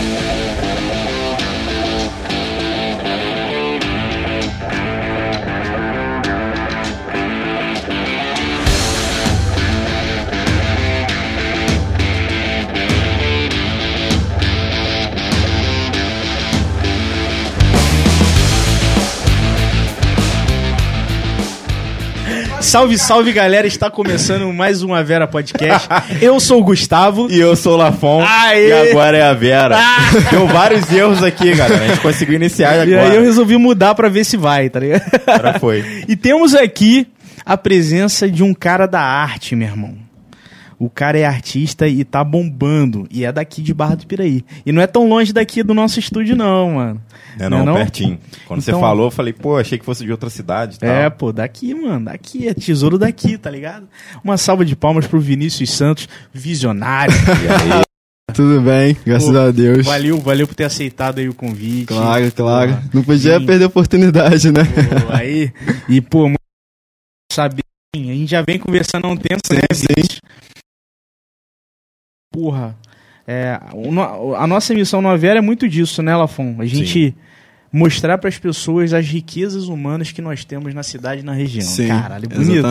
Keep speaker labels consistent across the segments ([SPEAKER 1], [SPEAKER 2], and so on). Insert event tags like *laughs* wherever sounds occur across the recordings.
[SPEAKER 1] Yeah. Salve, salve galera, está começando mais uma Vera Podcast. Eu sou o Gustavo.
[SPEAKER 2] E eu sou o Lafon.
[SPEAKER 1] Aê!
[SPEAKER 2] E agora é a Vera. Deu vários erros aqui, galera. A gente conseguiu iniciar
[SPEAKER 1] E
[SPEAKER 2] agora.
[SPEAKER 1] aí eu resolvi mudar pra ver se vai, tá ligado?
[SPEAKER 2] Agora foi.
[SPEAKER 1] E temos aqui a presença de um cara da arte, meu irmão. O cara é artista e tá bombando. E é daqui de Barra do Piraí. E não é tão longe daqui do nosso estúdio, não, mano.
[SPEAKER 2] É não,
[SPEAKER 1] Não é não?
[SPEAKER 2] pertinho. Quando
[SPEAKER 1] Então-
[SPEAKER 2] você falou, eu falei, pô, achei que fosse de outra cidade e tal.
[SPEAKER 1] É, pô, daqui, mano, daqui, é tesouro daqui, tá ligado? Uma salva de palmas pro Vinícius Santos, visionário. *laughs*
[SPEAKER 2] E aí,
[SPEAKER 3] Tudo bem, graças
[SPEAKER 1] Pô,
[SPEAKER 3] a Deus.
[SPEAKER 1] valeu, valeu por ter aceitado aí o convite.
[SPEAKER 3] Claro, claro.
[SPEAKER 1] Porra,
[SPEAKER 3] Não podia
[SPEAKER 1] sim.
[SPEAKER 3] perder a oportunidade, né?
[SPEAKER 1] Pô, aí, e pô, muito saber, a gente já vem conversando há um tempo, né, Vinícius? Porra, é, a nossa missão no Avera é muito disso, né, Lafon? A gente mostrar para as pessoas as riquezas humanas que nós temos na cidade e na região.
[SPEAKER 3] Sim,
[SPEAKER 1] Caralho, bonito.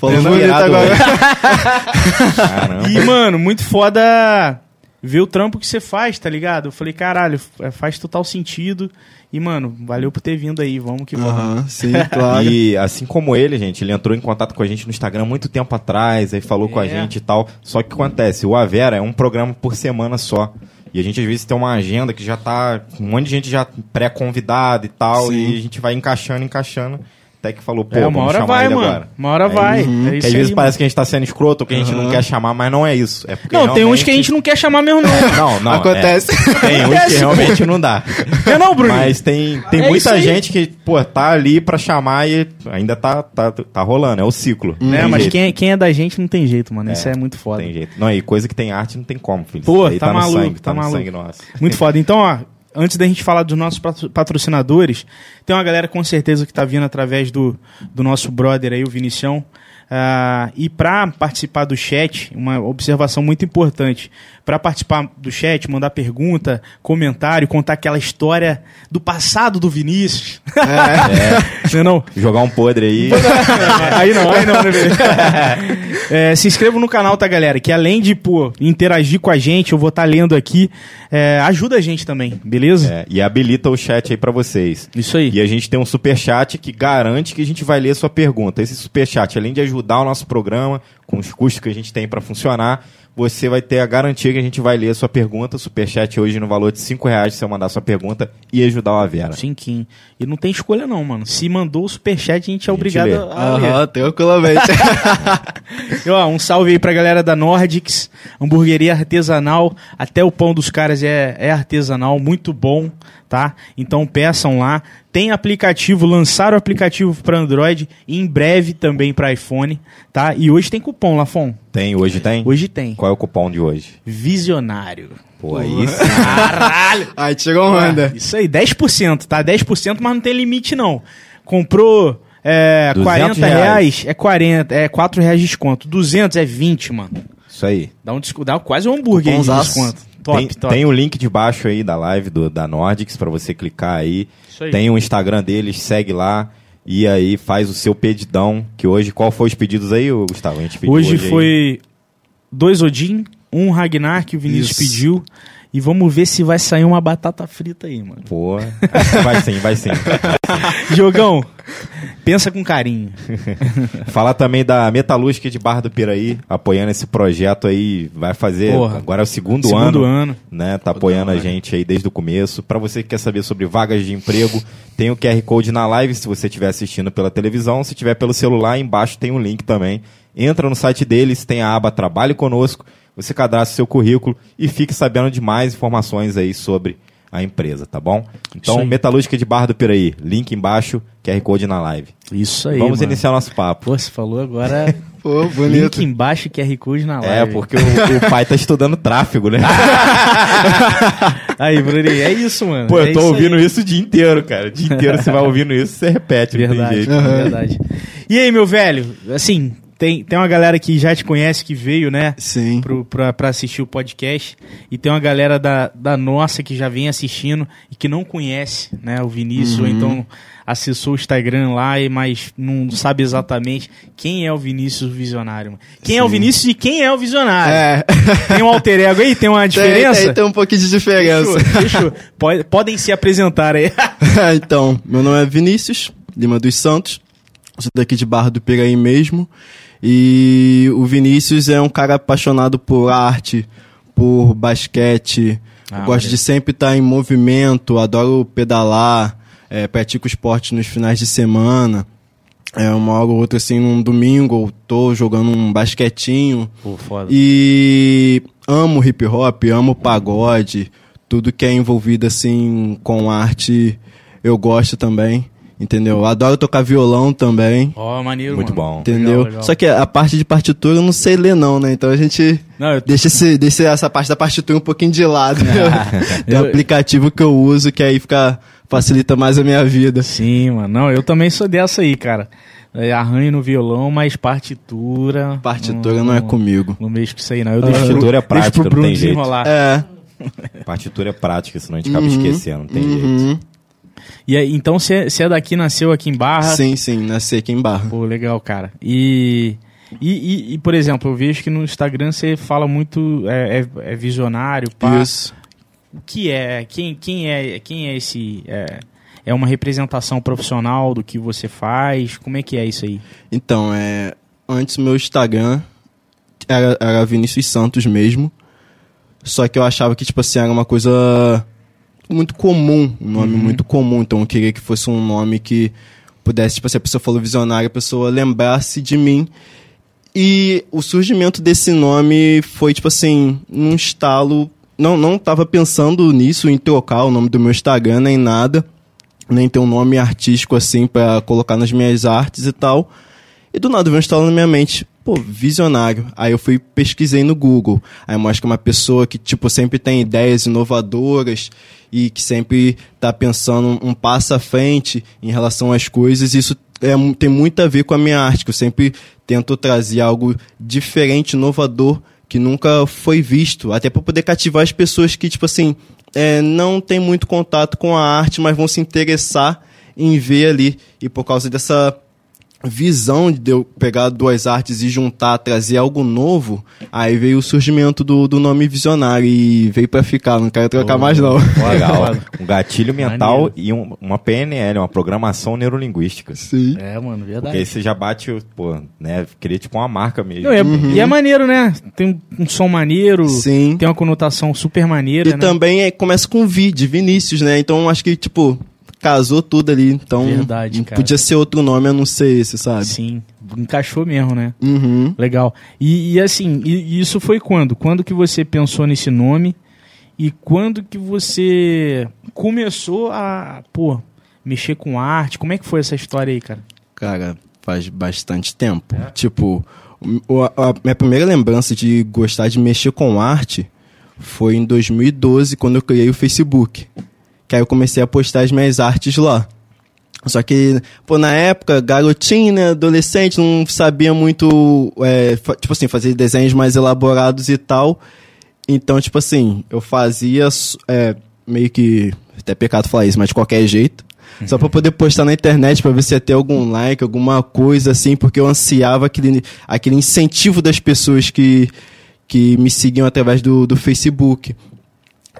[SPEAKER 2] Porra, tá
[SPEAKER 3] bonito
[SPEAKER 2] irado
[SPEAKER 3] agora.
[SPEAKER 2] hoje. *laughs* Caramba.
[SPEAKER 1] E, mano, muito foda ver o trampo que você faz, tá ligado? Eu falei, caralho, é, faz total sentido. E, mano, valeu por ter vindo aí, vamos que vamos.
[SPEAKER 3] Aham, *laughs* sim, claro.
[SPEAKER 2] E assim como ele, gente, ele entrou em contato com a gente no Instagram muito tempo atrás, aí falou com a
[SPEAKER 1] É.
[SPEAKER 2] gente e tal. Só que o que acontece? O Avera é um programa por semana só. E a gente às vezes tem uma agenda que já tá. Um monte de gente já pré-convidada e tal.
[SPEAKER 3] Sim.
[SPEAKER 2] E a gente vai encaixando, encaixando. Até que falou, pô,
[SPEAKER 1] é, uma hora vai,
[SPEAKER 2] ele
[SPEAKER 1] mano.
[SPEAKER 2] agora.
[SPEAKER 1] Uma hora
[SPEAKER 2] É
[SPEAKER 1] vai.
[SPEAKER 2] isso.
[SPEAKER 1] É
[SPEAKER 2] às vezes
[SPEAKER 1] aí,
[SPEAKER 2] parece que a gente tá sendo escroto ou que a gente não
[SPEAKER 3] Aham.
[SPEAKER 2] quer chamar, mas não é isso. É porque
[SPEAKER 1] Não, tem uns que a
[SPEAKER 2] realmente-
[SPEAKER 1] gente não quer chamar mesmo, não. *laughs*
[SPEAKER 2] Não, não.
[SPEAKER 3] Acontece.
[SPEAKER 2] é. Tem uns que realmente não dá.
[SPEAKER 1] É não, Bruno?
[SPEAKER 2] Mas tem, tem
[SPEAKER 1] É
[SPEAKER 2] muita gente que, pô, tá ali pra chamar e ainda tá, tá, tá rolando. É o ciclo.
[SPEAKER 1] né,
[SPEAKER 2] Tem
[SPEAKER 1] mas
[SPEAKER 2] jeito,
[SPEAKER 1] quem é, quem é da gente não tem jeito, mano.
[SPEAKER 2] É,
[SPEAKER 1] Isso é muito foda.
[SPEAKER 2] Tem jeito. Não, e coisa que tem arte não tem como, filho.
[SPEAKER 1] Pô, tá
[SPEAKER 2] no
[SPEAKER 1] maluco,
[SPEAKER 2] sangue,
[SPEAKER 1] tá
[SPEAKER 2] tá, no
[SPEAKER 1] maluco.
[SPEAKER 2] sangue nosso.
[SPEAKER 1] Muito foda. Então, ó, antes da gente falar dos nossos patro- patrocinadores, tem uma galera com certeza que tá vindo através do, do nosso brother aí, o Vinicião. Ah, e para participar do chat, uma observação muito importante. Para participar do chat, mandar pergunta, comentário, contar aquela história do passado do Vinícius. *laughs* Não é não?
[SPEAKER 2] Jogar um podre aí. *laughs*
[SPEAKER 1] aí não, aí não, né? *laughs* É, se inscreva no canal, tá, galera? Que além de, pô, interagir com a gente, eu vou estar lendo aqui, é, ajuda a gente também, beleza?
[SPEAKER 2] É, e habilita o chat aí pra vocês.
[SPEAKER 1] Isso aí.
[SPEAKER 2] E a gente tem um superchat que garante que a gente vai ler sua pergunta. Esse superchat, além de ajudar o nosso programa, com os custos que a gente tem para funcionar, você vai ter a garantia que a gente vai ler a sua pergunta. O superchat hoje no valor de 5 reais se você mandar a sua pergunta e ajudar o Avera.
[SPEAKER 1] Cinquinho. E não tem escolha não, mano. Se mandou o superchat, a gente é
[SPEAKER 2] A gente
[SPEAKER 1] obrigado
[SPEAKER 2] lê.
[SPEAKER 1] a ler.
[SPEAKER 3] Aham, tranquilamente. *laughs*
[SPEAKER 1] E, ó, um salve aí pra galera da Nordics, hamburgueria artesanal, até o pão dos caras é, é artesanal, muito bom, tá? Então peçam lá. Tem aplicativo, lançaram o aplicativo para Android e em breve também para iPhone, tá? E hoje tem cupom, Lafon.
[SPEAKER 2] Tem, hoje tem?
[SPEAKER 1] Hoje tem.
[SPEAKER 2] Qual é o cupom de hoje?
[SPEAKER 1] Visionário.
[SPEAKER 2] Pô, aí sim.
[SPEAKER 1] Caralho! *laughs*
[SPEAKER 3] Aí chegou onda.
[SPEAKER 1] Isso aí, 10%, tá? 10%, mas não tem limite não. Comprou é,
[SPEAKER 2] 200
[SPEAKER 1] 40
[SPEAKER 2] reais.
[SPEAKER 1] reais, é 40, é 4 reais de desconto. 200 é 20, mano.
[SPEAKER 2] Isso aí.
[SPEAKER 1] Dá, um, desco- dá quase um hambúrguer aí de desconto. Top,
[SPEAKER 2] tem,
[SPEAKER 1] top.
[SPEAKER 2] tem o link de baixo aí da live do, da Nordics pra você clicar aí.
[SPEAKER 1] Aí.
[SPEAKER 2] Tem o Instagram deles, segue lá. E aí faz o seu pedidão. Que hoje, qual foi os pedidos aí, Gustavo? A gente pediu
[SPEAKER 1] Hoje,
[SPEAKER 2] aí.
[SPEAKER 1] foi dois Odin, um Ragnar que o Vinícius
[SPEAKER 3] Isso.
[SPEAKER 1] pediu. E vamos ver se vai sair uma batata frita aí, mano.
[SPEAKER 2] Pô, vai sim, vai sim. *laughs*
[SPEAKER 1] Jogão, pensa com carinho. *laughs*
[SPEAKER 2] Falar também da Metalúrgica de Barra do Piraí, apoiando esse projeto aí. Vai fazer.
[SPEAKER 1] Porra.
[SPEAKER 2] Agora é o segundo,
[SPEAKER 1] Segundo
[SPEAKER 2] ano.
[SPEAKER 1] ano.
[SPEAKER 2] né? Tá apoiando a gente aí desde o começo. Pra você que quer saber sobre vagas de emprego, tem o QR Code na live se você estiver assistindo pela televisão. Se tiver pelo celular, embaixo tem um link também. Entra no site deles, tem a aba Trabalhe Conosco. Você cadastra seu currículo e fique sabendo de mais informações aí sobre a empresa, tá bom? Então. Metalúrgica de Barra do Piraí, link embaixo, QR Code na live.
[SPEAKER 1] Isso aí,
[SPEAKER 2] Vamos
[SPEAKER 1] mano.
[SPEAKER 2] iniciar nosso papo.
[SPEAKER 1] Pô, você falou agora *laughs*
[SPEAKER 3] Pô, bonito.
[SPEAKER 1] link embaixo, QR Code na live.
[SPEAKER 2] É, porque o, o pai tá estudando tráfego, né? *laughs*
[SPEAKER 1] Aí, Bruninho, é isso, mano.
[SPEAKER 2] Pô,
[SPEAKER 1] É
[SPEAKER 2] eu tô
[SPEAKER 1] isso
[SPEAKER 2] ouvindo
[SPEAKER 1] aí.
[SPEAKER 2] isso o dia inteiro, cara. O dia inteiro você vai *laughs* ouvindo isso, você repete, não tem
[SPEAKER 1] Verdade,
[SPEAKER 2] jeito.
[SPEAKER 1] Verdade. E aí, meu velho, assim, tem, tem uma galera que já te conhece, que veio, né?
[SPEAKER 3] Sim.
[SPEAKER 1] Pro, pra, pra assistir o podcast. E tem uma galera da, da nossa que já vem assistindo e que não conhece, né? O Vinícius, ou
[SPEAKER 3] Uhum.
[SPEAKER 1] então acessou o Instagram lá, mas não sabe exatamente quem é o Vinícius Visionário. Quem é o
[SPEAKER 3] Sim.
[SPEAKER 1] Vinícius e quem é o Visionário?
[SPEAKER 3] É. *laughs*
[SPEAKER 1] Tem um alter ego aí? Tem uma
[SPEAKER 3] Tem,
[SPEAKER 1] diferença?
[SPEAKER 3] tem, tem um pouquinho de diferença.
[SPEAKER 1] Fechou, fechou. Pode- podem se apresentar aí. *laughs*
[SPEAKER 3] então, meu nome é Vinícius Lima dos Santos. Sou daqui de Barra do Piraí mesmo. E o Vinícius é um cara apaixonado por arte, por basquete.
[SPEAKER 1] Ah,
[SPEAKER 3] gosto de sempre estar em movimento, adoro pedalar, é, pratico esporte nos finais de semana. É, uma hora ou outra, assim, num domingo, eu tô jogando um basquetinho.
[SPEAKER 1] Pô, foda.
[SPEAKER 3] E amo hip hop, amo pagode, tudo que é envolvido assim com arte, eu gosto também, entendeu? Adoro tocar violão também,
[SPEAKER 1] Ó, maneiro,
[SPEAKER 2] Muito
[SPEAKER 1] mano.
[SPEAKER 2] bom.
[SPEAKER 3] entendeu?
[SPEAKER 1] Legal, legal.
[SPEAKER 3] Só que a parte de partitura eu não sei ler não, né? Então a gente
[SPEAKER 1] Não, eu
[SPEAKER 3] deixa, esse, deixa essa parte da partitura um pouquinho de lado. *laughs* Tem um
[SPEAKER 1] Eu-
[SPEAKER 3] aplicativo que eu uso que aí fica facilita mais a minha vida.
[SPEAKER 1] Sim, mano. Não, eu também sou dessa aí, cara. É, arranho no violão, mas partitura.
[SPEAKER 3] Partitura não é comigo.
[SPEAKER 1] Não mexo com isso aí, não. Eu deixo
[SPEAKER 2] Partitura é prática, não tem jeito.
[SPEAKER 1] desenrolar.
[SPEAKER 3] É.
[SPEAKER 2] Partitura é prática, senão a gente acaba esquecendo, não tem jeito.
[SPEAKER 1] E aí, então você você é daqui, nasceu aqui em Barra.
[SPEAKER 3] Sim, sim, nasci aqui em Barra.
[SPEAKER 1] Pô, legal, cara. E, e, e, e, por exemplo, eu vejo que no Instagram você fala muito. É, é- é visionário, pá.
[SPEAKER 3] Isso.
[SPEAKER 1] O que é? Quem, quem é? Quem é esse? É, é uma representação profissional do que você faz? Como é que é isso aí?
[SPEAKER 3] Então, é, antes meu Instagram era, era Vinícius Santos mesmo. Só que eu achava que, tipo assim, era uma coisa muito comum, um nome muito comum. Então eu queria que fosse um nome que pudesse, tipo assim, a pessoa falou visionário, a pessoa lembrasse de mim. E o surgimento desse nome foi, tipo assim, num estalo. Não, não tava pensando nisso, em trocar o nome do meu Instagram, nem nada. Nem ter um nome artístico assim pra colocar nas minhas artes e tal. E do nada veio um estalo na minha mente, pô, visionário. Aí eu fui pesquisei no Google. Aí mostra é uma pessoa que, tipo, sempre tem ideias inovadoras e que sempre tá pensando um passo à frente em relação às coisas. Isso é, tem muito a ver com a minha arte, que eu sempre tento trazer algo diferente, inovador, que nunca foi visto. Até para poder cativar as pessoas que, tipo assim, é, não tem muito contato com a arte, mas vão se interessar em ver ali. E por causa dessa visão de eu pegar duas artes e juntar, trazer algo novo, aí veio o surgimento do, do nome Visionário e veio pra ficar, não quero trocar mais não.
[SPEAKER 2] Legal. *laughs* Um gatilho mental
[SPEAKER 1] Maneiro.
[SPEAKER 2] e um- uma PNL, uma programação neurolinguística.
[SPEAKER 3] Sim.
[SPEAKER 1] É, mano,
[SPEAKER 2] Porque
[SPEAKER 1] verdade.
[SPEAKER 2] aí você já bate, o- pô, né? Queria tipo uma marca mesmo.
[SPEAKER 1] Não, e, é, e é maneiro, né? Tem um, som maneiro,
[SPEAKER 3] Sim.
[SPEAKER 1] tem uma conotação super maneira,
[SPEAKER 3] E
[SPEAKER 1] né?
[SPEAKER 3] também é, começa com Vi, de Vinícius, né? Então acho que, tipo, casou tudo ali. Então
[SPEAKER 1] Verdade, cara.
[SPEAKER 3] podia ser outro nome a não ser esse, sabe?
[SPEAKER 1] Sim, encaixou mesmo, né?
[SPEAKER 3] Uhum.
[SPEAKER 1] Legal. E, e assim, e- isso foi quando? Quando que você pensou nesse nome? E quando que você começou a, pô, mexer com arte? Como é que foi essa história aí, cara?
[SPEAKER 3] Cara, faz bastante tempo. Tipo, o- a, a minha primeira lembrança de gostar de mexer com arte foi em 2012, quando eu criei o Facebook. Que aí eu comecei a postar as minhas artes lá. Só que, pô, na época, garotinho, né, adolescente, não sabia muito, é, tipo assim, fazer desenhos mais elaborados e tal. Então, tipo assim, eu fazia é, meio que. Até pecado falar isso, mas de qualquer jeito. Só pra poder postar na internet pra ver se ia ter algum like, alguma coisa assim, porque eu ansiava aquele, aquele incentivo das pessoas que, que me seguiam através do, do Facebook.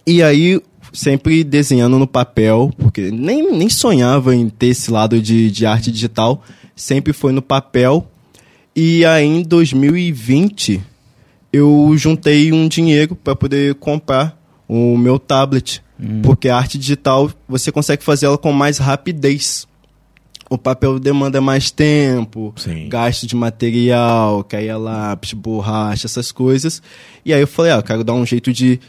[SPEAKER 3] E aí, sempre desenhando no papel, porque nem, nem sonhava em ter esse lado de, de arte digital, sempre foi no papel. E aí, em 2020, eu juntei um dinheiro para poder comprar o meu tablet, porque a arte digital você consegue fazer ela com mais rapidez. O papel demanda mais tempo,
[SPEAKER 2] Sim.
[SPEAKER 3] gasto de material, que aí é lápis, borracha, essas coisas. E aí eu falei, ah, eu quero dar um jeito de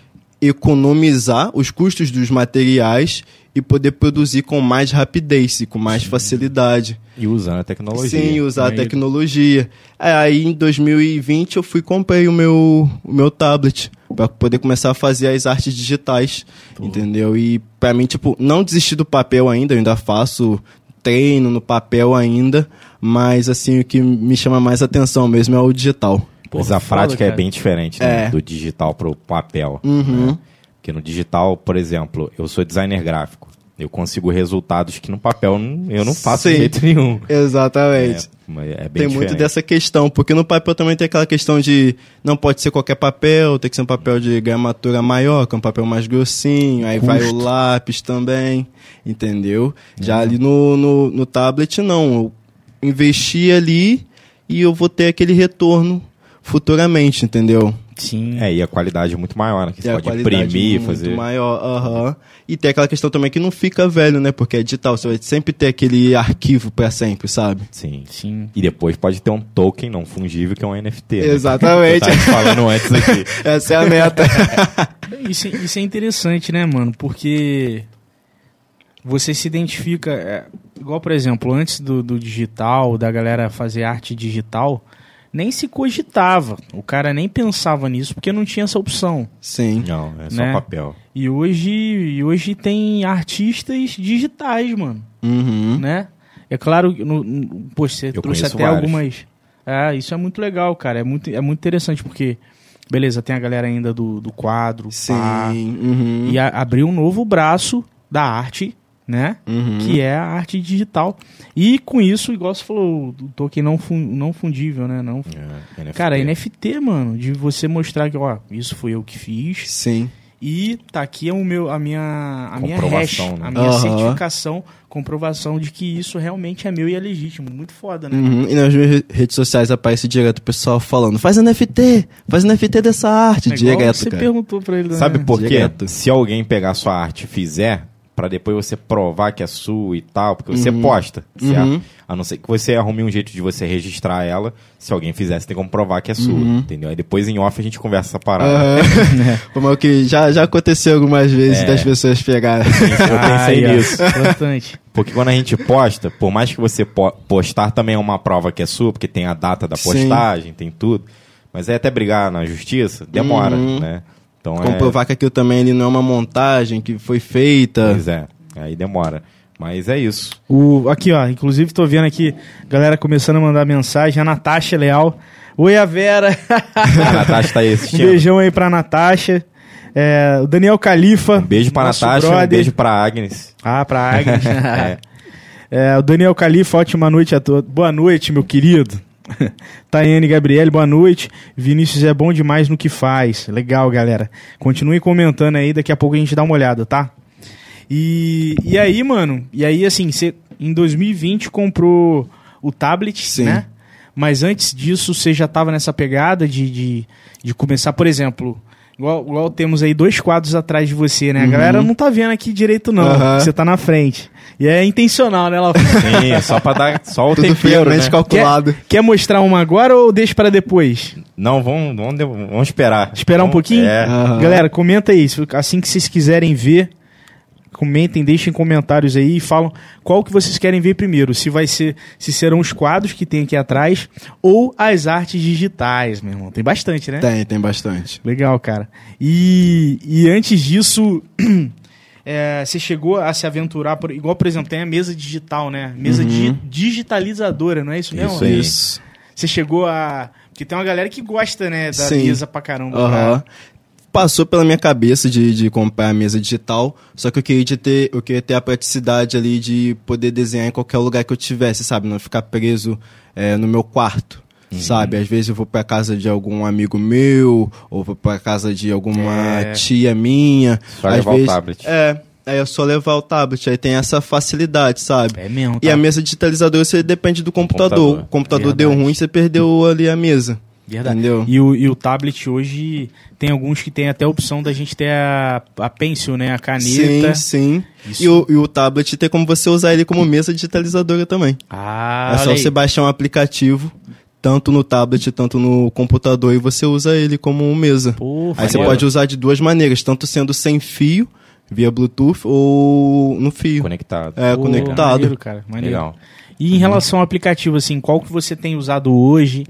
[SPEAKER 3] economizar os custos dos materiais e poder produzir com mais rapidez e com mais facilidade.
[SPEAKER 2] E usando a tecnologia.
[SPEAKER 3] Sim, usar a tecnologia. Aí em 2020 eu fui comprei o meu, o meu tablet para poder começar a fazer as artes digitais, entendeu? E para mim, tipo, não desisti do papel ainda, eu ainda faço treino no papel ainda, mas assim, o que me chama mais atenção mesmo é o digital.
[SPEAKER 2] Mas a
[SPEAKER 1] foda,
[SPEAKER 2] prática é bem diferente né,
[SPEAKER 3] É.
[SPEAKER 2] do digital pro papel.
[SPEAKER 3] Uhum.
[SPEAKER 2] né? Porque no digital, por exemplo, eu sou designer gráfico. Eu consigo resultados que no papel eu não faço de
[SPEAKER 3] Sim.
[SPEAKER 2] jeito nenhum.
[SPEAKER 3] Exatamente.
[SPEAKER 2] É, é bem
[SPEAKER 3] tem muito
[SPEAKER 2] diferente.
[SPEAKER 3] dessa questão, porque no papel também tem aquela questão de não pode ser qualquer papel, tem que ser um papel de gramatura maior, que é um papel mais grossinho, aí vai o lápis também, entendeu? Já ali no, no, no tablet, não. Eu investi ali e eu vou ter aquele retorno futuramente, entendeu?
[SPEAKER 1] Sim.
[SPEAKER 2] É, e a qualidade é muito maior, né? Que você pode imprimir,
[SPEAKER 3] muito
[SPEAKER 2] fazer.
[SPEAKER 3] maior, aham. E tem aquela questão também que não fica velho, né? Porque é digital, você vai sempre ter aquele arquivo pra sempre, sabe?
[SPEAKER 2] Sim.
[SPEAKER 1] Sim.
[SPEAKER 2] E depois pode ter um token não fungível que é um NFT. né?
[SPEAKER 3] Exatamente.
[SPEAKER 2] Te falando antes aqui. *laughs*
[SPEAKER 3] Essa é a meta. *laughs*
[SPEAKER 1] Isso, é- isso é interessante, né, mano? Porque você se identifica. é, igual, por exemplo, antes do, do digital, da galera fazer arte digital, nem se cogitava. O cara nem pensava nisso porque não tinha essa opção.
[SPEAKER 3] Sim.
[SPEAKER 2] Não, é só
[SPEAKER 1] Né?
[SPEAKER 2] papel.
[SPEAKER 1] E hoje, e hoje tem artistas digitais, mano.
[SPEAKER 3] Uhum.
[SPEAKER 1] né? É claro, que no, você
[SPEAKER 2] Eu
[SPEAKER 1] trouxe até
[SPEAKER 2] vários.
[SPEAKER 1] algumas. É, isso é muito legal, cara. É muito, é muito interessante, porque, beleza, tem a galera ainda do, do quadro,
[SPEAKER 3] Sim.
[SPEAKER 1] pá,
[SPEAKER 3] Uhum.
[SPEAKER 1] e a- abriu um novo braço da arte, né?
[SPEAKER 3] Uhum.
[SPEAKER 1] Que é a arte digital. E com isso, igual você falou, o token não, fun, não fundível, né? Não,
[SPEAKER 2] É, NFT.
[SPEAKER 1] Cara, NFT, mano, de você mostrar que, ó, isso foi eu que fiz.
[SPEAKER 3] Sim.
[SPEAKER 1] E tá aqui o meu, a minha, a minha hash,
[SPEAKER 2] Comprovação, né?
[SPEAKER 1] a minha
[SPEAKER 3] Aham.
[SPEAKER 1] certificação, comprovação de que isso realmente é meu e é legítimo. Muito foda, né?
[SPEAKER 3] Uhum. E nas minhas re- redes sociais aparece direto o pessoal falando: faz NFT, faz NFT dessa arte.
[SPEAKER 1] É
[SPEAKER 3] direto,
[SPEAKER 1] você
[SPEAKER 3] cara.
[SPEAKER 1] perguntou pra ele.
[SPEAKER 2] Sabe
[SPEAKER 1] né?
[SPEAKER 2] por quê?
[SPEAKER 3] Direto.
[SPEAKER 2] Se alguém pegar sua arte e fizer, pra depois você provar que é sua e tal, porque você
[SPEAKER 3] Uhum.
[SPEAKER 2] posta, certo?
[SPEAKER 3] Uhum.
[SPEAKER 2] A não ser que você arrume um jeito de você registrar ela, se alguém fizer, você tem como provar que é sua,
[SPEAKER 3] Uhum.
[SPEAKER 2] entendeu? Aí depois em off a gente conversa essa parada.
[SPEAKER 3] Como é que já, já aconteceu algumas vezes
[SPEAKER 2] É.
[SPEAKER 3] das pessoas pegarem.
[SPEAKER 2] Eu pensei nisso.
[SPEAKER 1] Bastante. *laughs*
[SPEAKER 2] Porque quando a gente posta, por mais que você po- postar também é uma prova que é sua, porque tem a data da
[SPEAKER 3] Sim.
[SPEAKER 2] postagem, tem tudo. Mas aí até brigar na justiça, demora,
[SPEAKER 3] Uhum.
[SPEAKER 2] né? Então
[SPEAKER 3] Comprovar que aquilo também ele não é uma montagem que foi feita.
[SPEAKER 2] é. Pois é, aí demora. Mas é isso.
[SPEAKER 1] O, aqui, ó. Inclusive, tô vendo aqui, galera começando a mandar mensagem. A Natasha Leal. Oi, a Vera. *laughs*
[SPEAKER 2] A Natasha tá aí
[SPEAKER 1] um *laughs*
[SPEAKER 2] assistindo.
[SPEAKER 1] beijão aí pra Natasha. É, o Daniel Califa.
[SPEAKER 2] Um beijo pra Natasha, um
[SPEAKER 1] brother.
[SPEAKER 2] beijo pra Agnes.
[SPEAKER 1] Ah, pra Agnes. *laughs*
[SPEAKER 2] É.
[SPEAKER 1] É, o Daniel Califa, ótima noite a todos. Boa noite, meu querido. *laughs* Tayane Gabriele, boa noite. Vinícius é bom demais no que faz. Legal, galera. Continue comentando aí, daqui a pouco a gente dá uma olhada, tá? E, e aí, mano, e aí assim, você em 2020 comprou o tablet,
[SPEAKER 3] Sim.
[SPEAKER 1] né? Mas antes disso, você já tava nessa pegada de, de, de começar, por exemplo, igual, igual temos aí dois quadros atrás de você, né? A galera não tá vendo aqui direito, não.
[SPEAKER 3] Uhum.
[SPEAKER 1] Você tá na frente. E é intencional, né, Lafu?
[SPEAKER 2] Sim, é só pra dar só o
[SPEAKER 3] Tudo
[SPEAKER 2] tempero, né?
[SPEAKER 3] calculado.
[SPEAKER 1] Quer mostrar uma agora ou deixa para depois?
[SPEAKER 2] Não, vamos, vamos, vamos esperar.
[SPEAKER 1] Esperar um
[SPEAKER 2] Vamos-
[SPEAKER 1] pouquinho?
[SPEAKER 2] É.
[SPEAKER 3] Aham.
[SPEAKER 1] Galera, comenta aí. Assim que vocês quiserem ver, comentem, deixem comentários aí e falam qual que vocês querem ver primeiro. Se vai ser, se serão os quadros que tem aqui atrás ou as artes digitais, meu irmão. Tem bastante, né?
[SPEAKER 3] Tem, tem bastante.
[SPEAKER 1] Legal, cara. E, e antes disso, *clears throat* é, você chegou a se aventurar, por, igual, por exemplo, tem a mesa digital, né? Mesa di- digitalizadora, não é isso mesmo?
[SPEAKER 2] Isso aí.
[SPEAKER 3] Isso.
[SPEAKER 1] Você chegou a. Porque tem uma galera que gosta, né, da
[SPEAKER 3] Sim.
[SPEAKER 1] mesa pra caramba.
[SPEAKER 3] Aham.
[SPEAKER 1] pra-
[SPEAKER 3] Passou pela minha cabeça de, de comprar a mesa digital, só que eu queria, ter, eu queria ter a praticidade ali de poder desenhar em qualquer lugar que eu tivesse, sabe? Não ficar preso é, no meu quarto,
[SPEAKER 1] Uhum.
[SPEAKER 3] sabe? Às vezes eu vou pra casa de algum amigo meu, ou vou pra casa de alguma
[SPEAKER 1] É.
[SPEAKER 3] tia minha.
[SPEAKER 2] Só
[SPEAKER 3] Às
[SPEAKER 2] levar o
[SPEAKER 3] vezes,
[SPEAKER 2] tablet.
[SPEAKER 3] É, aí é só levar o tablet, aí tem essa facilidade, sabe?
[SPEAKER 1] É mesmo.
[SPEAKER 3] E
[SPEAKER 1] tá?
[SPEAKER 3] a mesa digitalizadora você depende do computador.
[SPEAKER 2] computador.
[SPEAKER 3] O computador deu
[SPEAKER 1] Verdade.
[SPEAKER 3] ruim, você perdeu ali a mesa.
[SPEAKER 1] Verdade.
[SPEAKER 3] Entendeu?
[SPEAKER 1] E o, e o tablet hoje tem alguns que tem até a opção da gente ter a, a pencil, né? A caneta.
[SPEAKER 3] Sim, sim. E o, e o tablet tem como você usar ele como mesa digitalizadora também.
[SPEAKER 1] Ah,
[SPEAKER 3] é só você baixar um aplicativo, tanto no tablet, tanto no computador, e você usa ele como mesa.
[SPEAKER 1] Pô,
[SPEAKER 3] Aí você pode usar de duas maneiras, tanto sendo sem fio, via Bluetooth, ou no fio.
[SPEAKER 2] Conectado.
[SPEAKER 3] É,
[SPEAKER 1] Pô,
[SPEAKER 3] conectado.
[SPEAKER 1] Maneiro, cara. Maneiro.
[SPEAKER 2] Legal.
[SPEAKER 1] E em relação ao aplicativo, assim, qual que você tem usado hoje?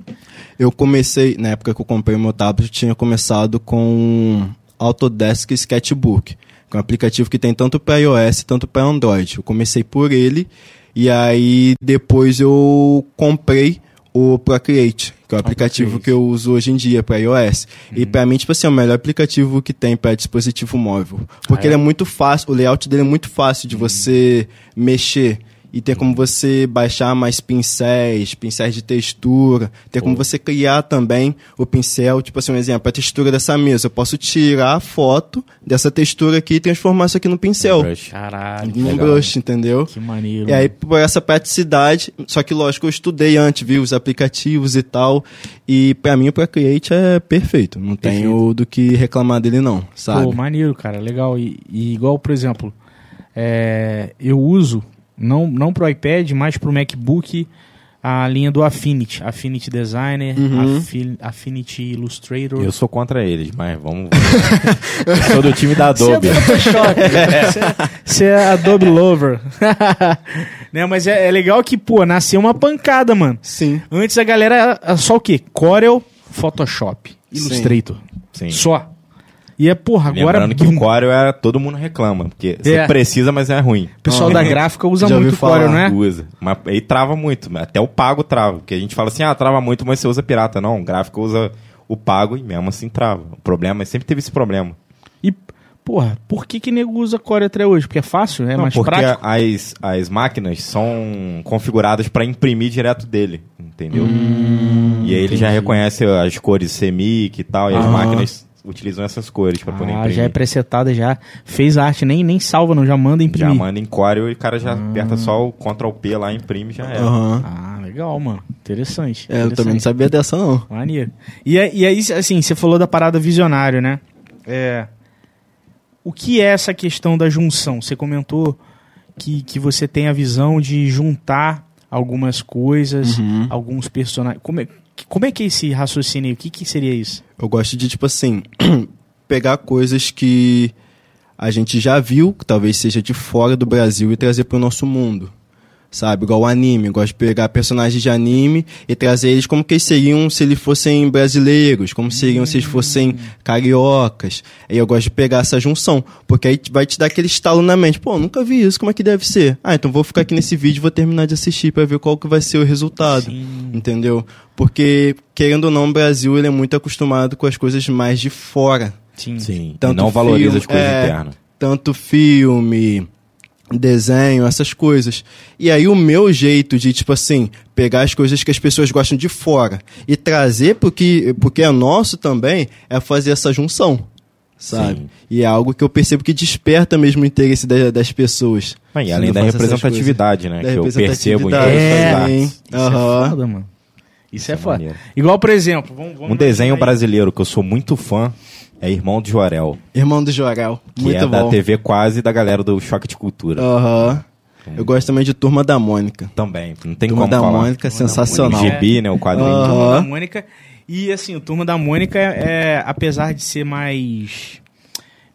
[SPEAKER 3] Eu comecei, na época que eu comprei o meu tablet, eu tinha começado com Autodesk Sketchbook, que é um aplicativo que tem tanto para iOS tanto para Android. Eu comecei por ele E aí depois eu comprei o Procreate, que é o aplicativo
[SPEAKER 1] Procreate.
[SPEAKER 3] que eu uso hoje em dia para iOS. E para mim, tipo assim, é o melhor aplicativo que tem para dispositivo móvel. Porque
[SPEAKER 1] Ah, é?
[SPEAKER 3] ele é muito fácil, o layout dele é muito fácil de você mexer. E tem como você baixar mais pincéis, pincéis de textura. Tem como você criar também o pincel, tipo assim, um exemplo, a textura dessa mesa. Eu posso tirar a foto dessa textura aqui e transformar isso aqui no pincel.
[SPEAKER 2] Brush.
[SPEAKER 1] Caralho,
[SPEAKER 3] Num brush, entendeu?
[SPEAKER 1] que maneiro.
[SPEAKER 3] E aí, por essa praticidade, só que lógico, eu estudei antes, vi os aplicativos e tal. E pra mim, o Procreate é perfeito. Não tenho do que reclamar dele, não, sabe?
[SPEAKER 1] Pô, maneiro, cara, legal. E, e igual, por exemplo, é, eu uso, não, não pro iPad, mas pro MacBook, a linha do Affinity. Affinity Designer,
[SPEAKER 3] Uhum.
[SPEAKER 1] Affi- Affinity Illustrator.
[SPEAKER 2] Eu sou contra eles, mas vamos. eu sou do time da
[SPEAKER 1] Você é
[SPEAKER 2] Adobe.
[SPEAKER 1] Photoshop. *laughs* Você é- Você é Adobe Lover. *laughs* né, mas é, é legal que, pô, nasceu uma pancada, mano.
[SPEAKER 3] Sim.
[SPEAKER 1] Antes a galera era era só o quê? Corel, Photoshop,
[SPEAKER 3] Sim.
[SPEAKER 1] Illustrator.
[SPEAKER 2] Sim.
[SPEAKER 1] Só. E é, porra, agora...
[SPEAKER 2] Lembrando que o Corel é todo mundo reclama, porque você
[SPEAKER 1] É.
[SPEAKER 2] precisa, mas é ruim.
[SPEAKER 1] O pessoal
[SPEAKER 3] Ah.
[SPEAKER 1] da gráfica usa muito o
[SPEAKER 3] falar.
[SPEAKER 1] Corel, né?
[SPEAKER 2] Usa. Mas aí trava muito. Até o pago trava. Porque a gente fala assim, ah, trava muito, mas você usa pirata. Não, o gráfico usa o pago e mesmo assim trava. O problema, sempre teve esse problema.
[SPEAKER 1] E, porra, por que que nego usa Core até hoje? Porque é fácil? É
[SPEAKER 2] Não,
[SPEAKER 1] mais
[SPEAKER 2] porque
[SPEAKER 1] prático?
[SPEAKER 2] as, as máquinas são configuradas para imprimir direto dele, entendeu?
[SPEAKER 1] Hum,
[SPEAKER 2] e aí ele já reconhece as cores CMYK e tal, e as
[SPEAKER 3] Ah.
[SPEAKER 2] máquinas utilizam essas cores para poder
[SPEAKER 1] Ah,
[SPEAKER 2] imprimir.
[SPEAKER 1] já é presetada, já fez arte, nem, nem salva, não, já manda
[SPEAKER 2] Já
[SPEAKER 1] imprimir.
[SPEAKER 2] manda em Corel e o cara já
[SPEAKER 1] Hum.
[SPEAKER 2] aperta só o Ctrl P lá, imprime já é.
[SPEAKER 3] Aham.
[SPEAKER 1] Ah, legal, mano. Interessante.
[SPEAKER 3] É, eu também não
[SPEAKER 1] interessante.
[SPEAKER 3] sabia dessa, não.
[SPEAKER 1] Maneiro. E, aí- e aí, assim, você falou da parada visionário, né? É. O que é essa questão da junção? Você comentou que, que você tem a visão de juntar algumas coisas,
[SPEAKER 3] Uhum.
[SPEAKER 1] alguns personagens. Como é, como é que é esse raciocínio? O que, que seria isso?
[SPEAKER 3] Eu gosto de, tipo assim, *clears throat* pegar coisas que a gente já viu, que talvez seja de fora do Brasil, e trazer pro nosso mundo. Sabe? Igual o anime. Eu gosto de pegar personagens de anime e trazer eles como que eles seriam se eles fossem brasileiros, como seriam se eles fossem cariocas. Aí eu gosto de pegar essa junção, porque aí vai te dar aquele estalo na mente. Pô, nunca vi isso, como é que deve ser? Ah, então vou ficar aqui nesse vídeo e vou terminar de assistir pra ver qual que vai ser o resultado
[SPEAKER 1] Sim.
[SPEAKER 3] entendeu? Porque, querendo ou não, o Brasil ele é muito acostumado com as coisas mais de fora.
[SPEAKER 1] Sim.
[SPEAKER 2] Sim,
[SPEAKER 3] Tanto
[SPEAKER 2] e não valoriza
[SPEAKER 3] filme-
[SPEAKER 2] as coisas
[SPEAKER 3] é.
[SPEAKER 2] internas.
[SPEAKER 3] Tanto filme, desenho, essas coisas. E aí o meu jeito de, tipo assim, pegar as coisas que as pessoas gostam de fora e trazer porque, porque é nosso também, é fazer essa junção. Sabe?
[SPEAKER 2] Sim.
[SPEAKER 3] E é algo que eu percebo que desperta mesmo o interesse da- das pessoas.
[SPEAKER 2] Ah, e além da representatividade, né?
[SPEAKER 3] Da
[SPEAKER 2] que eu percebo em
[SPEAKER 1] É. Isso é foda, mano. Isso, é,
[SPEAKER 2] é
[SPEAKER 1] foda.
[SPEAKER 2] maneiro.
[SPEAKER 1] Igual, por exemplo, vamos, vamos
[SPEAKER 2] Um desenho brasileiro que eu sou muito fã é Irmão de Jorel,
[SPEAKER 3] Irmão do Jorel.
[SPEAKER 2] que
[SPEAKER 3] Muito
[SPEAKER 2] é
[SPEAKER 3] bom.
[SPEAKER 2] da TV quase da galera do Choque de Cultura.
[SPEAKER 3] Aham. Eu gosto também de Turma da Mônica.
[SPEAKER 2] Também, não tem
[SPEAKER 3] Turma
[SPEAKER 2] como
[SPEAKER 3] da
[SPEAKER 2] falar.
[SPEAKER 3] Mônica é
[SPEAKER 1] Turma da
[SPEAKER 3] sensacional.
[SPEAKER 2] O gibi, né? O quadrinho.
[SPEAKER 3] Aham.
[SPEAKER 1] Turma da Mônica. E assim, o Turma da Mônica, é, apesar de ser mais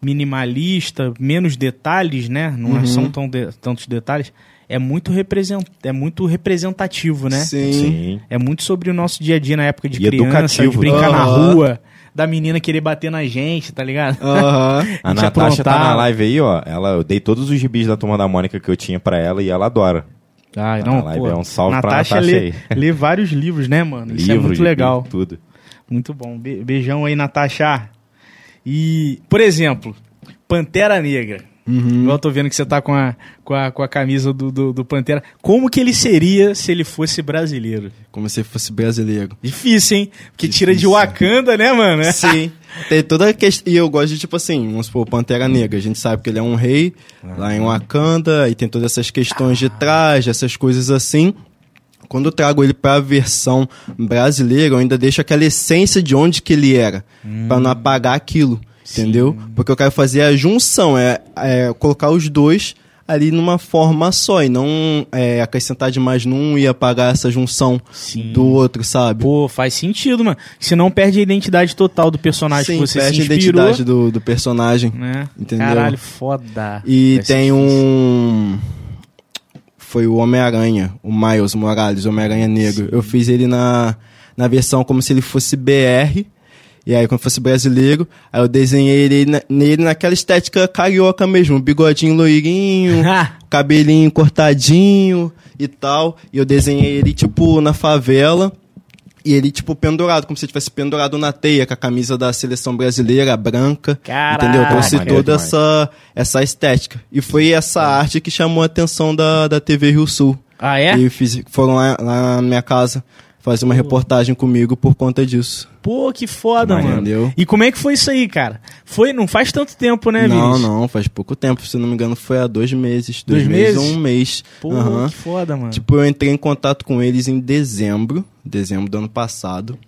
[SPEAKER 1] minimalista, menos detalhes, né? Não
[SPEAKER 3] Uhum.
[SPEAKER 1] são tão de- tantos detalhes. É muito, represent, é muito representativo, né?
[SPEAKER 3] Sim.
[SPEAKER 2] Sim.
[SPEAKER 1] É muito sobre o nosso dia a dia na época de
[SPEAKER 2] E
[SPEAKER 1] criança,
[SPEAKER 2] educativo.
[SPEAKER 1] de brincar na
[SPEAKER 3] Aham.
[SPEAKER 1] rua, da menina querer bater na gente, tá ligado?
[SPEAKER 3] Aham. *laughs*
[SPEAKER 2] A
[SPEAKER 1] gente
[SPEAKER 2] Natasha tá na live aí, ó. Ela, eu dei todos os gibis da Turma da Mônica que eu tinha pra ela e ela adora.
[SPEAKER 1] Ah,
[SPEAKER 2] Tá
[SPEAKER 1] não, pô.
[SPEAKER 2] é um salve pra
[SPEAKER 1] Natasha
[SPEAKER 2] Natasha
[SPEAKER 1] lê,
[SPEAKER 2] aí. *laughs*
[SPEAKER 1] lê vários livros, né, mano? Isso é
[SPEAKER 2] Livro,
[SPEAKER 1] muito legal.
[SPEAKER 2] tudo.
[SPEAKER 1] Muito bom. Be- beijão aí, Natasha. E, por exemplo, Pantera Negra.
[SPEAKER 3] Uhum.
[SPEAKER 1] Eu tô vendo que você tá com a, com a, com a camisa do, do, do Pantera. Como que ele seria se ele fosse brasileiro?
[SPEAKER 3] Como se fosse brasileiro.
[SPEAKER 1] Difícil, hein? Porque tira de
[SPEAKER 3] Difícil.
[SPEAKER 1] Wakanda, né, mano? *laughs*
[SPEAKER 3] Sim. Tem toda a questão. E eu gosto de, tipo assim, vamos supor, Pantera Negra. A gente sabe que ele é um rei lá em Wakanda, e tem todas essas questões de traje, essas coisas assim. Quando eu trago ele pra versão brasileira, eu ainda deixo aquela essência de onde que ele era, Pra não apagar aquilo, entendeu? Porque eu quero fazer a junção, é, é colocar os dois ali numa forma só e não é, acrescentar demais num e apagar essa junção
[SPEAKER 1] Sim.
[SPEAKER 3] do outro, sabe?
[SPEAKER 1] Pô, faz sentido, mano. Senão perde a identidade total do personagem
[SPEAKER 3] Sim,
[SPEAKER 1] que você
[SPEAKER 3] perde
[SPEAKER 1] se
[SPEAKER 3] a
[SPEAKER 1] inspirou.
[SPEAKER 3] identidade do, do personagem.
[SPEAKER 1] Né?
[SPEAKER 3] Entendeu?
[SPEAKER 1] Caralho, foda.
[SPEAKER 3] E tem um. Foi o Homem-Aranha, o Miles Morales, o Homem-Aranha Negro. Eu fiz ele na, na versão como se ele fosse BR. E aí, quando fosse brasileiro, aí eu desenhei ele na- nele naquela estética carioca mesmo, bigodinho loirinho, *laughs* cabelinho cortadinho e tal. E eu desenhei ele, tipo, na favela. E ele, tipo, pendurado, como se tivesse pendurado na teia, com a camisa da seleção brasileira, branca.
[SPEAKER 1] Caraca,
[SPEAKER 3] entendeu? Eu trouxe
[SPEAKER 2] maneiro
[SPEAKER 3] toda
[SPEAKER 2] demais.
[SPEAKER 3] essa, essa estética. E foi essa arte que chamou a atenção da, da TV Rio Sul.
[SPEAKER 1] Ah, é?
[SPEAKER 3] E fiz, foram lá, lá na minha casa fazer uma reportagem comigo por conta disso.
[SPEAKER 1] Pô, que foda, mano.
[SPEAKER 3] Entendeu?
[SPEAKER 1] E como é que foi isso aí, cara? Foi, não faz tanto tempo, né,
[SPEAKER 3] não,
[SPEAKER 1] Vinícius?
[SPEAKER 3] não, faz pouco tempo. Se não me engano, foi há dois meses.
[SPEAKER 1] Dois
[SPEAKER 3] Dois, meses ou um mês.
[SPEAKER 1] Pô,
[SPEAKER 3] Aham.
[SPEAKER 1] que foda, mano.
[SPEAKER 3] Tipo, eu entrei em contato com eles em dezembro, dezembro do ano passado.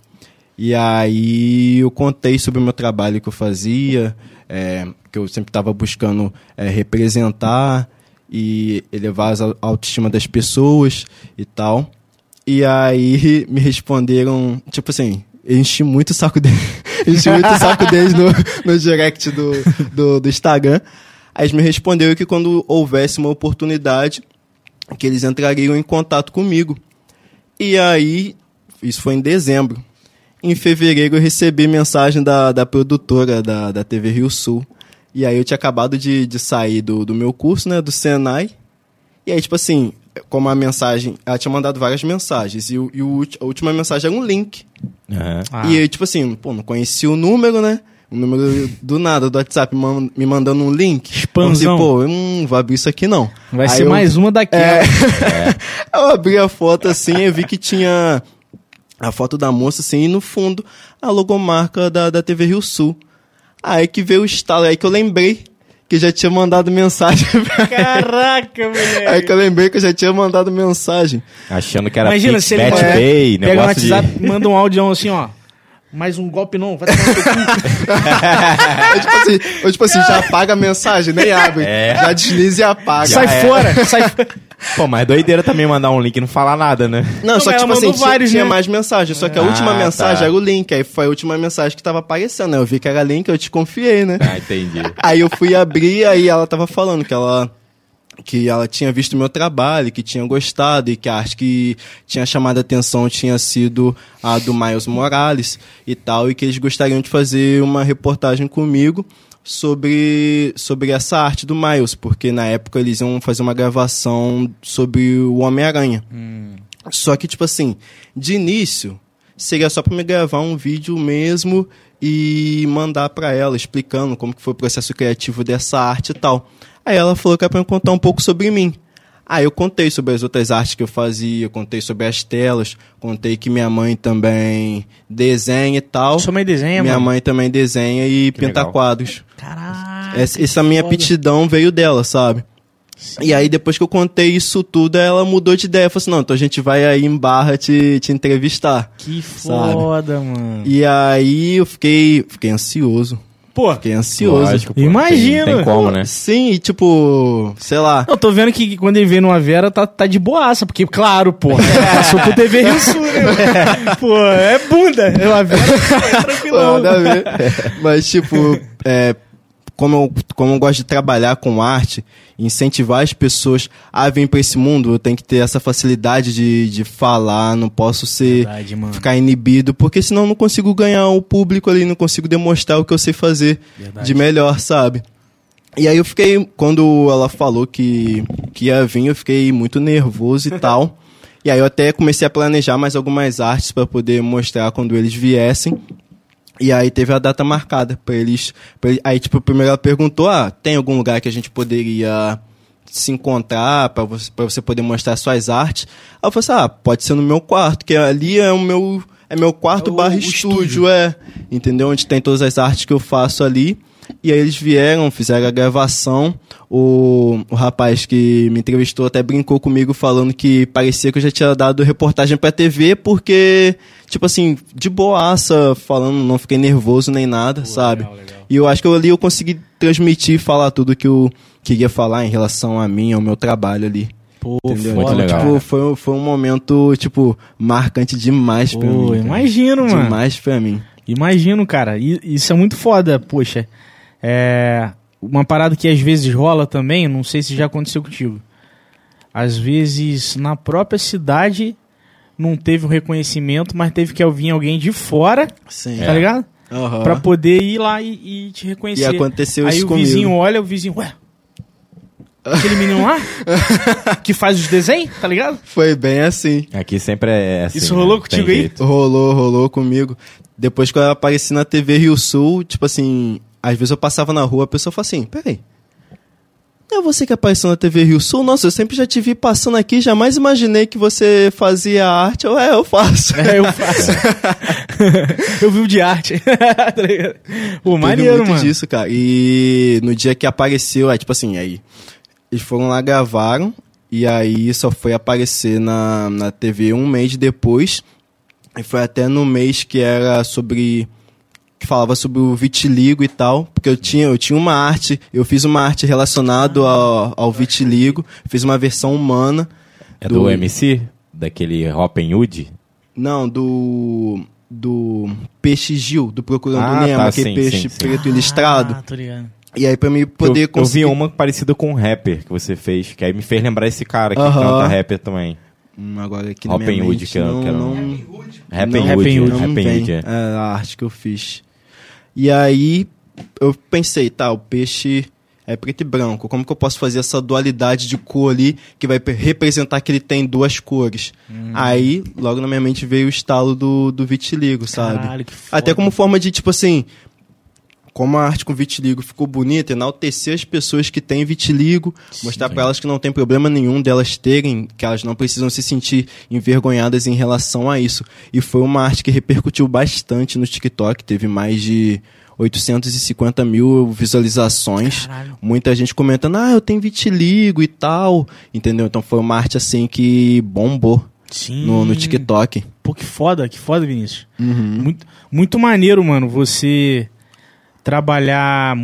[SPEAKER 3] E aí eu contei sobre o meu trabalho que eu fazia, é, que eu sempre estava buscando é, representar e elevar a autoestima das pessoas e tal. E aí *laughs* me responderam, tipo assim, enchi muito o saco deles, *laughs* enchi muito o saco deles no, no direct do, do, do Instagram. Aí eles me responderam que quando houvesse uma oportunidade, que eles entrariam em contato comigo. E aí, isso foi em dezembro. Em fevereiro eu recebi mensagem da, da produtora da, da TV Rio Sul. E aí eu tinha acabado de, de sair do, do meu curso, né, do Senai. E aí, tipo assim, como a mensagem, ela tinha mandado várias mensagens. E, o, e o a última mensagem era um link.
[SPEAKER 2] Aham.
[SPEAKER 1] Ah,
[SPEAKER 3] E aí, tipo assim, pô, não conhecia o número, né? O número do nada, do WhatsApp, me man- me mandando um link.
[SPEAKER 1] Expansão.
[SPEAKER 3] Eu pensei, pô, eu não vou abrir isso aqui não.
[SPEAKER 1] vai
[SPEAKER 3] Aí
[SPEAKER 1] ser
[SPEAKER 3] eu-
[SPEAKER 1] mais uma daquela.
[SPEAKER 3] É. *laughs* eu abri a foto assim e vi que tinha a foto da moça assim e no fundo a logomarca da, da TV Rio Sul. Aí que veio o estalo, aí que eu lembrei que já tinha mandado mensagem. *laughs*
[SPEAKER 1] Caraca, moleque.
[SPEAKER 3] aí que eu lembrei que eu já tinha mandado mensagem.
[SPEAKER 2] Achando que era
[SPEAKER 1] Imagina
[SPEAKER 2] Pix,
[SPEAKER 1] se ele é,
[SPEAKER 2] Pay,
[SPEAKER 1] pega um
[SPEAKER 2] negócio de...
[SPEAKER 1] WhatsApp, manda um áudio assim, ó. Mais um golpe não, vai tomar no teu cu.
[SPEAKER 3] Eu, *laughs* tipo assim, eu, tipo assim, já apaga a mensagem, nem *laughs* abre.
[SPEAKER 2] É.
[SPEAKER 3] Já desliza e apaga.
[SPEAKER 1] Sai
[SPEAKER 2] é.
[SPEAKER 1] fora, sai *laughs* fora.
[SPEAKER 2] Pô, mas doideira também mandar um link e não falar nada, né?
[SPEAKER 3] Não,
[SPEAKER 1] Não,
[SPEAKER 3] só que, tipo assim,
[SPEAKER 1] vários,
[SPEAKER 3] tinha
[SPEAKER 1] né?
[SPEAKER 3] mais mensagens. Só que a
[SPEAKER 2] Ah,
[SPEAKER 3] última mensagem
[SPEAKER 2] tá.
[SPEAKER 3] era o link. Aí foi a última mensagem que tava aparecendo, né? Eu vi que era link, eu te confiei, né?
[SPEAKER 2] Ah, entendi.
[SPEAKER 3] Aí eu fui abrir, aí ela tava falando que ela que ela tinha visto meu trabalho, que tinha gostado e que a arte que tinha chamado a atenção tinha sido a do Miles Morales e tal, e que eles gostariam de fazer uma reportagem comigo sobre, sobre essa arte do Miles, porque na época eles iam fazer uma gravação sobre o Homem-Aranha. Só que, tipo assim, de início, seria só pra me gravar um vídeo mesmo e mandar pra ela, explicando como que foi o processo criativo dessa arte e tal. Aí ela falou que era pra eu contar um pouco sobre mim. Aí eu contei sobre as outras artes que eu fazia, contei sobre as telas, contei que minha mãe também desenha e tal.
[SPEAKER 1] Sua mãe desenha,
[SPEAKER 3] minha
[SPEAKER 1] mano?
[SPEAKER 3] mãe também desenha e pinta
[SPEAKER 2] legal.
[SPEAKER 3] quadros.
[SPEAKER 1] Caraca.
[SPEAKER 3] Essa, essa minha
[SPEAKER 1] foda.
[SPEAKER 3] aptidão veio dela, sabe? E aí, depois que eu contei isso tudo, ela mudou de ideia. Falou assim, não, então a gente vai aí em Barra te, te entrevistar.
[SPEAKER 1] Que
[SPEAKER 3] sabe?
[SPEAKER 1] foda, mano.
[SPEAKER 3] E aí eu fiquei, fiquei ansioso.
[SPEAKER 1] Pô,
[SPEAKER 3] Fiquei ansioso.
[SPEAKER 2] Lógico, pô.
[SPEAKER 1] Imagina.
[SPEAKER 2] Tem, tem como, né?
[SPEAKER 3] Sim, e tipo, sei lá.
[SPEAKER 1] eu tô vendo que quando ele vem numa Vera tá, tá de boaça, porque, claro, pô, *laughs* passou pro TV Rio Sul, né? *laughs* Pô, é bunda. Eu a Vera *laughs* é tranquilão.
[SPEAKER 3] nada a ver. Mas, tipo, é, como, eu, como eu gosto de trabalhar com arte, incentivar as pessoas a vir pra esse mundo, eu tenho que ter essa facilidade de, de falar, não posso ser.
[SPEAKER 1] Verdade.
[SPEAKER 3] Ficar inibido, porque senão eu não consigo ganhar o público ali, não consigo demonstrar o que eu sei fazer
[SPEAKER 1] Verdade.
[SPEAKER 3] de melhor, sabe? E aí eu fiquei, quando ela falou que, que ia vir, eu fiquei muito nervoso e *laughs* tal. E aí eu até comecei a planejar mais algumas artes para poder mostrar quando eles viessem. E aí teve a data marcada para eles, pra ele- Aí, tipo, primeiro ela perguntou: ah, tem algum lugar que a gente poderia se encontrar para você, pra você poder mostrar suas artes? Aí eu falei assim: ah, pode ser no meu quarto, que ali é o meu. É meu quarto
[SPEAKER 1] É o-
[SPEAKER 3] barra
[SPEAKER 1] o
[SPEAKER 3] estúdio,
[SPEAKER 1] estúdio.
[SPEAKER 3] é. Entendeu? Onde tem todas as artes que eu faço ali. E aí eles vieram, fizeram a gravação. O, o rapaz que me entrevistou até brincou comigo falando que parecia que eu já tinha dado reportagem pra TV, porque, tipo assim, de boaça, falando, não fiquei nervoso nem nada, sabe?
[SPEAKER 1] legal, legal.
[SPEAKER 3] E eu acho que ali eu consegui transmitir, falar tudo que eu queria falar em relação a mim, ao meu trabalho ali.
[SPEAKER 1] Pô,
[SPEAKER 3] Entendeu?
[SPEAKER 2] Muito
[SPEAKER 3] Então,
[SPEAKER 2] legal.
[SPEAKER 3] Tipo, foi, foi um momento, tipo, marcante demais pra
[SPEAKER 1] Pô,
[SPEAKER 3] mim. cara.
[SPEAKER 1] imagino, mano.
[SPEAKER 3] Demais pra mim.
[SPEAKER 1] Imagino, cara. E- Isso é muito foda, poxa. É. Uma parada que às vezes rola também, não sei se já aconteceu contigo. Às vezes na própria cidade não teve o reconhecimento, mas teve que vir alguém de fora,
[SPEAKER 3] Sim.
[SPEAKER 1] tá ligado?
[SPEAKER 3] Aham.
[SPEAKER 1] pra poder ir lá e, e te reconhecer.
[SPEAKER 3] E aconteceu
[SPEAKER 1] Aí
[SPEAKER 3] isso
[SPEAKER 1] o
[SPEAKER 3] comigo.
[SPEAKER 1] vizinho olha, o vizinho, ué, aquele menino lá *laughs* que faz os desenhos, tá ligado?
[SPEAKER 3] Foi bem assim.
[SPEAKER 2] Aqui sempre é assim.
[SPEAKER 1] Isso rolou
[SPEAKER 2] né?
[SPEAKER 1] contigo
[SPEAKER 2] Tem
[SPEAKER 1] aí?
[SPEAKER 2] jeito.
[SPEAKER 3] Rolou, rolou comigo. Depois que eu apareci na TV Rio Sul, tipo assim, às vezes eu passava na rua, a pessoa fala assim, peraí. É você que apareceu na TV Rio Sul? Nossa, eu sempre já te vi passando aqui, jamais imaginei que você fazia arte. Eu, é, eu faço. *laughs*
[SPEAKER 1] É, eu faço. *laughs* eu vivo de arte. *laughs* tá? Pô,
[SPEAKER 3] Teve
[SPEAKER 1] maneiro,
[SPEAKER 3] muito
[SPEAKER 1] mano.
[SPEAKER 3] disso, cara. E no dia que apareceu, é tipo assim, aí eles foram lá, gravaram, e aí só foi aparecer na, na TV um mês depois. E foi até no mês que era sobre. Que falava sobre o vitiligo e tal. Porque eu tinha, eu tinha uma arte, eu fiz uma arte relacionada ao, ao vitiligo, fiz uma versão humana.
[SPEAKER 2] É do, MC? Daquele Hoppen Hood?
[SPEAKER 3] Não, do. Do Peixe Gil, do Procurando
[SPEAKER 2] Ah,
[SPEAKER 3] Nemo,
[SPEAKER 2] tá,
[SPEAKER 3] aquele
[SPEAKER 2] sim,
[SPEAKER 3] peixe
[SPEAKER 2] sim, sim.
[SPEAKER 3] preto listrado.
[SPEAKER 1] Ah, tô ligado.
[SPEAKER 3] E aí, pra mim poder
[SPEAKER 2] eu, eu
[SPEAKER 3] conseguir.
[SPEAKER 2] vi uma parecida com um rapper que você fez, que aí me fez lembrar esse cara que
[SPEAKER 3] Aham.
[SPEAKER 2] canta rapper também.
[SPEAKER 3] Hum, agora aqui na
[SPEAKER 2] Hoppen
[SPEAKER 3] minha
[SPEAKER 2] Hood,
[SPEAKER 3] mente
[SPEAKER 2] que era-
[SPEAKER 3] não,
[SPEAKER 2] que era um-
[SPEAKER 3] não,
[SPEAKER 2] Rapping Hood. Rapping
[SPEAKER 3] vem,
[SPEAKER 2] Hood, é.
[SPEAKER 3] é, a arte que eu fiz. E aí, eu pensei, tá, o peixe é preto e branco. Como que eu posso fazer essa dualidade de cor ali que vai representar que ele tem duas cores?
[SPEAKER 1] Hum.
[SPEAKER 3] Aí, logo na minha mente veio o estalo do, do vitiligo, sabe?
[SPEAKER 1] Caralho.
[SPEAKER 3] Até como forma de, tipo assim, como a arte com vitiligo ficou bonita, enaltecer as pessoas que têm vitiligo, mostrar pra elas que não tem problema nenhum delas terem, que elas não precisam se sentir envergonhadas em relação a isso. E foi uma arte que repercutiu bastante no TikTok, teve mais de 850 mil visualizações.
[SPEAKER 1] Caralho.
[SPEAKER 3] Muita gente comentando, ah, eu tenho vitiligo e tal, entendeu? Então foi uma arte assim que bombou
[SPEAKER 1] Sim.
[SPEAKER 3] no, no TikTok.
[SPEAKER 1] Pô, que foda, que foda, Vinícius.
[SPEAKER 3] Uhum.
[SPEAKER 1] Muito, muito maneiro, mano, você trabalhar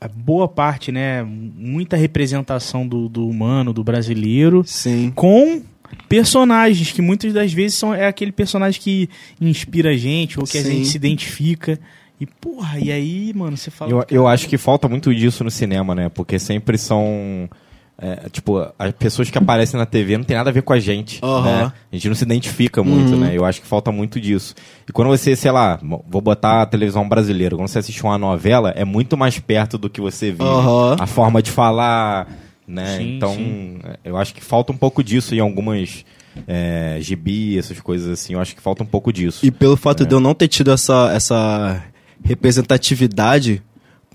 [SPEAKER 1] a boa parte, né? Muita representação do, do humano, do brasileiro,
[SPEAKER 3] Sim.
[SPEAKER 1] com personagens que muitas das vezes são é aquele personagem que inspira a gente ou que a
[SPEAKER 3] Sim.
[SPEAKER 1] gente se identifica. E porra, e aí, mano, você fala.
[SPEAKER 2] Eu, eu acho que falta muito disso no cinema, né? Porque sempre são. É, tipo, as pessoas que aparecem na TV não tem nada a ver com a gente.
[SPEAKER 3] Aham.
[SPEAKER 2] né? A gente não se identifica muito,
[SPEAKER 3] Uhum.
[SPEAKER 2] né? Eu acho que falta muito disso. E quando você, sei lá, vou botar a televisão brasileira, quando você assiste uma novela, é muito mais perto do que você vive.
[SPEAKER 3] Aham.
[SPEAKER 2] A forma de falar, né?
[SPEAKER 1] Sim,
[SPEAKER 2] então,
[SPEAKER 1] sim.
[SPEAKER 2] eu acho que falta um pouco disso em algumas. É, gibi, essas coisas assim, eu acho que falta um pouco disso.
[SPEAKER 3] E pelo fato
[SPEAKER 2] É.
[SPEAKER 3] de eu não ter tido essa, essa representatividade,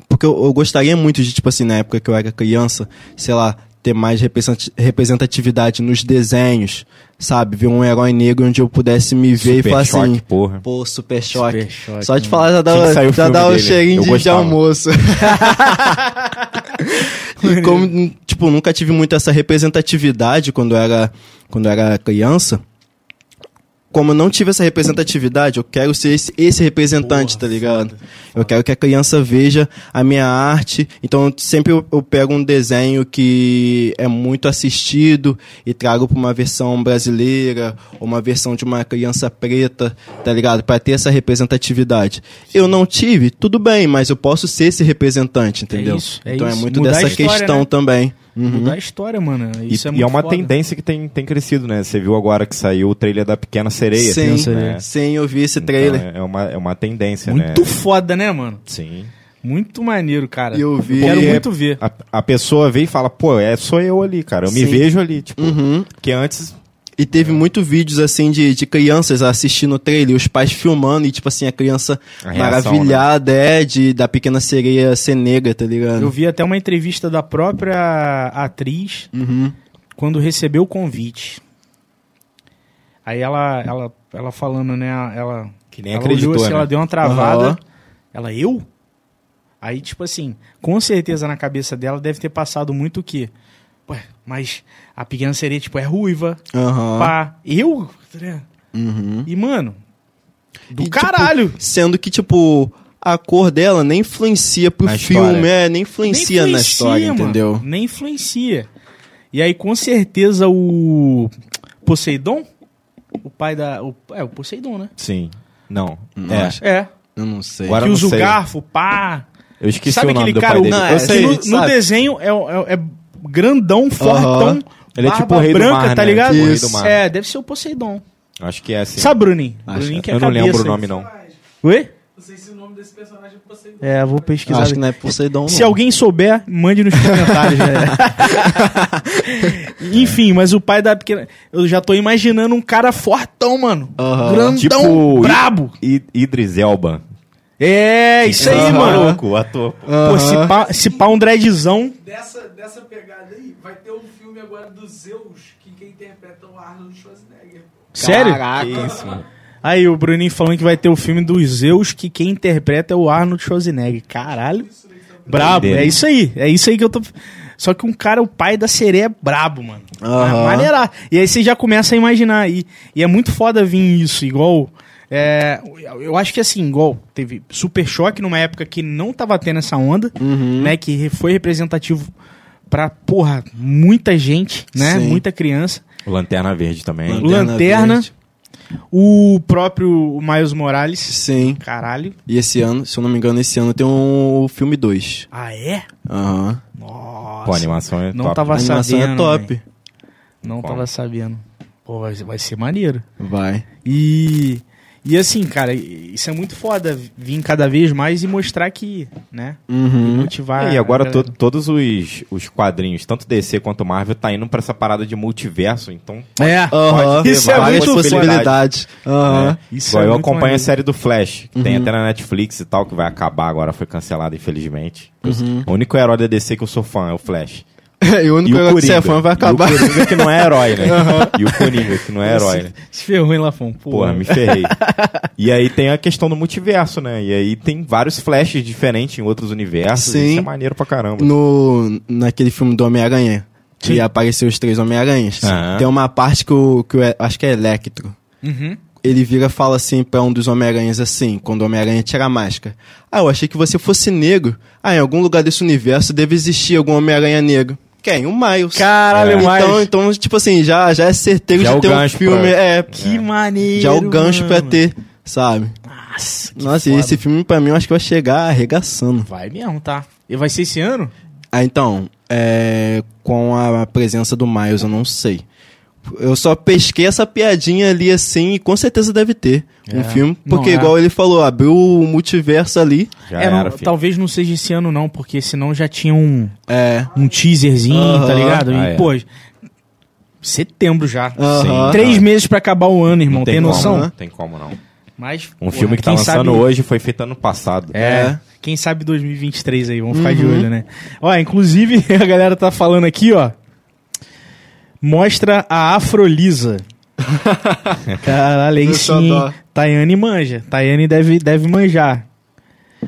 [SPEAKER 3] porque eu, eu gostaria muito de, tipo assim, na época que eu era criança, sei lá, ter mais represent- representatividade nos desenhos, sabe? Ver um herói negro onde eu pudesse me ver
[SPEAKER 2] Super
[SPEAKER 3] e falar
[SPEAKER 2] choque,
[SPEAKER 3] assim,
[SPEAKER 2] porra.
[SPEAKER 3] pô, super choque.
[SPEAKER 1] Super choque,
[SPEAKER 3] Só de falar já dá, já
[SPEAKER 2] filme
[SPEAKER 3] dá um
[SPEAKER 2] dele.
[SPEAKER 3] cheirinho de, de almoço. *laughs* e como, tipo, nunca tive muito essa representatividade quando eu era, quando eu era criança, como eu não tive essa representatividade, eu quero ser esse, esse representante,
[SPEAKER 1] Porra,
[SPEAKER 3] tá ligado?
[SPEAKER 1] foda,
[SPEAKER 3] Eu quero que a criança veja a minha arte. Então, sempre eu, eu pego um desenho que é muito assistido e trago pra uma versão brasileira ou uma versão de uma criança preta, tá ligado? Pra ter essa representatividade. Eu não tive, tudo bem, mas eu posso ser esse representante, entendeu?
[SPEAKER 1] isso, é
[SPEAKER 3] então é
[SPEAKER 1] isso.
[SPEAKER 3] muito
[SPEAKER 1] Mudar
[SPEAKER 3] dessa
[SPEAKER 1] história,
[SPEAKER 3] questão
[SPEAKER 1] né?
[SPEAKER 3] também. Uhum.
[SPEAKER 1] Mudar a história, mano.
[SPEAKER 2] E,
[SPEAKER 1] Isso é
[SPEAKER 2] e
[SPEAKER 1] muito
[SPEAKER 2] é uma
[SPEAKER 1] foda.
[SPEAKER 2] tendência que tem, tem crescido, né? Você viu agora que saiu o trailer da Pequena Sereia.
[SPEAKER 3] Sim,
[SPEAKER 2] né?
[SPEAKER 3] sim, eu vi esse
[SPEAKER 2] Então,
[SPEAKER 3] trailer.
[SPEAKER 2] é, é uma, é uma tendência, né?
[SPEAKER 1] Muito foda, né, mano?
[SPEAKER 2] Sim.
[SPEAKER 1] Muito maneiro, cara.
[SPEAKER 3] E eu vi-
[SPEAKER 1] Quero
[SPEAKER 2] Porque
[SPEAKER 1] muito ver.
[SPEAKER 2] A, a pessoa vê e fala, pô, é, sou eu ali, cara. Eu me
[SPEAKER 3] Sim.
[SPEAKER 2] vejo ali, tipo.
[SPEAKER 3] Uhum.
[SPEAKER 2] Porque antes.
[SPEAKER 3] E teve muito vídeos assim de, de crianças assistindo o trailer, os pais filmando e tipo assim, a criança
[SPEAKER 2] A reação,
[SPEAKER 3] maravilhada é de da pequena sereia ser negra, tá ligado?
[SPEAKER 1] Eu vi até uma entrevista da própria atriz
[SPEAKER 3] Uhum.
[SPEAKER 1] quando recebeu o convite. Aí ela, ela, ela falando, né? Ela,
[SPEAKER 2] Que nem
[SPEAKER 1] ela
[SPEAKER 2] acreditou,
[SPEAKER 1] olhou assim,
[SPEAKER 2] né?
[SPEAKER 1] ela deu uma travada.
[SPEAKER 3] Aham.
[SPEAKER 1] Ela, eu? Aí, tipo assim, com certeza na cabeça dela deve ter passado muito o quê? Ué, mas a pequena sereia, tipo, é ruiva.
[SPEAKER 3] Aham.
[SPEAKER 1] Pá, eu?
[SPEAKER 3] Uhum.
[SPEAKER 1] E, mano, do
[SPEAKER 3] E, tipo,
[SPEAKER 1] caralho.
[SPEAKER 3] Sendo que, tipo, a cor dela nem influencia pro
[SPEAKER 2] Na
[SPEAKER 3] filme,
[SPEAKER 2] história.
[SPEAKER 3] é, nem influencia,
[SPEAKER 1] Nem
[SPEAKER 3] na história,
[SPEAKER 1] mano.
[SPEAKER 3] entendeu?
[SPEAKER 1] Nem influencia. E aí, com certeza, o Poseidon, o pai da. O, é, o Poseidon, né?
[SPEAKER 2] Sim. Não.
[SPEAKER 3] Não
[SPEAKER 2] é.
[SPEAKER 1] É.
[SPEAKER 3] Eu não sei.
[SPEAKER 2] Agora
[SPEAKER 1] que
[SPEAKER 2] eu
[SPEAKER 1] usa o
[SPEAKER 2] sei.
[SPEAKER 1] garfo, pá.
[SPEAKER 2] Eu esqueci
[SPEAKER 1] Sabe
[SPEAKER 2] o nome
[SPEAKER 1] aquele
[SPEAKER 2] do
[SPEAKER 1] cara?
[SPEAKER 2] dele.
[SPEAKER 3] Não, é,
[SPEAKER 1] no, no desenho é, é- é grandão, fortão.
[SPEAKER 2] Ele é
[SPEAKER 1] barba
[SPEAKER 2] tipo o rei do
[SPEAKER 1] branca,
[SPEAKER 2] mar,
[SPEAKER 1] tá
[SPEAKER 2] né?
[SPEAKER 1] ligado?
[SPEAKER 2] Tipo o rei
[SPEAKER 3] Isso.
[SPEAKER 2] do mar.
[SPEAKER 1] É, deve ser o Poseidon.
[SPEAKER 2] Acho que é assim.
[SPEAKER 1] Sabe, Bruninho?
[SPEAKER 3] Acho-
[SPEAKER 1] Bruninho que é
[SPEAKER 2] eu não lembro o nome, não.
[SPEAKER 1] Oi?
[SPEAKER 4] Não sei se o nome desse personagem é Poseidon.
[SPEAKER 1] É, vou pesquisar.
[SPEAKER 3] Acho que não é Poseidon,
[SPEAKER 1] Se
[SPEAKER 3] não.
[SPEAKER 1] alguém souber, mande nos comentários. galera. *laughs* Enfim, mas o pai da pequena. Eu já tô imaginando um cara fortão, mano. Grandão,
[SPEAKER 2] Tipo,
[SPEAKER 1] brabo.
[SPEAKER 2] I- Idris Elba.
[SPEAKER 1] É, isso aí,
[SPEAKER 2] Esse
[SPEAKER 1] mano.
[SPEAKER 2] maluco, o ator.
[SPEAKER 1] Pô, se pá, se pá um dreadzão.
[SPEAKER 4] Dessa, dessa pegada aí, vai ter um filme agora do Zeus, que quem interpreta é o Arnold Schwarzenegger.
[SPEAKER 1] Sério?
[SPEAKER 2] Que isso, mano.
[SPEAKER 1] Aí o Bruninho falando que vai ter o filme dos Zeus, que quem interpreta é o Arnold Schwarzenegger. Caralho. Brabo. É isso aí. É isso aí que eu tô. Só que um cara, o pai da sereia é brabo, mano.
[SPEAKER 3] Aham.
[SPEAKER 1] Maneira. E aí você já começa a imaginar. E, e é muito foda vir isso, igual. É, eu acho que assim, igual teve Super Choque numa época que não tava tendo essa onda,
[SPEAKER 3] Uhum.
[SPEAKER 1] né? Que foi representativo pra, porra, muita gente, né?
[SPEAKER 3] Sim.
[SPEAKER 1] Muita criança.
[SPEAKER 2] Lanterna Verde também.
[SPEAKER 3] Lanterna
[SPEAKER 1] Lanterna.
[SPEAKER 3] Verde.
[SPEAKER 1] O próprio Miles Morales.
[SPEAKER 3] Sim.
[SPEAKER 1] Caralho.
[SPEAKER 3] E esse ano, se eu não me engano, esse ano tem um filme 2.
[SPEAKER 1] Ah, é?
[SPEAKER 3] Aham.
[SPEAKER 1] Nossa.
[SPEAKER 2] Pô, a animação é
[SPEAKER 1] Não
[SPEAKER 2] top.
[SPEAKER 1] tava
[SPEAKER 3] A animação
[SPEAKER 1] sabendo.
[SPEAKER 3] é top.
[SPEAKER 1] velho. Não
[SPEAKER 2] Como?
[SPEAKER 1] tava sabendo. Pô, vai, vai ser maneiro.
[SPEAKER 3] Vai.
[SPEAKER 1] E, e assim, cara, isso é muito foda vir cada vez mais e mostrar que, né?
[SPEAKER 3] Uhum.
[SPEAKER 1] Motivar.
[SPEAKER 2] É, e agora to- todos os, os quadrinhos, tanto DC quanto Marvel, tá indo pra essa parada de multiverso, então
[SPEAKER 1] É,
[SPEAKER 3] Aham.
[SPEAKER 2] ter
[SPEAKER 1] isso é
[SPEAKER 2] várias
[SPEAKER 1] muito
[SPEAKER 3] possibilidades. Aham.
[SPEAKER 2] né?
[SPEAKER 1] Isso
[SPEAKER 2] Igual
[SPEAKER 1] é
[SPEAKER 2] eu
[SPEAKER 1] muito
[SPEAKER 2] acompanho
[SPEAKER 1] maneiro.
[SPEAKER 2] a série do Flash, que tem
[SPEAKER 3] Uhum.
[SPEAKER 2] até na Netflix e tal, que vai acabar agora, foi cancelada, infelizmente.
[SPEAKER 3] Uhum.
[SPEAKER 2] O único herói da DC que eu sou fã é o Flash. *laughs*
[SPEAKER 3] e o único
[SPEAKER 2] E o
[SPEAKER 3] negócio que você é fã vai acabar. *laughs*
[SPEAKER 2] E o Coringa que não é herói, né? E o Coringa que não é herói, né?
[SPEAKER 1] Se ferrou, hein, Lafon? Pô,
[SPEAKER 2] Porra, me ferrei. e aí tem a questão do multiverso, né? E aí tem vários flashes diferentes em outros universos.
[SPEAKER 3] Sim.
[SPEAKER 2] Isso é maneiro pra caramba.
[SPEAKER 3] no, naquele filme do Homem-Aranha, que apareceu os três Homem-Aranhas,
[SPEAKER 2] Aham.
[SPEAKER 3] tem uma parte que o, que o E- acho que é Electro.
[SPEAKER 1] Uhum.
[SPEAKER 3] Ele vira e fala assim pra um dos Homem-Aranhas assim, quando o Homem-Aranha tira a máscara. Ah, eu achei que você fosse negro. Ah, em algum lugar desse universo deve existir algum Homem-Aranha negro. Quem? O Miles.
[SPEAKER 1] Caralho,
[SPEAKER 2] É.
[SPEAKER 1] Miles.
[SPEAKER 3] Então, então, tipo assim, já, já é certeiro
[SPEAKER 2] Já é
[SPEAKER 3] de
[SPEAKER 2] o
[SPEAKER 3] ter um filme.
[SPEAKER 2] pra-
[SPEAKER 3] É,
[SPEAKER 1] Que maneiro.
[SPEAKER 3] já é o gancho pra
[SPEAKER 1] mano.
[SPEAKER 3] ter, sabe?
[SPEAKER 1] Nossa, que
[SPEAKER 3] Nossa, e
[SPEAKER 1] foda.
[SPEAKER 3] esse filme pra mim eu acho que vai chegar arregaçando.
[SPEAKER 1] Vai mesmo, tá? E vai ser esse ano?
[SPEAKER 3] Ah, então, é, com a presença do Miles, eu não sei. Eu só pesquei essa piadinha ali assim e com certeza deve ter um
[SPEAKER 1] É.
[SPEAKER 3] filme.
[SPEAKER 1] Não,
[SPEAKER 3] Porque,
[SPEAKER 1] é.
[SPEAKER 3] igual ele falou, abriu o multiverso ali.
[SPEAKER 2] Já
[SPEAKER 1] é, não,
[SPEAKER 2] era, filho.
[SPEAKER 1] talvez não seja esse ano, não, porque senão já tinha um,
[SPEAKER 3] É.
[SPEAKER 1] um teaserzinho,
[SPEAKER 3] Aham.
[SPEAKER 1] tá ligado? E,
[SPEAKER 2] Ah, é.
[SPEAKER 1] pô, setembro já.
[SPEAKER 3] Aham.
[SPEAKER 1] Três meses pra acabar o ano, irmão.
[SPEAKER 2] Não
[SPEAKER 1] tem,
[SPEAKER 2] tem
[SPEAKER 1] noção?
[SPEAKER 2] Como, não tem como não.
[SPEAKER 1] Mas,
[SPEAKER 2] Um
[SPEAKER 1] porra,
[SPEAKER 2] filme que tá lançando
[SPEAKER 1] sabe-
[SPEAKER 2] hoje foi feito ano passado.
[SPEAKER 1] É,
[SPEAKER 3] É.
[SPEAKER 1] quem sabe 2023 aí, vamos ficar de
[SPEAKER 3] Uhum.
[SPEAKER 1] olho, né? Ó, inclusive, *laughs* a galera tá falando aqui, ó. Mostra a Afrolisa. *laughs* Caralho, aí sim. Tayane manja. Tayane deve, deve manjar.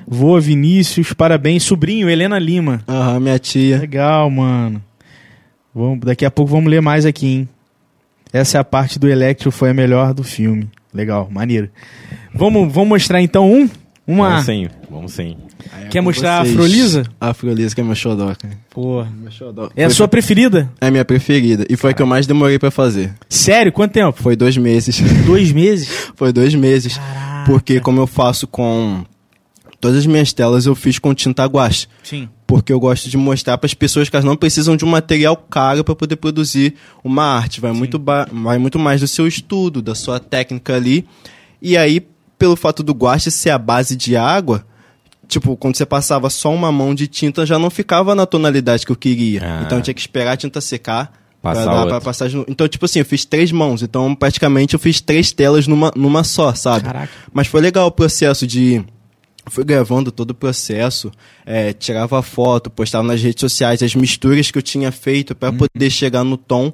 [SPEAKER 1] Voa Vinícius, parabéns. Sobrinho, Helena Lima.
[SPEAKER 3] Aham, minha tia.
[SPEAKER 1] Legal, mano. Vamos, daqui a pouco vamos ler mais aqui, hein? Essa é a parte do Electro, foi a melhor do filme. Legal, maneiro. Vamos, vamos mostrar então um? Uma.
[SPEAKER 2] Vamos sim, vamos sim.
[SPEAKER 3] É
[SPEAKER 1] Quer mostrar a
[SPEAKER 3] vocês.
[SPEAKER 1] Afrolisa?
[SPEAKER 3] A Afrolisa que é meu xodó, cara. Meu xodó.
[SPEAKER 1] É a sua preferida?
[SPEAKER 3] É a minha preferida. E foi a que eu mais demorei pra fazer.
[SPEAKER 1] Sério? Quanto tempo?
[SPEAKER 3] Foi dois meses. *laughs*
[SPEAKER 1] Dois meses?
[SPEAKER 3] foi dois meses.
[SPEAKER 1] Caraca.
[SPEAKER 3] Porque como eu faço com... Todas as minhas telas eu fiz com tinta guache.
[SPEAKER 1] Sim.
[SPEAKER 3] porque eu gosto de mostrar para as pessoas que elas não precisam de um material caro para poder produzir uma arte. Vai muito, ba- vai muito mais do seu estudo, da sua técnica ali. E aí, pelo fato do guache ser a base de água, tipo, quando você passava só uma mão de tinta, já não ficava na tonalidade que eu queria.
[SPEAKER 2] Ah.
[SPEAKER 3] Então eu tinha que esperar a tinta secar. Pra
[SPEAKER 2] Passar
[SPEAKER 3] dar
[SPEAKER 2] outra.
[SPEAKER 3] pra passagem. no- Então, tipo assim, eu fiz três mãos. Então, praticamente, eu fiz três telas numa, numa só, sabe?
[SPEAKER 1] Caraca.
[SPEAKER 3] Mas foi legal o processo de. Fui gravando todo o processo, é, tirava foto, postava nas redes sociais as misturas que eu tinha feito para poder chegar no tom,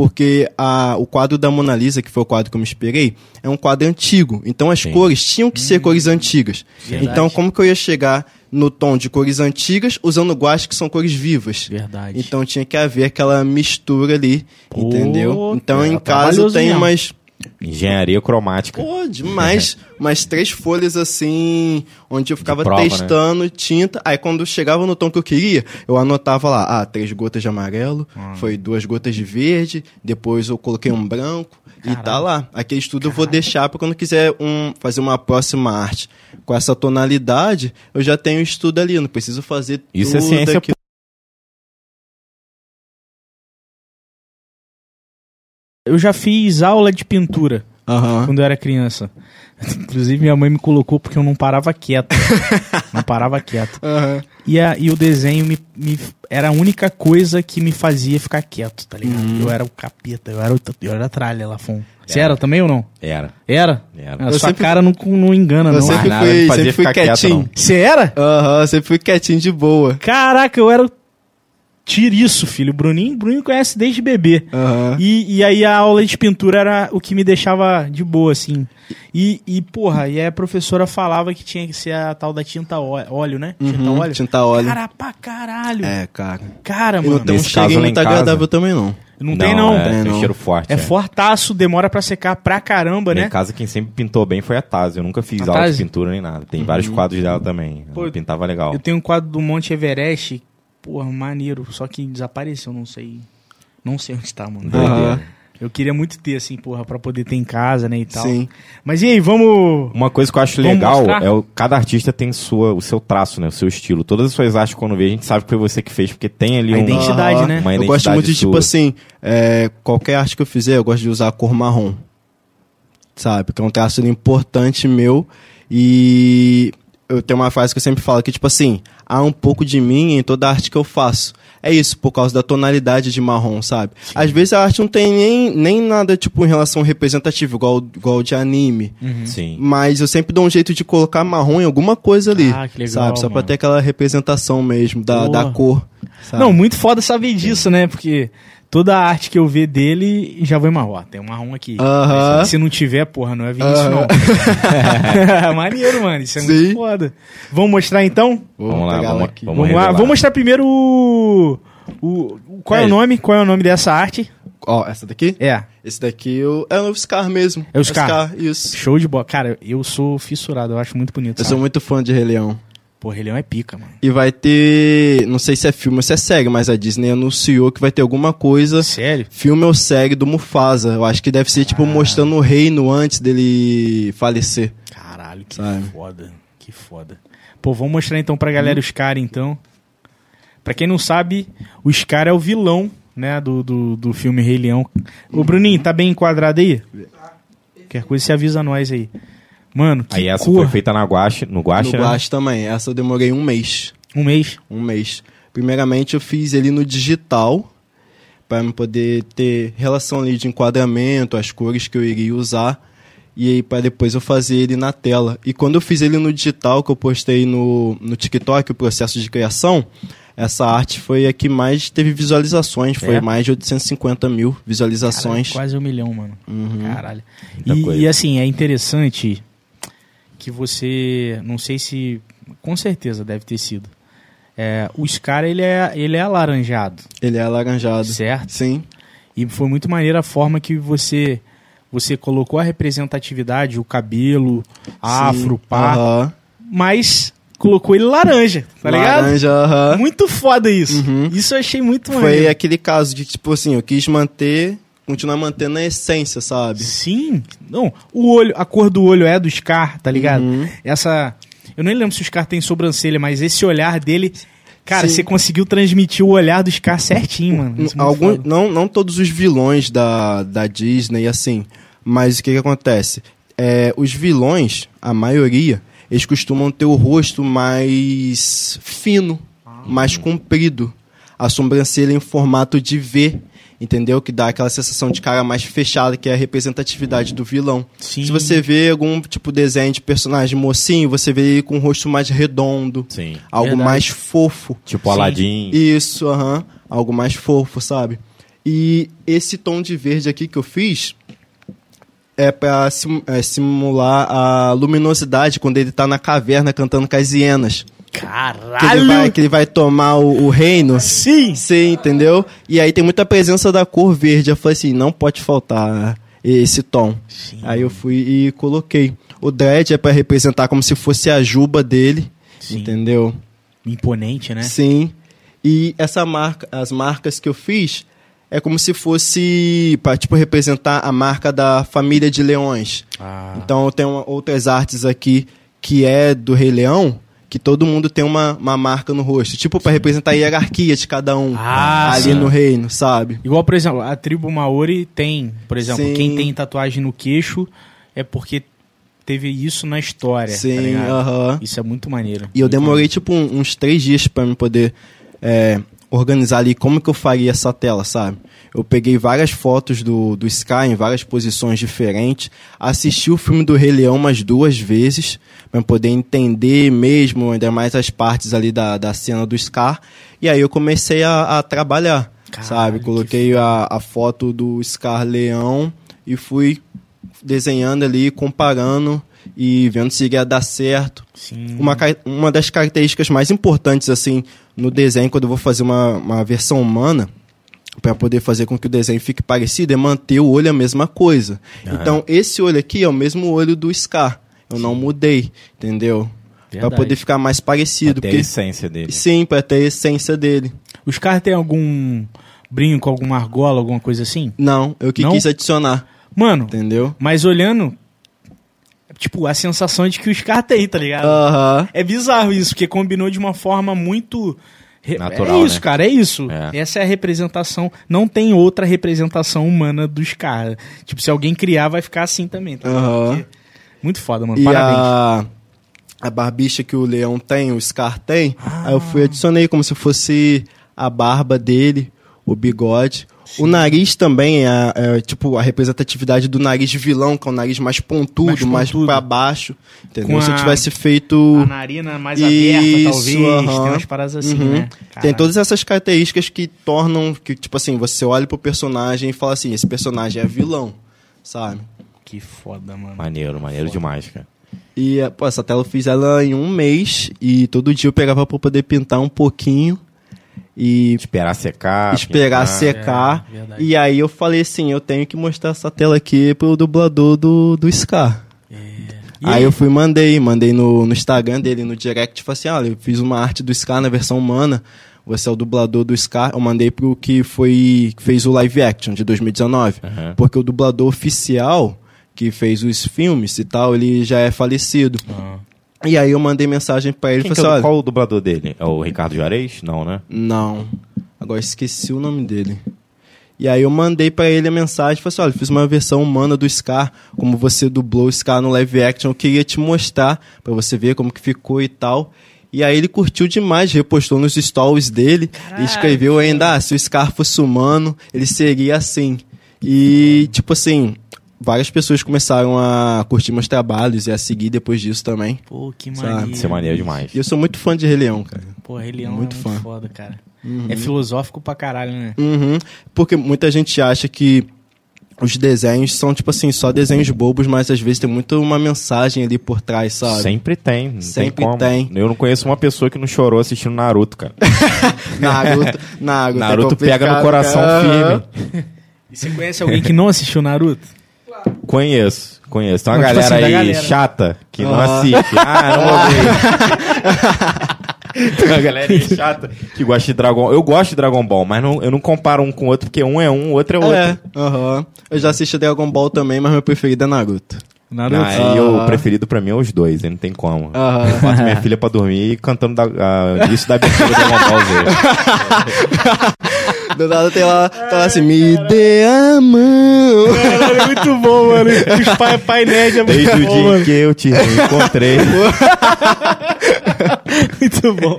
[SPEAKER 3] porque a, o quadro da Mona Lisa, que foi o quadro que eu me inspirei, é um quadro antigo. Então as
[SPEAKER 2] Sim.
[SPEAKER 3] cores tinham que ser cores antigas.
[SPEAKER 1] Verdade.
[SPEAKER 3] Então, como que eu ia chegar no tom de cores antigas usando guache que são cores vivas?
[SPEAKER 1] Verdade.
[SPEAKER 3] Então tinha que haver aquela mistura ali,
[SPEAKER 1] Pô,
[SPEAKER 3] entendeu? Então
[SPEAKER 1] é
[SPEAKER 3] em casa
[SPEAKER 1] trabalhoso
[SPEAKER 3] tenho
[SPEAKER 1] mesmo.
[SPEAKER 3] umas
[SPEAKER 2] Engenharia cromática.
[SPEAKER 3] Pô, demais. *laughs* Umas três folhas assim, onde eu ficava
[SPEAKER 2] prova, né?
[SPEAKER 3] testando tinta. Aí quando chegava no tom que eu queria, eu anotava lá, ah, três gotas de amarelo,
[SPEAKER 1] Ah.
[SPEAKER 3] foi duas gotas de verde, depois eu coloquei um branco. E tá lá. Aquele estudo eu vou deixar para quando quiser um, fazer uma próxima arte. Com essa tonalidade, eu já tenho estudo ali. Não preciso fazer
[SPEAKER 2] Isso é ciência
[SPEAKER 3] aquilo.
[SPEAKER 1] Eu já fiz aula de pintura.
[SPEAKER 3] Aham.
[SPEAKER 1] quando eu era criança. *laughs* Inclusive, minha mãe me colocou porque eu não parava quieto. *laughs* não parava quieto.
[SPEAKER 3] Aham.
[SPEAKER 1] E, a, e o desenho me, me- era a única coisa que me fazia ficar quieto, tá ligado?
[SPEAKER 3] Uhum.
[SPEAKER 1] Eu era o capeta, eu era, o, eu era a tralha, Lafon. Você era também ou não?
[SPEAKER 2] Era.
[SPEAKER 1] Era?
[SPEAKER 2] Era.
[SPEAKER 1] A
[SPEAKER 3] Eu
[SPEAKER 1] sua
[SPEAKER 3] sempre-
[SPEAKER 1] cara não, não engana,
[SPEAKER 3] Eu
[SPEAKER 1] não.
[SPEAKER 3] sempre
[SPEAKER 2] nada, não
[SPEAKER 3] fui,
[SPEAKER 2] fazia
[SPEAKER 3] sempre fui quietinho.
[SPEAKER 1] Você era?
[SPEAKER 3] Aham, sempre fui quietinho de boa.
[SPEAKER 1] Caraca, eu era o tiriço, filho. O Bruninho, Bruninho conhece desde bebê.
[SPEAKER 3] Aham.
[SPEAKER 1] E, e aí a aula de pintura era o que me deixava de boa, assim. E, e porra, e aí a professora falava que tinha que ser a tal da tinta ó- óleo, né? Tinta
[SPEAKER 3] Uhum,
[SPEAKER 1] óleo.
[SPEAKER 3] tinta óleo.
[SPEAKER 1] Cara, pra caralho.
[SPEAKER 3] É, cara.
[SPEAKER 1] Cara,
[SPEAKER 3] E não
[SPEAKER 1] mano.
[SPEAKER 3] tem um
[SPEAKER 2] Nesse caso,
[SPEAKER 3] cheirinho
[SPEAKER 2] lá em
[SPEAKER 3] muito agradável também, não.
[SPEAKER 1] Não, tem, não.
[SPEAKER 2] É,
[SPEAKER 3] Tem,
[SPEAKER 2] tem um
[SPEAKER 3] não.
[SPEAKER 2] cheiro forte.
[SPEAKER 1] É fortaço, demora pra secar pra caramba, né?
[SPEAKER 2] Em casa, quem sempre pintou bem foi a Taz. Eu nunca fiz
[SPEAKER 1] A
[SPEAKER 2] aula
[SPEAKER 1] Taz?
[SPEAKER 2] de pintura nem nada. Tem vários quadros dela também.
[SPEAKER 1] Pô,
[SPEAKER 2] pintava legal.
[SPEAKER 1] Eu tenho um quadro do Monte Everest, porra, maneiro, só que desapareceu, não sei. Não sei onde tá, mano.
[SPEAKER 3] Aham.
[SPEAKER 1] Eu queria muito ter, assim, porra, pra poder ter em casa, né, e tal.
[SPEAKER 3] Sim.
[SPEAKER 1] Mas e aí, vamos...
[SPEAKER 2] Uma coisa que eu acho
[SPEAKER 1] Vamos
[SPEAKER 2] legal
[SPEAKER 1] mostrar?
[SPEAKER 2] é o, cada artista tem sua, o seu traço, né? O seu estilo. Todas as suas artes, quando vê, a gente sabe que foi você que fez, porque tem ali
[SPEAKER 1] A
[SPEAKER 2] um,
[SPEAKER 1] identidade, né?
[SPEAKER 2] uma
[SPEAKER 3] Eu
[SPEAKER 2] identidade
[SPEAKER 3] gosto muito de, tipo
[SPEAKER 2] sua.
[SPEAKER 3] assim, é, qualquer arte que eu fizer, eu gosto de usar a cor marrom. Sabe? Porque é um traço importante meu. E eu tenho uma frase que eu sempre falo que, tipo assim, há um pouco de mim em toda arte que eu faço. É isso, por causa da tonalidade de marrom, sabe? Às vezes a arte não tem nem, nem nada, tipo, em relação representativo, igual, igual de anime.
[SPEAKER 2] Sim.
[SPEAKER 3] Mas eu sempre dou um jeito de colocar marrom em alguma coisa ali.
[SPEAKER 1] Ah, que legal,
[SPEAKER 3] sabe? Só pra
[SPEAKER 1] mano.
[SPEAKER 3] ter aquela representação mesmo da, da cor. sabe?
[SPEAKER 1] Não, muito foda saber disso, né? Porque toda a arte que eu ver dele já vou marrom. Ó, tem um marrom aqui.
[SPEAKER 3] Aham.
[SPEAKER 1] Se não tiver, porra, não é Vinícius,
[SPEAKER 3] Aham.
[SPEAKER 1] não. *laughs* *laughs* Maneiro, mano. Isso é
[SPEAKER 3] Sim.
[SPEAKER 1] muito foda. Vamos mostrar então?
[SPEAKER 3] Vou
[SPEAKER 2] Vamos lá, vamos-
[SPEAKER 3] aqui.
[SPEAKER 2] vamos-
[SPEAKER 1] Vamos lá. Vamos mostrar primeiro o. o qual é,
[SPEAKER 3] É.
[SPEAKER 1] o nome? Qual é o nome dessa arte?
[SPEAKER 3] Ó, essa daqui?
[SPEAKER 1] É.
[SPEAKER 3] Esse daqui eu- é o Scar mesmo.
[SPEAKER 1] É o Scar.
[SPEAKER 3] isso.
[SPEAKER 1] Show de bola. Cara, eu sou fissurado, eu acho muito bonito.
[SPEAKER 3] Eu
[SPEAKER 1] sabe?
[SPEAKER 3] sou muito fã de Rei Leão.
[SPEAKER 1] Pô, Rei Leão é pica, mano.
[SPEAKER 3] E vai ter. Não sei se é filme ou se é série, mas a Disney anunciou que vai ter alguma coisa.
[SPEAKER 1] Sério?
[SPEAKER 3] Filme ou série do Mufasa. Eu acho que deve ser, tipo, mostrando o reino antes dele falecer.
[SPEAKER 1] Caralho, que
[SPEAKER 3] Sabe?
[SPEAKER 1] foda. Que foda. Pô, vamos mostrar então pra galera
[SPEAKER 3] Hum.
[SPEAKER 1] o Scar, então. Pra quem não sabe, o Scar é o vilão, né, do, do, do filme Rei Leão. Ô, Bruninho, tá bem enquadrado aí? Qualquer coisa você avisa nós aí. Mano, que
[SPEAKER 2] Aí essa
[SPEAKER 1] cor.
[SPEAKER 2] foi feita na guache, no guache,
[SPEAKER 3] no
[SPEAKER 2] né?
[SPEAKER 3] Guache também. Essa eu demorei um mês.
[SPEAKER 1] Um mês.
[SPEAKER 3] Um mês. Primeiramente eu fiz ele no digital. Pra eu poder ter relação ali de enquadramento, as cores que eu iria usar. E aí para depois eu fazer ele na tela. E quando eu fiz ele no digital, que eu postei no, no TikTok, o processo de criação, essa arte foi a que mais teve visualizações. Foi
[SPEAKER 1] É?
[SPEAKER 3] mais de 850 mil visualizações.
[SPEAKER 1] Caralho, quase um milhão, mano.
[SPEAKER 3] Uhum.
[SPEAKER 1] Caralho. E, e, assim, é interessante que você. Não sei se. Com certeza deve ter sido. É, o Scar, ele é, ele é alaranjado,
[SPEAKER 3] Ele é alaranjado.
[SPEAKER 1] certo?
[SPEAKER 3] Sim.
[SPEAKER 1] E foi muito maneira a forma que você você colocou a representatividade, o cabelo, afro,
[SPEAKER 3] Sim.
[SPEAKER 1] pá,
[SPEAKER 3] Aham.
[SPEAKER 1] mas colocou ele laranja, tá ligado?
[SPEAKER 3] Laranja, aham.
[SPEAKER 1] Muito foda isso.
[SPEAKER 3] Uhum.
[SPEAKER 1] Isso eu achei muito
[SPEAKER 3] Foi
[SPEAKER 1] maneiro.
[SPEAKER 3] aquele caso de, tipo assim, eu quis manter, continuar mantendo a essência, sabe?
[SPEAKER 1] Sim. Não, o olho, a cor do olho é do Scar, tá ligado?
[SPEAKER 3] Uhum.
[SPEAKER 1] Essa. Eu nem lembro se o Scar tem sobrancelha, mas esse olhar dele. Cara,
[SPEAKER 3] Sim.
[SPEAKER 1] você conseguiu transmitir o olhar do Scar certinho, mano. É
[SPEAKER 3] Algum,
[SPEAKER 1] foda.
[SPEAKER 3] não, não todos os vilões da, da Disney, assim, mas o que, que acontece? É, os vilões, a maioria, eles costumam ter o rosto mais fino,
[SPEAKER 1] Ah.
[SPEAKER 3] mais comprido. A sobrancelha em formato de V, entendeu? Que dá aquela sensação de cara mais fechada, que é a representatividade do vilão.
[SPEAKER 1] Sim.
[SPEAKER 3] Se você vê algum tipo de desenho de personagem mocinho, você vê ele com o rosto mais redondo,
[SPEAKER 2] Sim.
[SPEAKER 3] algo
[SPEAKER 1] Verdade.
[SPEAKER 3] mais fofo.
[SPEAKER 2] Tipo
[SPEAKER 1] Sim.
[SPEAKER 2] Aladdin.
[SPEAKER 3] Isso, aham. Algo mais fofo, sabe? E esse tom de verde aqui que eu fiz é pra sim- é, simular a luminosidade quando ele tá na caverna cantando com as hienas. Que
[SPEAKER 1] Caralho!
[SPEAKER 3] ele vai, que ele vai tomar o, o reino.
[SPEAKER 1] Sim!
[SPEAKER 3] Sim, entendeu? E aí tem muita presença da cor verde. Eu falei assim, não pode faltar esse tom.
[SPEAKER 1] Sim.
[SPEAKER 3] Aí eu fui e coloquei. O dread é pra representar como se fosse a juba dele,
[SPEAKER 1] Sim.
[SPEAKER 3] entendeu?
[SPEAKER 1] Imponente, né?
[SPEAKER 3] Sim. E essa marca, as marcas que eu fiz é como se fosse para tipo representar a marca da família de leões.
[SPEAKER 1] Ah,
[SPEAKER 3] Então eu tenho outras artes aqui que é do Rei Leão, que todo mundo tem uma, uma marca no rosto. Tipo, pra representar a hierarquia de cada um
[SPEAKER 1] Ah,
[SPEAKER 3] ali
[SPEAKER 1] sim.
[SPEAKER 3] no reino, sabe?
[SPEAKER 1] Igual, por exemplo, a tribo Maori tem, por exemplo,
[SPEAKER 3] Sim.
[SPEAKER 1] quem tem tatuagem no queixo é porque teve isso na história. tá
[SPEAKER 3] Sim,
[SPEAKER 1] ligado?
[SPEAKER 3] aham.
[SPEAKER 1] Isso é muito maneiro.
[SPEAKER 3] E eu demorei, tipo, um- uns três dias pra me poder é, organizar ali como que eu faria essa tela, sabe? Eu peguei várias fotos do, do Sky em várias posições diferentes, assisti o filme do Rei Leão umas duas vezes, pra poder entender mesmo, ainda mais as partes ali da, da cena do Scar, e aí eu comecei a, a trabalhar,
[SPEAKER 1] Caralho,
[SPEAKER 3] sabe?
[SPEAKER 1] que
[SPEAKER 3] Coloquei a, a foto do Scar Leão e fui desenhando ali, comparando e vendo se ia dar certo
[SPEAKER 1] Sim.
[SPEAKER 3] uma, uma das características mais importantes assim no desenho quando eu vou fazer uma, uma versão humana para poder fazer com que o desenho fique parecido é manter o olho a mesma coisa. Então esse olho aqui é o mesmo olho do Scar. Eu não mudei, entendeu? Para poder ficar mais parecido,
[SPEAKER 2] Tem a
[SPEAKER 3] porque
[SPEAKER 2] essência dele.
[SPEAKER 3] sim, para ter a essência dele.
[SPEAKER 1] Os caras têm algum brinco, alguma argola, alguma coisa assim?
[SPEAKER 3] Não, eu que
[SPEAKER 1] Não?
[SPEAKER 3] quis adicionar,
[SPEAKER 1] Mano,
[SPEAKER 3] entendeu?
[SPEAKER 1] mas olhando, tipo, a sensação de que os caras têm, tá ligado? É bizarro isso, porque combinou de uma forma muito.
[SPEAKER 2] Natural,
[SPEAKER 1] é isso,
[SPEAKER 2] né?
[SPEAKER 1] cara, é isso.
[SPEAKER 2] É.
[SPEAKER 1] Essa é a representação. Não tem outra representação humana dos caras. Tipo, se alguém criar, vai ficar assim também. Tá. Porque- Muito foda, mano.
[SPEAKER 3] E
[SPEAKER 1] Parabéns.
[SPEAKER 3] a, a barbicha que o leão tem, o Scar tem,
[SPEAKER 1] Ah.
[SPEAKER 3] aí eu fui adicionei como se fosse a barba dele, o bigode. O nariz também é, é, tipo a representatividade do nariz de vilão, que é um nariz mais pontudo,
[SPEAKER 1] Mais
[SPEAKER 3] mais,
[SPEAKER 1] pontudo.
[SPEAKER 3] pra baixo. Entendeu?
[SPEAKER 1] Com
[SPEAKER 3] Se eu
[SPEAKER 1] a-
[SPEAKER 3] tivesse feito.
[SPEAKER 1] A narina mais aberta, talvez.
[SPEAKER 3] aham.
[SPEAKER 1] Tem umas paradas assim,
[SPEAKER 3] Uhum.
[SPEAKER 1] né?
[SPEAKER 3] Tem todas essas características que tornam que, tipo assim, você olha pro personagem e fala assim, esse personagem é vilão, sabe?
[SPEAKER 1] Que foda, mano.
[SPEAKER 2] Maneiro, maneiro demais, cara.
[SPEAKER 3] E, pô, essa tela eu fiz ela em um mês e todo dia eu pegava pra poder pintar um pouquinho e
[SPEAKER 2] Esperar secar.
[SPEAKER 3] esperar
[SPEAKER 2] pintar.
[SPEAKER 3] secar.
[SPEAKER 1] É,
[SPEAKER 3] e aí eu falei assim, eu tenho que mostrar essa tela aqui pro dublador do, do Scar.
[SPEAKER 1] E
[SPEAKER 3] Aí eu fui e mandei, mandei no, no Instagram dele, no direct, falei assim, olha, eu fiz uma arte do Scar na versão humana, você é o dublador do Scar, eu mandei pro que foi, que fez o live action de 2019,
[SPEAKER 2] Aham.
[SPEAKER 3] porque o dublador oficial, que fez os filmes e tal, ele já é falecido.
[SPEAKER 1] Ah.
[SPEAKER 3] E aí eu mandei mensagem pra ele,
[SPEAKER 2] Quem que
[SPEAKER 3] falei
[SPEAKER 2] é o-
[SPEAKER 3] assim,
[SPEAKER 2] qual o dublador dele? É o Ricardo Juarez? Não, né?
[SPEAKER 3] não, agora esqueci o nome dele. E aí eu mandei pra ele a mensagem, falei assim, olha, fiz uma versão humana do Scar, como você dublou o Scar no live action, eu queria te mostrar pra você ver como que ficou e tal. E aí ele curtiu demais, repostou nos stories dele e escreveu ainda, ah, se o Scar fosse humano, ele seria assim. E, tipo assim, várias pessoas começaram a curtir meus trabalhos e a seguir depois disso também.
[SPEAKER 1] Pô, que maneiro.
[SPEAKER 2] Isso é maneiro demais.
[SPEAKER 3] E eu sou muito fã de Rei Leão, cara.
[SPEAKER 1] Pô, Rei Leão
[SPEAKER 3] Muito
[SPEAKER 1] é muito
[SPEAKER 3] fã.
[SPEAKER 1] foda, cara. É filosófico pra caralho, né?
[SPEAKER 3] Uhum. Porque muita gente acha que os desenhos são, tipo assim, só desenhos bobos, mas às vezes tem muito uma mensagem ali por trás, sabe?
[SPEAKER 2] Sempre tem. Não
[SPEAKER 3] Sempre
[SPEAKER 2] tem,
[SPEAKER 3] tem.
[SPEAKER 2] Eu não conheço uma pessoa que não chorou assistindo Naruto, cara. *laughs*
[SPEAKER 3] Naruto, Naruto, *laughs* é
[SPEAKER 2] Naruto pega no coração
[SPEAKER 3] cara.
[SPEAKER 2] firme.
[SPEAKER 1] E você conhece alguém que não assistiu Naruto?
[SPEAKER 2] Conheço, conheço. Tem uma
[SPEAKER 1] Não, tipo
[SPEAKER 2] galera
[SPEAKER 1] assim, da
[SPEAKER 2] aí
[SPEAKER 1] galera.
[SPEAKER 2] chata que não assiste. Ah, não vou ver. *laughs* Tem uma galera aí chata que gosta de Dragon Eu gosto de Dragon Ball, mas não, eu não comparo um com o outro, porque um é um, o outro é outro.
[SPEAKER 3] É, aham. Eu já assisti Dragon Ball também, mas meu preferido é Naruto.
[SPEAKER 1] Naruto?
[SPEAKER 2] Ah, e o
[SPEAKER 3] Ah.
[SPEAKER 2] preferido pra mim é os dois, aí não tem como.
[SPEAKER 3] Aham.
[SPEAKER 2] Eu boto minha filha pra dormir cantando da, a, isso da abertura do Dragon Ball Z. *laughs*
[SPEAKER 3] Do nada tem lá, tá lá assim, me dê a mão.
[SPEAKER 1] Caralho, é muito bom, mano. Os pai, pai nerd é muito
[SPEAKER 2] Desde o
[SPEAKER 1] bom,
[SPEAKER 2] dia
[SPEAKER 1] mano.
[SPEAKER 2] que eu te encontrei. *laughs*
[SPEAKER 1] Muito bom.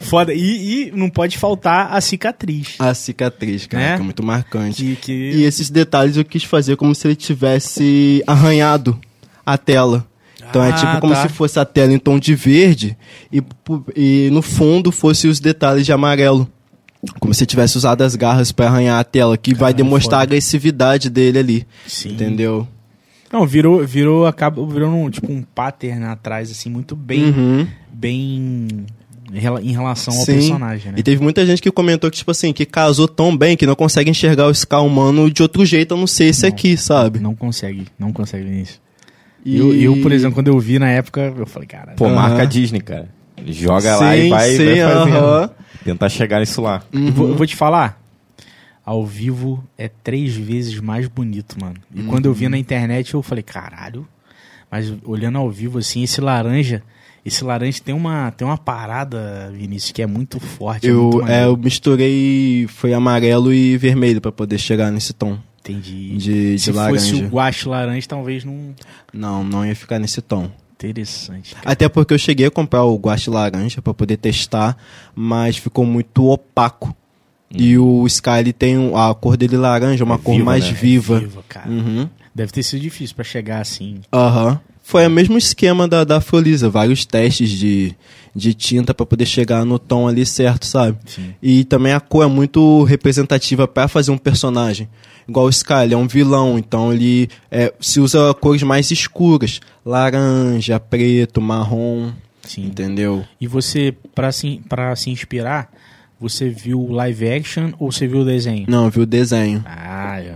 [SPEAKER 1] Foda. E, e não pode faltar a cicatriz.
[SPEAKER 3] A cicatriz, cara,
[SPEAKER 1] Né?
[SPEAKER 3] que é muito marcante.
[SPEAKER 1] Que, que...
[SPEAKER 3] E esses detalhes eu quis fazer como se ele tivesse arranhado a tela. Então é
[SPEAKER 1] Ah,
[SPEAKER 3] tipo como
[SPEAKER 1] tá.
[SPEAKER 3] se fosse a tela em tom de verde e, e no fundo fosse os detalhes de amarelo. Como se tivesse usado as garras para arranhar a tela, que vai
[SPEAKER 1] Caralho,
[SPEAKER 3] demonstrar
[SPEAKER 1] foda.
[SPEAKER 3] a agressividade dele ali.
[SPEAKER 1] Sim.
[SPEAKER 3] Entendeu?
[SPEAKER 1] Não, virou, virou, acaba, virou um, tipo um pattern atrás, assim, muito bem,
[SPEAKER 3] Uhum.
[SPEAKER 1] bem em rela- em relação ao
[SPEAKER 3] Sim.
[SPEAKER 1] personagem, né?
[SPEAKER 3] E teve muita gente que comentou que, tipo assim, que casou tão bem que não consegue enxergar o Scar humano de outro jeito, a não ser esse
[SPEAKER 1] Não.
[SPEAKER 3] aqui, sabe?
[SPEAKER 1] Não consegue, não consegue nisso.
[SPEAKER 3] E-
[SPEAKER 1] Eu, eu, por exemplo, quando eu vi na época, eu falei, cara,
[SPEAKER 2] Pô,
[SPEAKER 3] Aham.
[SPEAKER 2] marca Disney, cara. Joga lá e
[SPEAKER 3] Sim,
[SPEAKER 2] vai,
[SPEAKER 3] sim,
[SPEAKER 2] vai fazendo.
[SPEAKER 3] aham.
[SPEAKER 2] Tentar chegar nisso lá.
[SPEAKER 1] eu vou, vou te falar, ao vivo é três vezes mais bonito, mano. E quando eu vi na internet, eu falei, caralho, mas olhando ao vivo, assim, esse laranja, Esse laranja tem uma, tem uma parada, Vinícius, que é muito forte. é
[SPEAKER 3] Eu,
[SPEAKER 1] muito
[SPEAKER 3] é,
[SPEAKER 1] maneiro.
[SPEAKER 3] eu misturei, foi amarelo e vermelho pra poder chegar nesse tom
[SPEAKER 1] Entendi.
[SPEAKER 3] de, de
[SPEAKER 1] Se
[SPEAKER 3] laranja.
[SPEAKER 1] fosse o guache laranja, talvez não...
[SPEAKER 3] Não, não ia ficar nesse tom.
[SPEAKER 1] Interessante. cara.
[SPEAKER 3] Até porque eu cheguei a comprar o guache laranja pra poder testar, mas ficou muito opaco. E o Sky tem a cor dele laranja, uma
[SPEAKER 2] É
[SPEAKER 3] cor
[SPEAKER 2] viva,
[SPEAKER 3] mais
[SPEAKER 2] né?
[SPEAKER 3] viva.
[SPEAKER 1] Viva, cara.
[SPEAKER 3] Uhum.
[SPEAKER 1] Deve ter sido difícil pra chegar assim.
[SPEAKER 3] Aham. Foi o mesmo esquema da, da Afrolisa, vários testes de, de tinta pra poder chegar no tom ali certo, sabe?
[SPEAKER 1] Sim.
[SPEAKER 3] E também a cor é muito representativa pra fazer um personagem. Igual o Sky, ele é um vilão, então ele é, se usa cores mais escuras, laranja, preto, marrom,
[SPEAKER 1] Sim.
[SPEAKER 3] entendeu?
[SPEAKER 1] E você, pra se, pra se inspirar, você viu o live action ou você viu o desenho?
[SPEAKER 3] Não, viu o desenho.
[SPEAKER 1] Ah, é.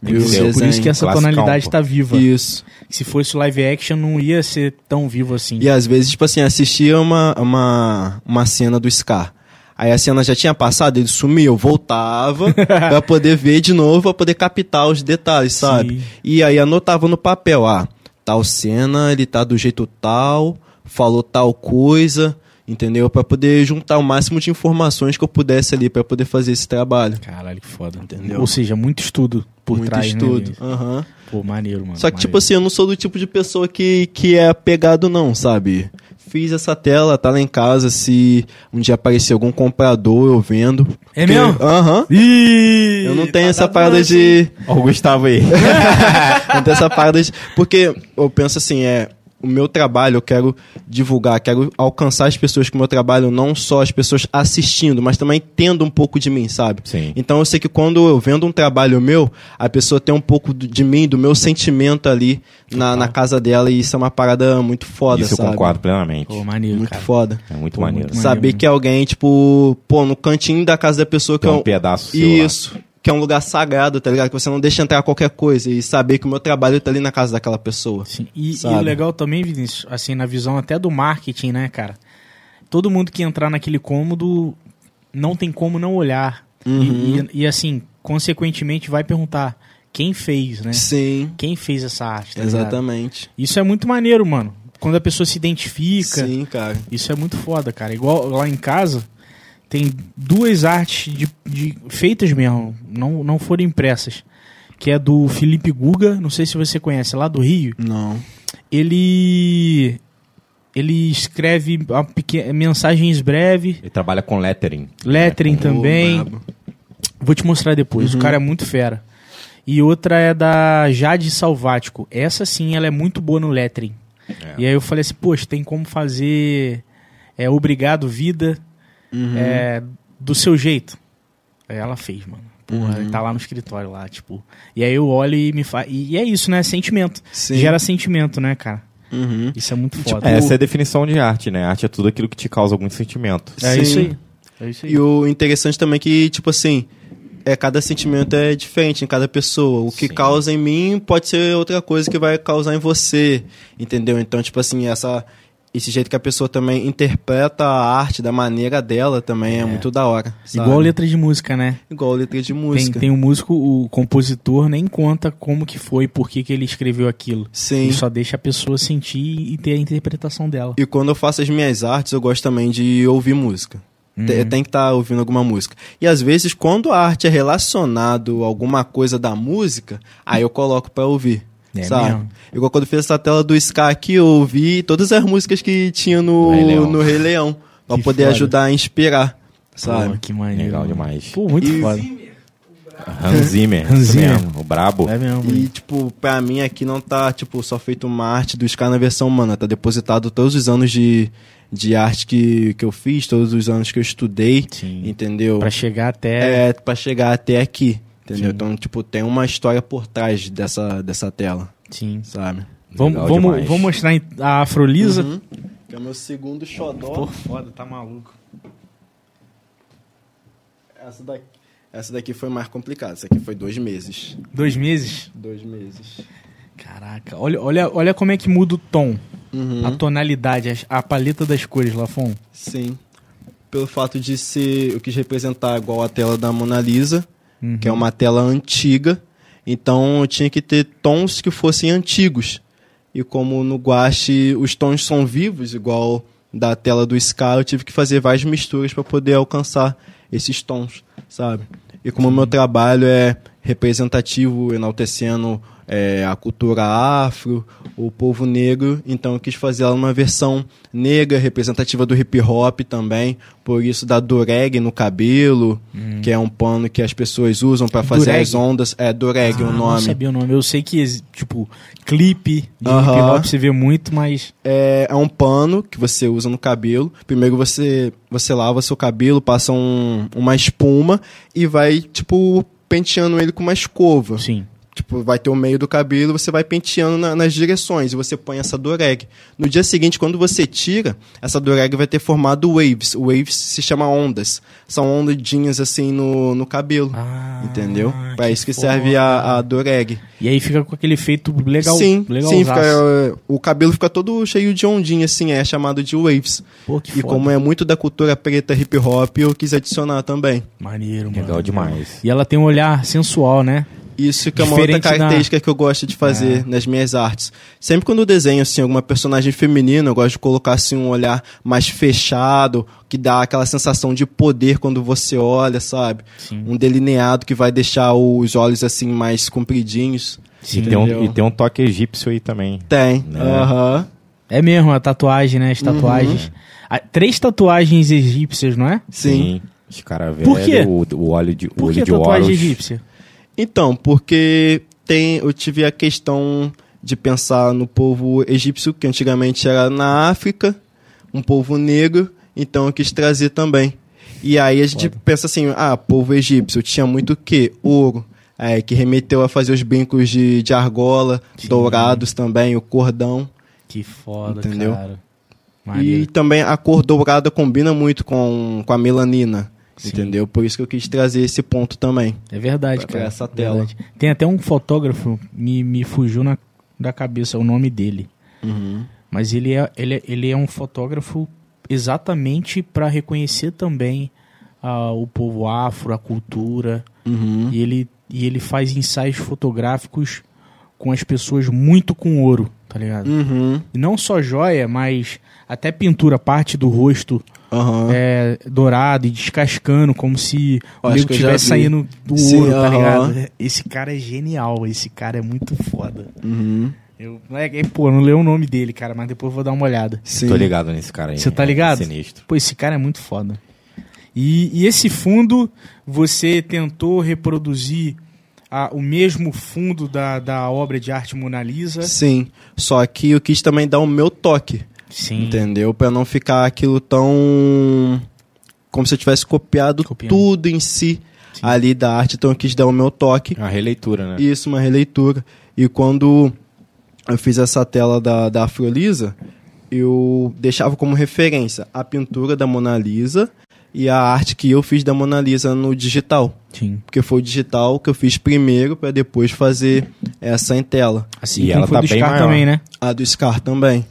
[SPEAKER 3] Viu
[SPEAKER 1] Por
[SPEAKER 3] o
[SPEAKER 1] isso- por isso
[SPEAKER 3] desenho.
[SPEAKER 1] que essa
[SPEAKER 2] Classicão,
[SPEAKER 1] tonalidade
[SPEAKER 2] pô.
[SPEAKER 1] tá viva.
[SPEAKER 3] Isso.
[SPEAKER 1] Se fosse live action, não ia ser tão vivo assim.
[SPEAKER 3] E às vezes, tipo assim, assistia uma, uma, uma cena do Scar. Aí a cena já tinha passado, ele sumia, eu voltava *laughs* pra poder ver de novo, pra poder captar os detalhes, sabe?
[SPEAKER 1] Sim.
[SPEAKER 3] E aí anotava no papel, ah, tal cena, ele tá do jeito tal, falou tal coisa, entendeu? Pra poder juntar o máximo de informações que eu pudesse ali pra poder fazer esse trabalho.
[SPEAKER 1] Caralho, que foda.
[SPEAKER 3] Entendeu?
[SPEAKER 1] Ou seja, muito estudo por
[SPEAKER 3] Muito
[SPEAKER 1] trás, né,
[SPEAKER 3] estudo.
[SPEAKER 1] Vinícius?
[SPEAKER 3] Aham.
[SPEAKER 1] Pô, maneiro, mano.
[SPEAKER 3] Só que, tipo
[SPEAKER 1] maneiro.
[SPEAKER 3] assim, eu não sou do tipo de pessoa que, que é apegado, não, sabe? Fiz essa tela, tá lá em casa. Se um dia aparecer algum comprador, eu vendo.
[SPEAKER 1] É
[SPEAKER 3] Porque-
[SPEAKER 1] mesmo?
[SPEAKER 3] Aham.
[SPEAKER 1] Ih,
[SPEAKER 3] Eu não
[SPEAKER 1] tá
[SPEAKER 3] tenho essa
[SPEAKER 1] dado
[SPEAKER 3] parada de.
[SPEAKER 2] Ó, o Gustavo aí. *laughs*
[SPEAKER 3] não tenho essa parada de. Porque eu penso assim, é. O meu trabalho eu quero divulgar, quero alcançar as pessoas com o meu trabalho, não só as pessoas assistindo, mas também tendo um pouco de mim, sabe?
[SPEAKER 2] Sim.
[SPEAKER 3] Então eu sei que quando eu vendo um trabalho meu, a pessoa tem um pouco de mim, do meu sentimento ali na, na casa dela, e isso é uma parada muito foda,
[SPEAKER 2] Isso eu
[SPEAKER 3] sabe?
[SPEAKER 2] concordo plenamente.
[SPEAKER 1] Pô, maneiro,
[SPEAKER 3] Muito
[SPEAKER 1] cara.
[SPEAKER 3] foda.
[SPEAKER 2] É muito
[SPEAKER 1] Pô,
[SPEAKER 2] maneiro.
[SPEAKER 1] muito
[SPEAKER 3] Saber
[SPEAKER 1] maneiro.
[SPEAKER 3] que alguém, tipo, pô, no cantinho da casa da pessoa que é
[SPEAKER 2] um pedaço seu lá.
[SPEAKER 3] Que é um lugar sagrado, tá ligado? Que você não deixa entrar qualquer coisa e saber que o meu trabalho tá ali na casa daquela pessoa.
[SPEAKER 1] Sim. E, e o legal também, Vinícius, assim, na visão até do marketing, né, cara? Todo mundo que entrar naquele cômodo não tem como não olhar. E-
[SPEAKER 3] Uhum.
[SPEAKER 1] E, e, assim, consequentemente, vai perguntar quem fez, né?
[SPEAKER 3] Sim,
[SPEAKER 1] Quem fez essa arte, tá ligado?
[SPEAKER 3] exatamente.
[SPEAKER 1] Isso é muito maneiro, mano. Quando a pessoa se identifica,
[SPEAKER 3] Sim, cara.
[SPEAKER 1] isso é muito foda, cara. Igual lá em casa, tem duas artes de, de- feitas mesmo, não, não foram impressas. Que é do Felipe Guga, não sei se você conhece, lá do Rio.
[SPEAKER 3] Não.
[SPEAKER 1] Ele. Ele escreve a peque- mensagens breves,
[SPEAKER 2] Ele trabalha com lettering.
[SPEAKER 1] lettering
[SPEAKER 3] Ô,
[SPEAKER 1] também.
[SPEAKER 3] brabo.
[SPEAKER 1] Vou te mostrar depois.
[SPEAKER 3] Uhum.
[SPEAKER 1] O cara é muito fera. E outra é da Jade Salvático. Essa sim, ela é muito boa no lettering.
[SPEAKER 2] É.
[SPEAKER 1] E aí eu falei assim, poxa, tem como fazer é, Obrigado Vida
[SPEAKER 3] Uhum.
[SPEAKER 1] é, do seu jeito. Aí ela fez, mano. Porra,
[SPEAKER 3] Uhum.
[SPEAKER 1] tá lá no escritório lá, tipo. E aí eu olho e me faz. E é isso, né? Sentimento.
[SPEAKER 3] Sim.
[SPEAKER 1] Gera sentimento, né, cara?
[SPEAKER 3] Uhum.
[SPEAKER 1] Isso é muito
[SPEAKER 3] tipo,
[SPEAKER 1] foda.
[SPEAKER 2] É, essa é a definição de arte, né? Arte é tudo aquilo que te causa algum sentimento.
[SPEAKER 1] É
[SPEAKER 3] Sim.
[SPEAKER 1] isso aí. É isso aí.
[SPEAKER 3] E o interessante também é que, tipo assim, é, cada sentimento é diferente em cada pessoa. O que
[SPEAKER 2] Sim.
[SPEAKER 3] causa em mim pode ser outra coisa que vai causar em você. Entendeu? Então, tipo assim, essa, esse jeito que a pessoa também interpreta a arte da maneira dela também é, muito da hora. sabe?
[SPEAKER 1] Igual letra de música, né?
[SPEAKER 3] Igual letra de música.
[SPEAKER 1] tem um músico, o compositor nem conta como que foi, por que, que ele escreveu aquilo.
[SPEAKER 3] Sim.
[SPEAKER 1] Ele só deixa a pessoa sentir e ter a interpretação dela.
[SPEAKER 3] E quando eu faço as minhas artes, eu gosto também de ouvir música.
[SPEAKER 1] Uhum.
[SPEAKER 3] Te- Tem que estar ouvindo alguma música. E às vezes, quando a arte é relacionado a alguma coisa da música, aí eu coloco pra ouvir.
[SPEAKER 1] É
[SPEAKER 3] sabe?
[SPEAKER 1] mesmo?
[SPEAKER 3] Igual quando eu fiz essa tela do Ska aqui, eu ouvi todas as músicas que tinha no,
[SPEAKER 2] Rei Leão.
[SPEAKER 3] no Rei Leão. *laughs* Pra
[SPEAKER 1] Que
[SPEAKER 3] poder
[SPEAKER 1] foda.
[SPEAKER 3] ajudar a inspirar.
[SPEAKER 1] Pô,
[SPEAKER 3] Sabe?
[SPEAKER 1] que maneiro.
[SPEAKER 2] Legal demais.
[SPEAKER 1] Pô, muito
[SPEAKER 3] E-
[SPEAKER 1] foda.
[SPEAKER 2] Hans Zimmer.
[SPEAKER 1] Hans Zimmer.
[SPEAKER 2] mesmo, o brabo.
[SPEAKER 1] É mesmo.
[SPEAKER 3] E, tipo, pra mim aqui não tá, tipo, só feito uma arte do Ska na versão humana. Tá depositado todos os anos de, de arte que, que eu fiz, todos os anos que eu estudei.
[SPEAKER 1] Sim.
[SPEAKER 3] Entendeu?
[SPEAKER 1] Pra chegar até.
[SPEAKER 3] É, pra chegar até aqui. Entendeu?
[SPEAKER 1] Sim.
[SPEAKER 3] Então, tipo, tem uma história por trás dessa, dessa tela,
[SPEAKER 1] Sim.
[SPEAKER 3] sabe?
[SPEAKER 1] Vamos, vamos, vamos mostrar a Afrolisa.
[SPEAKER 3] Uhum. Que é o meu segundo xodó.
[SPEAKER 1] Pô, foda, tá maluco.
[SPEAKER 3] Essa daqui, essa daqui foi mais complicada. Essa aqui foi dois meses.
[SPEAKER 1] Dois meses?
[SPEAKER 3] Dois meses.
[SPEAKER 1] Caraca, olha, olha, olha como é que muda o tom,
[SPEAKER 3] Uhum.
[SPEAKER 1] a tonalidade, as- a paleta das cores, Lafon.
[SPEAKER 3] Sim. Pelo fato de ser. Eu quis representar igual a tela da Mona Lisa,
[SPEAKER 1] Uhum.
[SPEAKER 3] que é uma tela antiga. Então eu tinha que ter tons que fossem antigos. E como no guache os tons são vivos, igual da tela do Sky, eu tive que fazer várias misturas para poder alcançar esses tons, sabe? E como o meu trabalho é representativo, enaltecendo é, a cultura afro, o povo negro, então eu quis fazer ela uma versão negra, representativa do hip hop também, por isso da dureg no cabelo, que é um pano que as pessoas usam para fazer
[SPEAKER 1] Dureg?
[SPEAKER 3] as ondas. É dureg
[SPEAKER 1] Ah,
[SPEAKER 3] o
[SPEAKER 1] Não
[SPEAKER 3] nome.
[SPEAKER 1] sabia o nome. Eu sei que, tipo, clipe de
[SPEAKER 3] Aham.
[SPEAKER 1] hip hop você vê muito, mas.
[SPEAKER 3] é, é um pano que você usa no cabelo. Primeiro você, você lava seu cabelo, passa um- uma espuma e vai, tipo, penteando ele com uma escova.
[SPEAKER 1] Sim.
[SPEAKER 3] Tipo, vai ter o meio do cabelo, você vai penteando na- nas direções e você põe essa dureg. No dia seguinte, quando você tira, essa dureg vai ter formado waves. Waves se chama ondas. São ondinhas assim no, no cabelo.
[SPEAKER 1] Ah,
[SPEAKER 3] entendeu? Pra
[SPEAKER 1] que
[SPEAKER 3] isso que
[SPEAKER 1] foda.
[SPEAKER 3] serve a, a dureg.
[SPEAKER 1] E aí fica com aquele efeito legal.
[SPEAKER 3] sim,
[SPEAKER 1] legal
[SPEAKER 3] sim fica, é, o cabelo fica todo cheio de ondinha, assim, é chamado de waves.
[SPEAKER 1] Pô, que
[SPEAKER 3] E
[SPEAKER 1] foda.
[SPEAKER 3] como é muito da cultura preta hip hop, eu quis adicionar também.
[SPEAKER 1] Maneiro, mano.
[SPEAKER 2] Legal demais.
[SPEAKER 1] E ela tem um olhar sensual, né?
[SPEAKER 3] Isso que é uma outra
[SPEAKER 1] Diferente
[SPEAKER 3] característica que eu gosto de fazer nas minhas artes. Sempre quando eu desenho assim alguma personagem feminina, eu gosto de colocar assim um olhar mais fechado, que dá aquela sensação de poder quando você olha, sabe?
[SPEAKER 1] Sim.
[SPEAKER 3] Um delineado que vai deixar os olhos assim mais compridinhos.
[SPEAKER 2] E tem, um, e tem um toque egípcio aí também.
[SPEAKER 3] Tem.
[SPEAKER 2] Né?
[SPEAKER 1] É mesmo, a tatuagem, né? As
[SPEAKER 3] Uhum.
[SPEAKER 1] tatuagens. Ah, três tatuagens egípcias, não é?
[SPEAKER 3] Sim.
[SPEAKER 2] Os caras
[SPEAKER 1] Por quê?
[SPEAKER 2] velhos, o, o óleo de, o
[SPEAKER 1] Por
[SPEAKER 2] olho
[SPEAKER 1] que
[SPEAKER 2] de
[SPEAKER 1] tatuagem
[SPEAKER 2] Horus.
[SPEAKER 1] egípcia?
[SPEAKER 3] Então, porque tem, eu tive a questão de pensar no povo egípcio, que antigamente era na África, um povo negro, então eu quis trazer também. E aí a gente pensa assim, ah, povo egípcio tinha muito o quê? Ouro. É, que remeteu a fazer os brincos de, de argola,
[SPEAKER 1] Sim.
[SPEAKER 3] dourados também, o cordão.
[SPEAKER 1] Que foda,
[SPEAKER 3] Entendeu?
[SPEAKER 1] cara.
[SPEAKER 3] E
[SPEAKER 1] Maneiro.
[SPEAKER 3] também a cor dourada combina muito com, com a melanina.
[SPEAKER 1] Sim.
[SPEAKER 3] Entendeu? Por isso que eu quis trazer esse ponto também.
[SPEAKER 1] É verdade,
[SPEAKER 3] Pra-
[SPEAKER 1] cara.
[SPEAKER 3] pra essa tela.
[SPEAKER 1] Verdade. Tem até um fotógrafo, me, me fugiu na, da cabeça o nome dele. Mas ele é, ele, é- ele é um fotógrafo exatamente para reconhecer também ah, o povo afro, a cultura.
[SPEAKER 3] Uhum.
[SPEAKER 1] E ele, e ele faz ensaios fotográficos com as pessoas muito com ouro, tá ligado?
[SPEAKER 3] Uhum.
[SPEAKER 1] E não só joia, mas até pintura, parte do rosto
[SPEAKER 3] Aham.
[SPEAKER 1] é, dourado e descascando, como se o nego
[SPEAKER 3] que eu já
[SPEAKER 1] tivesse
[SPEAKER 3] vi.
[SPEAKER 1] saindo do
[SPEAKER 3] Sim,
[SPEAKER 1] ouro, tá ligado? Esse cara é genial, esse cara é muito foda.
[SPEAKER 3] Uhum.
[SPEAKER 1] Eu, é, é, pô, não leu o nome dele, cara, mas depois eu vou dar uma olhada.
[SPEAKER 3] Sim.
[SPEAKER 2] Tô ligado nesse cara aí.
[SPEAKER 1] Você tá
[SPEAKER 2] é
[SPEAKER 1] ligado?
[SPEAKER 2] Sinistro.
[SPEAKER 1] Pô, esse cara é muito foda. E, e esse fundo, você tentou reproduzir a- o mesmo fundo da, da obra de arte Mona Lisa?
[SPEAKER 3] Sim. Só que eu quis também dar o meu toque,
[SPEAKER 1] Sim.
[SPEAKER 3] entendeu? Pra não ficar aquilo tão. Como se eu tivesse copiado
[SPEAKER 1] Copiando.
[SPEAKER 3] tudo em si
[SPEAKER 1] Sim.
[SPEAKER 3] ali da arte. Então eu quis dar o meu toque.
[SPEAKER 2] Uma releitura, né?
[SPEAKER 3] Isso, uma releitura. E quando eu fiz essa tela da, da Afrolisa, eu deixava como referência a pintura da Mona Lisa e a arte que eu fiz da Mona Lisa no digital.
[SPEAKER 1] Sim.
[SPEAKER 3] Porque foi o digital que eu fiz primeiro para depois fazer essa em tela.
[SPEAKER 1] Assim
[SPEAKER 2] E ela
[SPEAKER 1] foi
[SPEAKER 2] tá
[SPEAKER 1] do
[SPEAKER 2] bem
[SPEAKER 1] Scar
[SPEAKER 2] maior.
[SPEAKER 1] também, né?
[SPEAKER 3] A do Scar também.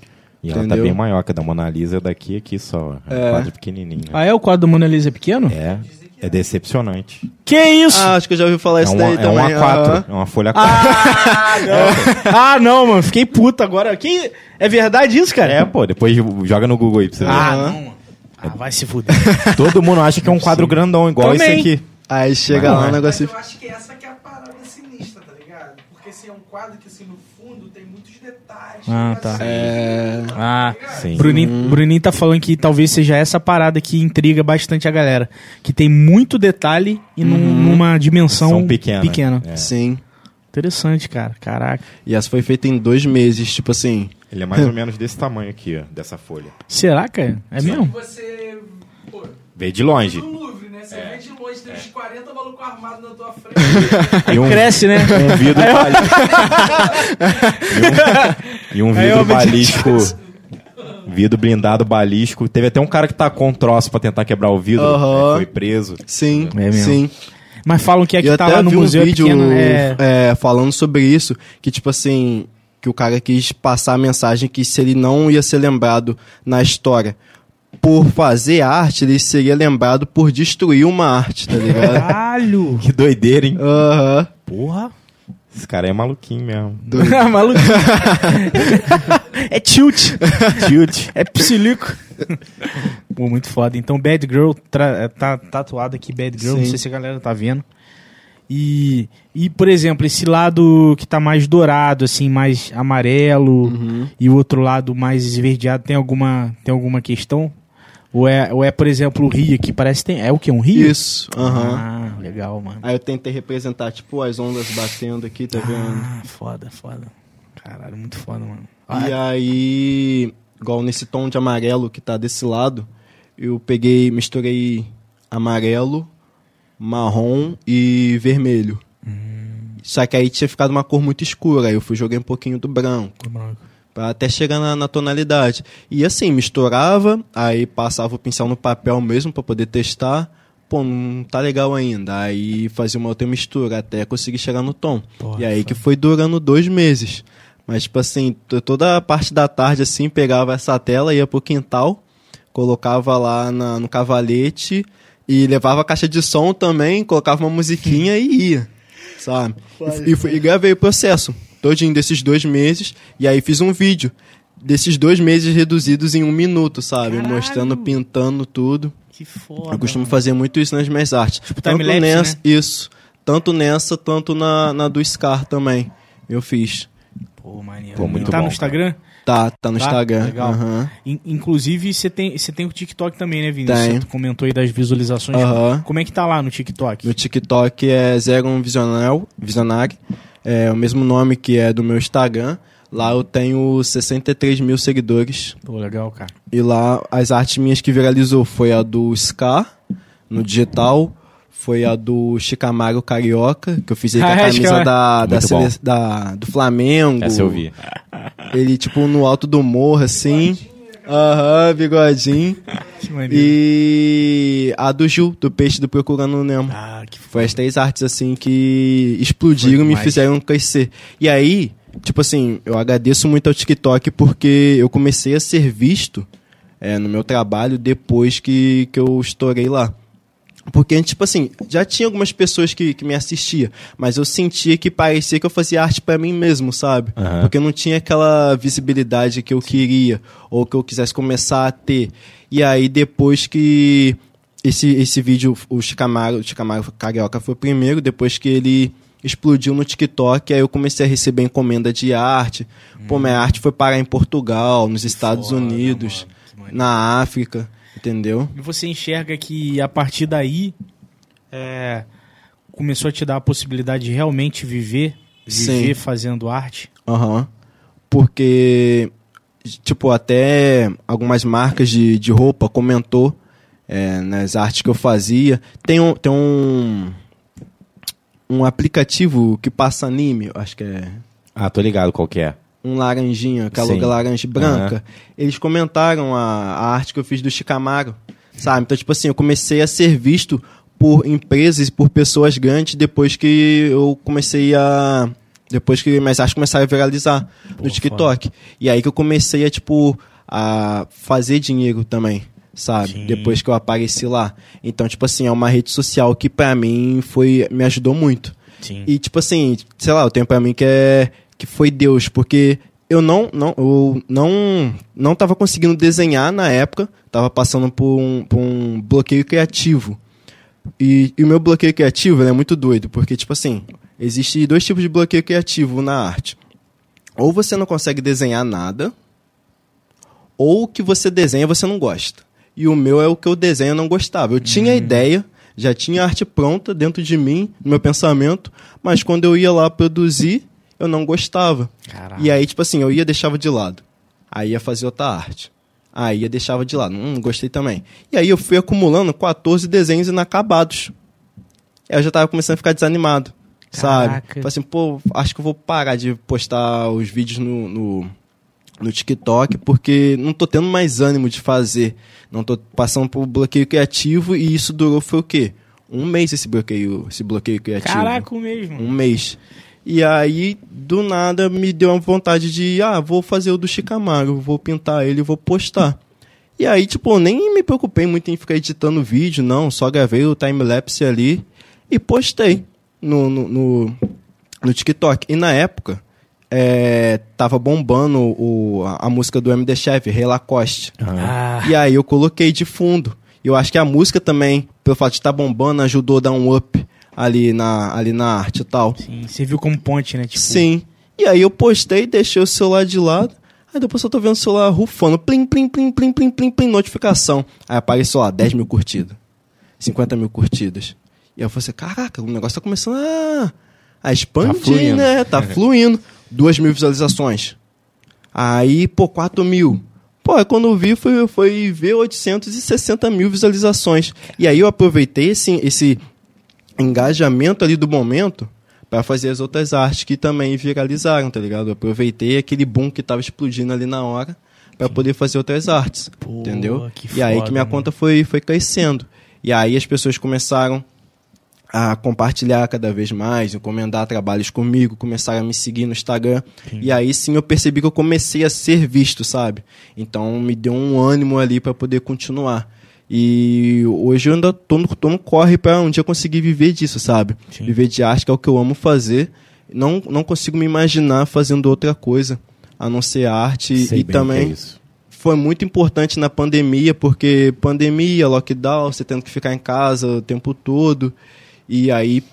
[SPEAKER 2] E ela tá
[SPEAKER 3] Entendeu?
[SPEAKER 2] bem maior que a da Mona Lisa daqui aqui só. É um
[SPEAKER 3] É.
[SPEAKER 2] quadro pequenininho.
[SPEAKER 1] Ah, é? O quadro da Mona Lisa é pequeno?
[SPEAKER 2] É, é decepcionante.
[SPEAKER 1] Que isso?
[SPEAKER 3] Ah, acho que eu já ouvi falar
[SPEAKER 2] É
[SPEAKER 3] isso
[SPEAKER 2] uma,
[SPEAKER 3] daí
[SPEAKER 2] é
[SPEAKER 3] também.
[SPEAKER 2] uma A4,
[SPEAKER 3] aham.
[SPEAKER 2] é uma folha 4.
[SPEAKER 1] Ah, não. *laughs* ah, não, mano. Fiquei puto agora. Que... É verdade isso, cara?
[SPEAKER 2] É, pô, depois joga no Google aí pra você ver.
[SPEAKER 1] Ah, não, mano. Ah, vai se fuder.
[SPEAKER 2] Todo mundo acha que é um quadro grandão, igual
[SPEAKER 1] Também.
[SPEAKER 2] esse aqui.
[SPEAKER 3] Aí chega
[SPEAKER 2] Mas
[SPEAKER 3] lá o
[SPEAKER 2] é.
[SPEAKER 3] negócio.
[SPEAKER 4] Mas eu acho que essa que é a parada sinistra, tá ligado? Porque assim, é um quadro que assim, no fundo tem muitos detalhes.
[SPEAKER 1] Ah, tá.
[SPEAKER 4] assim,
[SPEAKER 3] É.
[SPEAKER 1] Ah,
[SPEAKER 2] Sim.
[SPEAKER 1] Bruninho, Bruninho tá falando que talvez seja essa parada que intriga bastante a galera. Que tem muito detalhe e num- numa dimensão
[SPEAKER 2] São pequena.
[SPEAKER 1] pequena.
[SPEAKER 2] É.
[SPEAKER 3] Sim.
[SPEAKER 1] Interessante, cara. Caraca.
[SPEAKER 3] E essa foi feita em dois meses, tipo assim.
[SPEAKER 2] Ele é mais ou menos desse tamanho aqui, ó, dessa folha.
[SPEAKER 1] Será, cara? É mesmo?
[SPEAKER 4] Você. Pô,
[SPEAKER 2] Veio de longe.
[SPEAKER 4] Né? Você vê de longe, tem uns 40 malucos armados na tua frente. *laughs*
[SPEAKER 2] E um,
[SPEAKER 1] Cresce, né?
[SPEAKER 2] um vidro balístico. e um, e um vidro balístico. Vidro blindado balístico. Teve até um cara que tacou um troço pra tentar quebrar o vidro.
[SPEAKER 3] Aham.
[SPEAKER 2] aí Foi preso.
[SPEAKER 3] Sim,
[SPEAKER 1] É
[SPEAKER 3] sim.
[SPEAKER 1] Mas falam que é que
[SPEAKER 3] eu
[SPEAKER 1] tá lá no
[SPEAKER 3] vi um
[SPEAKER 1] museu é
[SPEAKER 3] vídeo
[SPEAKER 1] pequeno. É...
[SPEAKER 3] é, falando sobre isso, que tipo assim, que o cara quis passar a mensagem que se ele não ia ser lembrado na história por fazer arte, ele seria lembrado por destruir uma arte, tá ligado?
[SPEAKER 1] Caralho! *laughs*
[SPEAKER 2] Que doideira, hein?
[SPEAKER 3] Aham.
[SPEAKER 1] Porra!
[SPEAKER 2] Esse cara é maluquinho mesmo. *laughs*
[SPEAKER 1] Maluco. é tilt.
[SPEAKER 2] Tilt.
[SPEAKER 1] É psilico. Pô, muito foda. Então, Bad Girl, tra- tá tatuado aqui, Bad Girl, não
[SPEAKER 3] Sim.
[SPEAKER 1] sei se a galera tá vendo. E, e, por exemplo, esse lado que tá mais dourado, assim, mais amarelo,
[SPEAKER 3] Uhum.
[SPEAKER 1] e o outro lado mais esverdeado, tem alguma, tem alguma questão? Ou é, ou é, por exemplo, o rio, que parece que tem. É o que? Um rio?
[SPEAKER 3] Isso, aham.
[SPEAKER 1] Ah, legal, mano.
[SPEAKER 3] Aí eu tentei representar, tipo, as ondas batendo aqui, tá vendo?
[SPEAKER 1] Ah, foda, foda. Caralho, muito foda, mano.
[SPEAKER 3] E aí, igual nesse tom de amarelo que tá desse lado, eu peguei, misturei amarelo, marrom e vermelho. Só que aí tinha ficado uma cor muito escura, aí eu fui joguei um pouquinho do branco. Pra até chegar na, na tonalidade. E assim, misturava, aí passava o pincel no papel mesmo pra poder testar. Pô, não tá legal ainda. Aí fazia uma outra mistura até conseguir chegar no tom.
[SPEAKER 1] Porra,
[SPEAKER 3] e aí
[SPEAKER 1] foda.
[SPEAKER 3] que foi durando dois meses. Mas, tipo assim, toda a parte da tarde, assim, pegava essa tela, ia pro quintal, colocava lá na- no cavalete e levava a caixa de som também, colocava uma musiquinha e ia, sabe? E, e, e gravei o processo todinho desses dois meses e aí fiz um vídeo desses dois meses reduzidos em um minuto, sabe?
[SPEAKER 1] Caralho!
[SPEAKER 3] Mostrando, pintando tudo.
[SPEAKER 1] Que foda.
[SPEAKER 3] Eu costumo
[SPEAKER 1] mano.
[SPEAKER 3] fazer muito isso nas minhas artes.
[SPEAKER 1] Tipo
[SPEAKER 3] tanto nessa,
[SPEAKER 1] né?
[SPEAKER 3] Isso. Tanto nessa, tanto na, na do Scar também. Eu fiz.
[SPEAKER 1] Pô, maneiro.
[SPEAKER 2] Pô, muito
[SPEAKER 1] tá
[SPEAKER 2] bom,
[SPEAKER 1] no Instagram?
[SPEAKER 3] Tá, tá no
[SPEAKER 1] Tá?
[SPEAKER 3] Instagram.
[SPEAKER 1] Legal.
[SPEAKER 3] Aham.
[SPEAKER 1] In- inclusive, você tem, você tem o TikTok também, né, Vinícius?
[SPEAKER 3] Tem.
[SPEAKER 1] Você comentou aí das visualizações.
[SPEAKER 3] Aham.
[SPEAKER 1] Como é que tá lá no TikTok?
[SPEAKER 3] Meu TikTok é Zero um Visionário, Visionário. É o mesmo nome que é do meu Instagram. Lá eu tenho 63 mil seguidores.
[SPEAKER 1] Pô, legal, cara.
[SPEAKER 3] E lá as artes minhas que viralizou foi a do Scar, no digital. Foi a do Chicamaro Carioca, que eu fiz aí com a *laughs*
[SPEAKER 1] é,
[SPEAKER 3] camisa da, da, da- do Flamengo.
[SPEAKER 2] Essa eu vi.
[SPEAKER 3] Ele, tipo, no alto do morro, assim. Aham, bigodinho.
[SPEAKER 1] Que maneiro.
[SPEAKER 3] E a do Gil, do Peixe do Procurando o Nemo.
[SPEAKER 1] Ah, que foda.
[SPEAKER 3] Foi as três artes, assim, que explodiram e me fizeram crescer. E aí, tipo assim, eu agradeço muito ao TikTok porque eu comecei a ser visto é, no meu trabalho depois que, que eu estourei lá. Porque, tipo assim, já tinha algumas pessoas que, que me assistiam, mas eu sentia que parecia que eu fazia arte pra mim mesmo, sabe?
[SPEAKER 2] Aham.
[SPEAKER 3] Porque eu não tinha aquela visibilidade que eu queria, ou que eu quisesse começar a ter. E aí, depois que esse, esse vídeo, o Chicamaro, o Chicamaro Carioca foi o primeiro, depois que ele explodiu no TikTok, aí eu comecei a receber encomenda de arte. Pô, minha arte foi parar em Portugal, nos Estados
[SPEAKER 1] foda,
[SPEAKER 3] Unidos,
[SPEAKER 1] mano, que
[SPEAKER 3] na África, entendeu?
[SPEAKER 1] E você enxerga que a partir daí é, começou a te dar a possibilidade de realmente viver, viver
[SPEAKER 3] Sim.
[SPEAKER 1] fazendo arte?
[SPEAKER 3] Aham. Porque, tipo, até algumas marcas de, de roupa comentou é, nas artes que eu fazia. Tem um, tem um, um aplicativo que passa anime, acho que é
[SPEAKER 2] Ah, tô ligado qual que é.
[SPEAKER 3] Um laranjinha, logo laranja branca. Eles comentaram a, a arte que eu fiz do Chicamaro, sabe? Então, tipo assim, eu comecei a ser visto por empresas, por pessoas grandes depois que eu comecei a depois que minhas artes começaram a viralizar no TikTok. E aí que eu comecei a tipo a fazer dinheiro também, sabe?
[SPEAKER 1] Sim.
[SPEAKER 3] Depois que eu apareci lá. Então, tipo assim, é uma rede social que pra mim foi me ajudou muito.
[SPEAKER 1] Sim.
[SPEAKER 3] E tipo assim, sei lá, eu tenho pra mim que é que foi Deus, porque eu não não eu não não tava conseguindo desenhar na época, tava passando por um, por um bloqueio criativo. E, e o meu bloqueio criativo é muito doido, porque tipo assim, existe dois tipos de bloqueio criativo na arte. Ou você não consegue desenhar nada, ou o que você desenha você não gosta. E o meu é o que eu desenho não gostava. Eu tinha a ideia, já tinha a arte pronta dentro de mim, no meu pensamento, mas quando eu ia lá produzir, eu não gostava.
[SPEAKER 1] Caraca.
[SPEAKER 3] E aí, tipo assim, eu ia deixava de lado. Aí ia fazer outra arte. Aí ia deixava de lado. Hum, gostei também. E aí eu fui acumulando 14 desenhos inacabados. Aí eu já tava começando a ficar desanimado. Sabe?
[SPEAKER 1] Caraca.
[SPEAKER 3] Falei assim, pô, acho que eu vou parar de postar os vídeos no, no, no TikTok, porque não tô tendo mais ânimo de fazer. Não tô passando por bloqueio criativo e isso durou foi o quê? Um mês esse bloqueio, esse bloqueio criativo.
[SPEAKER 1] Caraca, mesmo.
[SPEAKER 3] Um mês. E aí, do nada, me deu uma vontade de, ah, vou fazer o do Chicamaro, vou pintar ele e vou postar. E aí, tipo, eu nem me preocupei muito em ficar editando vídeo, não. Só gravei o time-lapse ali e postei no, no, no, no TikTok. E na época, é, tava bombando o, a, a música do MD Chef, Rei Lacoste.
[SPEAKER 1] Ah,
[SPEAKER 3] E aí eu coloquei de fundo. E eu acho que a música também, pelo fato de estar bombando, ajudou a dar um up ali na, ali na arte e tal.
[SPEAKER 1] sim, serviu como ponte, né? Tipo,
[SPEAKER 3] Sim. E aí eu postei, deixei o celular de lado. Aí depois eu tô vendo o celular rufando. Plim, plim, plim, plim, plim, plim, plim, notificação. Aí apareceu lá, 10 mil curtidas. 50 mil curtidas. E aí eu falei assim, caraca, o negócio tá começando a, a expandir,
[SPEAKER 2] fluindo.
[SPEAKER 3] né? Tá *laughs* fluindo. 2 mil visualizações. Aí, pô, 4 mil. Pô, aí quando eu vi, foi, foi ver 860 mil visualizações. E aí eu aproveitei esse, esse engajamento ali do momento para fazer as outras artes que também viralizaram, tá ligado? Eu aproveitei aquele boom que tava explodindo ali na hora para poder fazer outras artes,
[SPEAKER 1] Pô,
[SPEAKER 3] entendeu?
[SPEAKER 1] que
[SPEAKER 3] e aí
[SPEAKER 1] foda,
[SPEAKER 3] que minha
[SPEAKER 1] mano.
[SPEAKER 3] conta foi, foi crescendo. E aí as pessoas começaram a compartilhar cada vez mais, encomendar trabalhos comigo, começaram a me seguir no Instagram. E aí sim eu percebi que eu comecei a ser visto, sabe? Então me deu um ânimo ali para poder continuar. E hoje eu ainda tô no, tô no corre para um dia conseguir viver disso, sabe?
[SPEAKER 1] Sim.
[SPEAKER 3] Viver de arte, que é o que eu amo fazer. Não, não consigo me imaginar fazendo outra coisa a não ser arte.
[SPEAKER 2] Sei
[SPEAKER 3] e
[SPEAKER 2] é
[SPEAKER 3] também
[SPEAKER 2] isso.
[SPEAKER 3] foi muito importante na pandemia, porque pandemia, lockdown, você tendo que ficar em casa o tempo todo. E aí,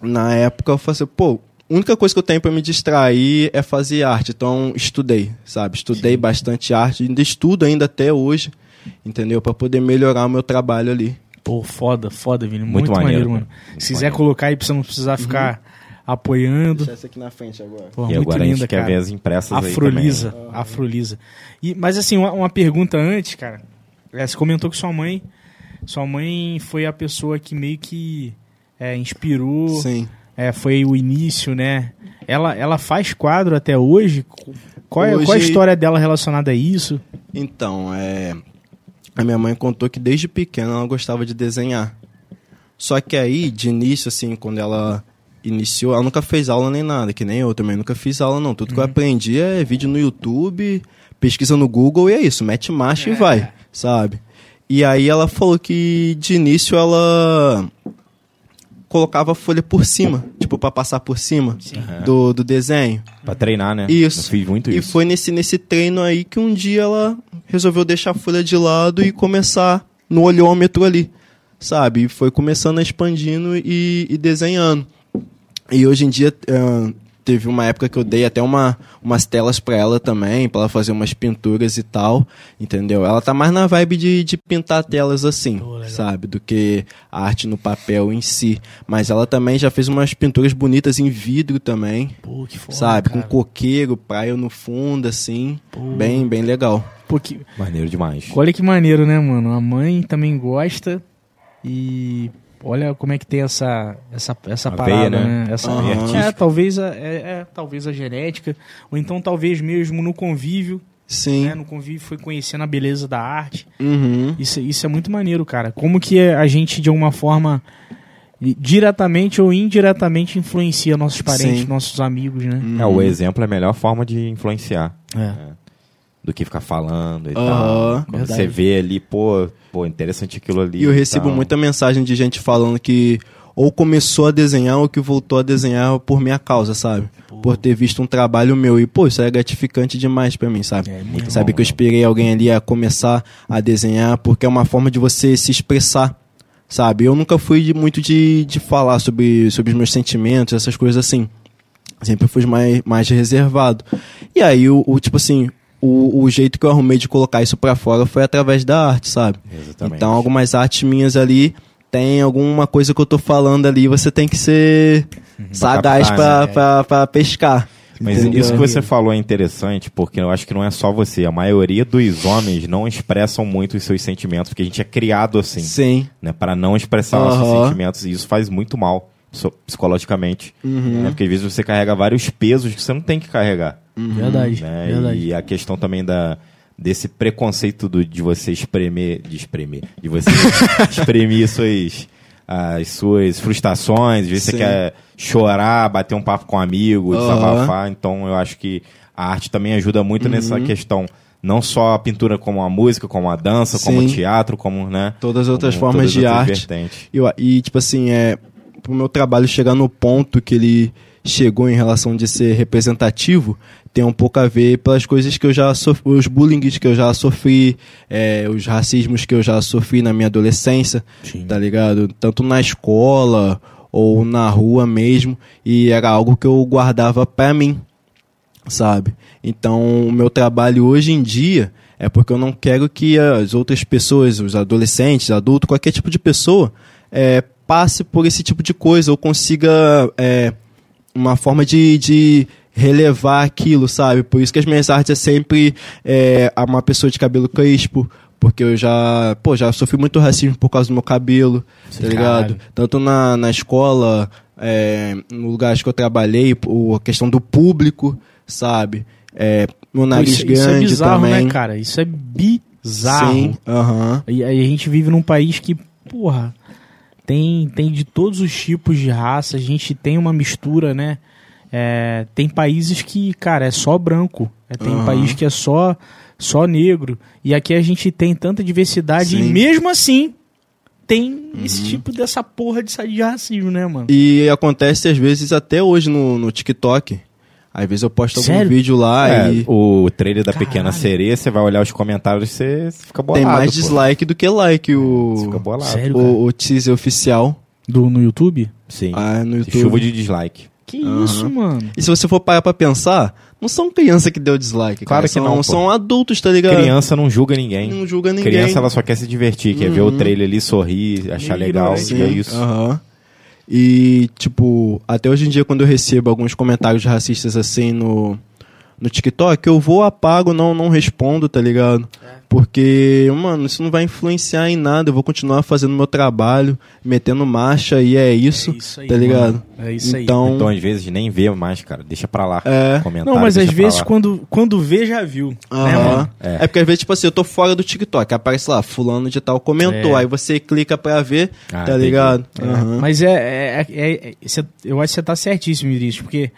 [SPEAKER 3] na época, eu falei assim, pô, a única coisa que eu tenho para me distrair é fazer arte. Então, estudei, sabe? Estudei bastante arte, ainda estudo ainda até hoje, entendeu? Para poder melhorar o meu trabalho ali.
[SPEAKER 1] Pô, foda, foda, Vini.
[SPEAKER 2] Muito
[SPEAKER 1] Muito,
[SPEAKER 2] maneiro,
[SPEAKER 1] maneiro,
[SPEAKER 2] mano. Muito
[SPEAKER 1] Se quiser
[SPEAKER 2] maneiro.
[SPEAKER 1] colocar aí pra você não precisar ficar apoiando.
[SPEAKER 3] Deixa essa aqui na frente agora.
[SPEAKER 1] Pô,
[SPEAKER 2] e
[SPEAKER 1] muito
[SPEAKER 2] agora a
[SPEAKER 1] linda,
[SPEAKER 2] gente quer
[SPEAKER 1] cara.
[SPEAKER 2] ver as impressas aí
[SPEAKER 1] Afrolisa,
[SPEAKER 2] também.
[SPEAKER 1] Afrolisa. E, mas assim, uma, uma pergunta antes, cara. É, você comentou que sua mãe, sua mãe foi a pessoa que meio que é, inspirou,
[SPEAKER 3] Sim.
[SPEAKER 1] é, foi o início, né? Ela, ela faz quadro até hoje? Qual é, qual é a
[SPEAKER 3] Hoje-
[SPEAKER 1] história dela relacionada a isso?
[SPEAKER 3] Então, é. A minha mãe contou que desde pequena ela gostava de desenhar. Só que aí, de início, assim, quando ela iniciou, ela nunca fez aula nem nada, que nem eu também nunca fiz aula, não. Tudo que eu aprendi é vídeo no YouTube, pesquisa no Google e é isso, mete marcha e vai, sabe? E aí ela falou que de início ela colocava a folha por cima, tipo, pra passar por cima do, do desenho.
[SPEAKER 2] Pra treinar, né?
[SPEAKER 3] Isso.
[SPEAKER 2] Eu fiz muito
[SPEAKER 3] e
[SPEAKER 2] isso.
[SPEAKER 3] foi nesse, nesse treino aí que um dia ela resolveu deixar a folha de lado e começar no olhômetro ali, sabe? E foi começando expandindo e, e desenhando. E hoje em dia ah, teve uma época que eu dei até uma, umas telas pra ela também, pra ela fazer umas pinturas e tal, entendeu? Ela tá mais na vibe de, de pintar telas assim,
[SPEAKER 1] Pô, legal.
[SPEAKER 3] sabe? Do que a arte no papel em si. Mas ela também já fez umas pinturas bonitas em vidro também
[SPEAKER 1] Pô, que foda,
[SPEAKER 3] sabe?
[SPEAKER 1] cara.
[SPEAKER 3] Com coqueiro, praia no fundo, assim. Bem, bem legal.
[SPEAKER 1] Pô, que-
[SPEAKER 2] Maneiro demais.
[SPEAKER 1] Olha que maneiro, né, mano? A mãe também gosta e olha como é que tem essa essa, essa
[SPEAKER 2] A
[SPEAKER 1] parada,
[SPEAKER 2] veia, né?
[SPEAKER 1] né? Essa,
[SPEAKER 3] Aham.
[SPEAKER 1] é,
[SPEAKER 2] artística.
[SPEAKER 1] talvez a, é, é, talvez a genética, ou então talvez mesmo no convívio,
[SPEAKER 3] Sim.
[SPEAKER 1] né? No convívio foi conhecendo a beleza da arte.
[SPEAKER 3] Uhum.
[SPEAKER 1] Isso, isso é muito maneiro, cara. Como que a gente, de alguma forma, diretamente ou indiretamente influencia nossos parentes,
[SPEAKER 3] Sim.
[SPEAKER 1] nossos amigos, né?
[SPEAKER 3] Uhum.
[SPEAKER 2] É, o exemplo é a melhor forma de influenciar
[SPEAKER 1] É.
[SPEAKER 2] do que ficar falando e
[SPEAKER 3] Aham.
[SPEAKER 2] tal. Você vê ali, pô, pô, interessante aquilo ali.
[SPEAKER 3] E eu recebo
[SPEAKER 2] tal.
[SPEAKER 3] muita mensagem de gente falando que ou começou a desenhar ou que voltou a desenhar por minha causa, sabe? Por ter visto um trabalho meu. E, pô, isso é gratificante demais pra mim, sabe?
[SPEAKER 1] É, muito
[SPEAKER 3] sabe
[SPEAKER 2] bom,
[SPEAKER 3] que eu esperei alguém ali a começar a desenhar, porque é uma forma de você se expressar, sabe? Eu nunca fui de- muito de, de falar sobre, sobre os meus sentimentos, essas coisas assim. Sempre fui mais, mais reservado. E aí, o, o, tipo assim, o, o jeito que eu arrumei de colocar isso pra fora foi através da arte, sabe?
[SPEAKER 2] Exatamente.
[SPEAKER 3] Então, algumas artes minhas ali tem alguma coisa que eu tô falando ali, você tem que ser sagaz
[SPEAKER 2] captar,
[SPEAKER 3] pra,
[SPEAKER 1] né?
[SPEAKER 3] pescar.
[SPEAKER 2] Mas
[SPEAKER 3] entendeu?
[SPEAKER 2] isso que você falou é interessante, porque eu acho que não é só você. A maioria dos homens não expressam muito os seus sentimentos, porque a gente é criado assim,
[SPEAKER 3] Sim.
[SPEAKER 2] né? Para não expressar nossos
[SPEAKER 3] Aham.
[SPEAKER 2] sentimentos. E isso faz muito mal psicologicamente.
[SPEAKER 3] Uhum.
[SPEAKER 2] Né? Porque às vezes você carrega vários pesos que você não tem que carregar.
[SPEAKER 1] Verdade,
[SPEAKER 2] né?
[SPEAKER 1] verdade.
[SPEAKER 2] E a questão também da desse preconceito do, de você espremer, de espremer, de você *laughs* exprimir suas as suas frustrações, às vezes você
[SPEAKER 3] Sim.
[SPEAKER 2] quer chorar, bater um papo com um amigo,
[SPEAKER 3] Aham.
[SPEAKER 2] desabafar, então eu acho que a arte também ajuda muito nessa
[SPEAKER 3] Uhum.
[SPEAKER 2] questão, não só a pintura como a música, como a dança, como o
[SPEAKER 3] Sim.
[SPEAKER 2] teatro, como, né,
[SPEAKER 3] Todas as outras
[SPEAKER 2] como
[SPEAKER 3] formas
[SPEAKER 2] todas
[SPEAKER 3] de arte.
[SPEAKER 2] vertentes.
[SPEAKER 3] E, eu- e, tipo assim, é pro meu trabalho chegar no ponto que ele chegou em relação de ser representativo tem um pouco a ver pelas coisas que eu já sofri, os bullying que eu já sofri, é, os racismos que eu já sofri na minha adolescência,
[SPEAKER 1] Sim.
[SPEAKER 3] tá ligado? Tanto na escola ou na rua mesmo, e era algo que eu guardava pra mim, sabe? Então, o meu trabalho hoje em dia é porque eu não quero que as outras pessoas, os adolescentes, adultos, qualquer tipo de pessoa, é, passe por esse tipo de coisa ou consiga é, uma forma de, de relevar aquilo, sabe? Por isso que as minhas artes é sempre é, uma pessoa de cabelo crespo, porque eu já, pô, já sofri muito racismo por causa do meu cabelo, tá ligado?
[SPEAKER 1] Caralho.
[SPEAKER 3] Tanto na, na escola, é, no lugar que eu trabalhei, a questão do público, sabe? É, meu nariz
[SPEAKER 1] isso,
[SPEAKER 3] grande
[SPEAKER 1] isso é bizarro,
[SPEAKER 3] também.
[SPEAKER 1] né, cara? Isso é bizarro.
[SPEAKER 3] Sim, aham.
[SPEAKER 1] E aí a gente vive num país que, porra, tem, tem de todos os tipos de raça, a gente tem uma mistura, né? É, tem países que, cara, é só branco. É, tem
[SPEAKER 3] Aham.
[SPEAKER 1] país que é só, só negro. E aqui a gente tem tanta diversidade e
[SPEAKER 3] Sim.
[SPEAKER 1] mesmo assim tem esse tipo dessa porra de, de racismo, né, mano?
[SPEAKER 3] E acontece às vezes até hoje no, no TikTok. Às vezes eu posto algum
[SPEAKER 1] Sério?
[SPEAKER 3] vídeo lá
[SPEAKER 2] É,
[SPEAKER 3] e
[SPEAKER 2] o trailer da Pequena
[SPEAKER 1] Caralho.
[SPEAKER 2] Sereia, você vai olhar os comentários, você fica bolado.
[SPEAKER 3] tem mais
[SPEAKER 2] pô.
[SPEAKER 3] dislike do que like
[SPEAKER 2] Você fica
[SPEAKER 3] o,
[SPEAKER 2] bolado.
[SPEAKER 1] Sério,
[SPEAKER 3] o, o teaser oficial
[SPEAKER 1] Do, no YouTube?
[SPEAKER 2] Sim.
[SPEAKER 3] ah, no YouTube.
[SPEAKER 2] Chuva de dislike.
[SPEAKER 1] Que
[SPEAKER 3] Aham.
[SPEAKER 1] isso, mano?
[SPEAKER 3] E se você for parar pra pensar, não são criança que deu dislike.
[SPEAKER 2] Claro
[SPEAKER 3] cara.
[SPEAKER 2] que
[SPEAKER 3] são,
[SPEAKER 2] não, pô.
[SPEAKER 3] São adultos, tá ligado?
[SPEAKER 2] Criança não julga ninguém.
[SPEAKER 3] Não julga ninguém.
[SPEAKER 2] Criança, ela só quer se divertir, quer ver o
[SPEAKER 3] Uhum.
[SPEAKER 2] trailer ali, sorrir, achar
[SPEAKER 1] Meio
[SPEAKER 2] legal. E é isso.
[SPEAKER 3] Aham. E, tipo, até hoje em dia, quando eu recebo alguns comentários racistas assim no, no TikTok, eu vou, apago, não, não respondo, tá ligado? Porque, mano, isso não vai influenciar em nada. Eu vou continuar fazendo meu trabalho, metendo marcha e é isso,
[SPEAKER 1] É isso aí,
[SPEAKER 3] tá ligado?
[SPEAKER 1] mano. É isso aí.
[SPEAKER 3] então,
[SPEAKER 2] Então, às vezes, nem vê mais, cara. Deixa pra lá.
[SPEAKER 3] É.
[SPEAKER 2] Comentário,
[SPEAKER 1] Não, mas às vezes
[SPEAKER 2] lá.
[SPEAKER 1] quando, quando vê, já viu. Né,
[SPEAKER 3] Aham.
[SPEAKER 1] mano?
[SPEAKER 2] É.
[SPEAKER 3] É. porque às vezes, tipo assim, eu tô fora do TikTok, aparece lá, fulano de tal comentou,
[SPEAKER 1] É.
[SPEAKER 3] aí você clica pra ver,
[SPEAKER 2] Ah,
[SPEAKER 3] tá ligado?
[SPEAKER 1] É,
[SPEAKER 3] Aham.
[SPEAKER 1] Mas é, é- é- é- eu acho que você tá certíssimo, Iris, porque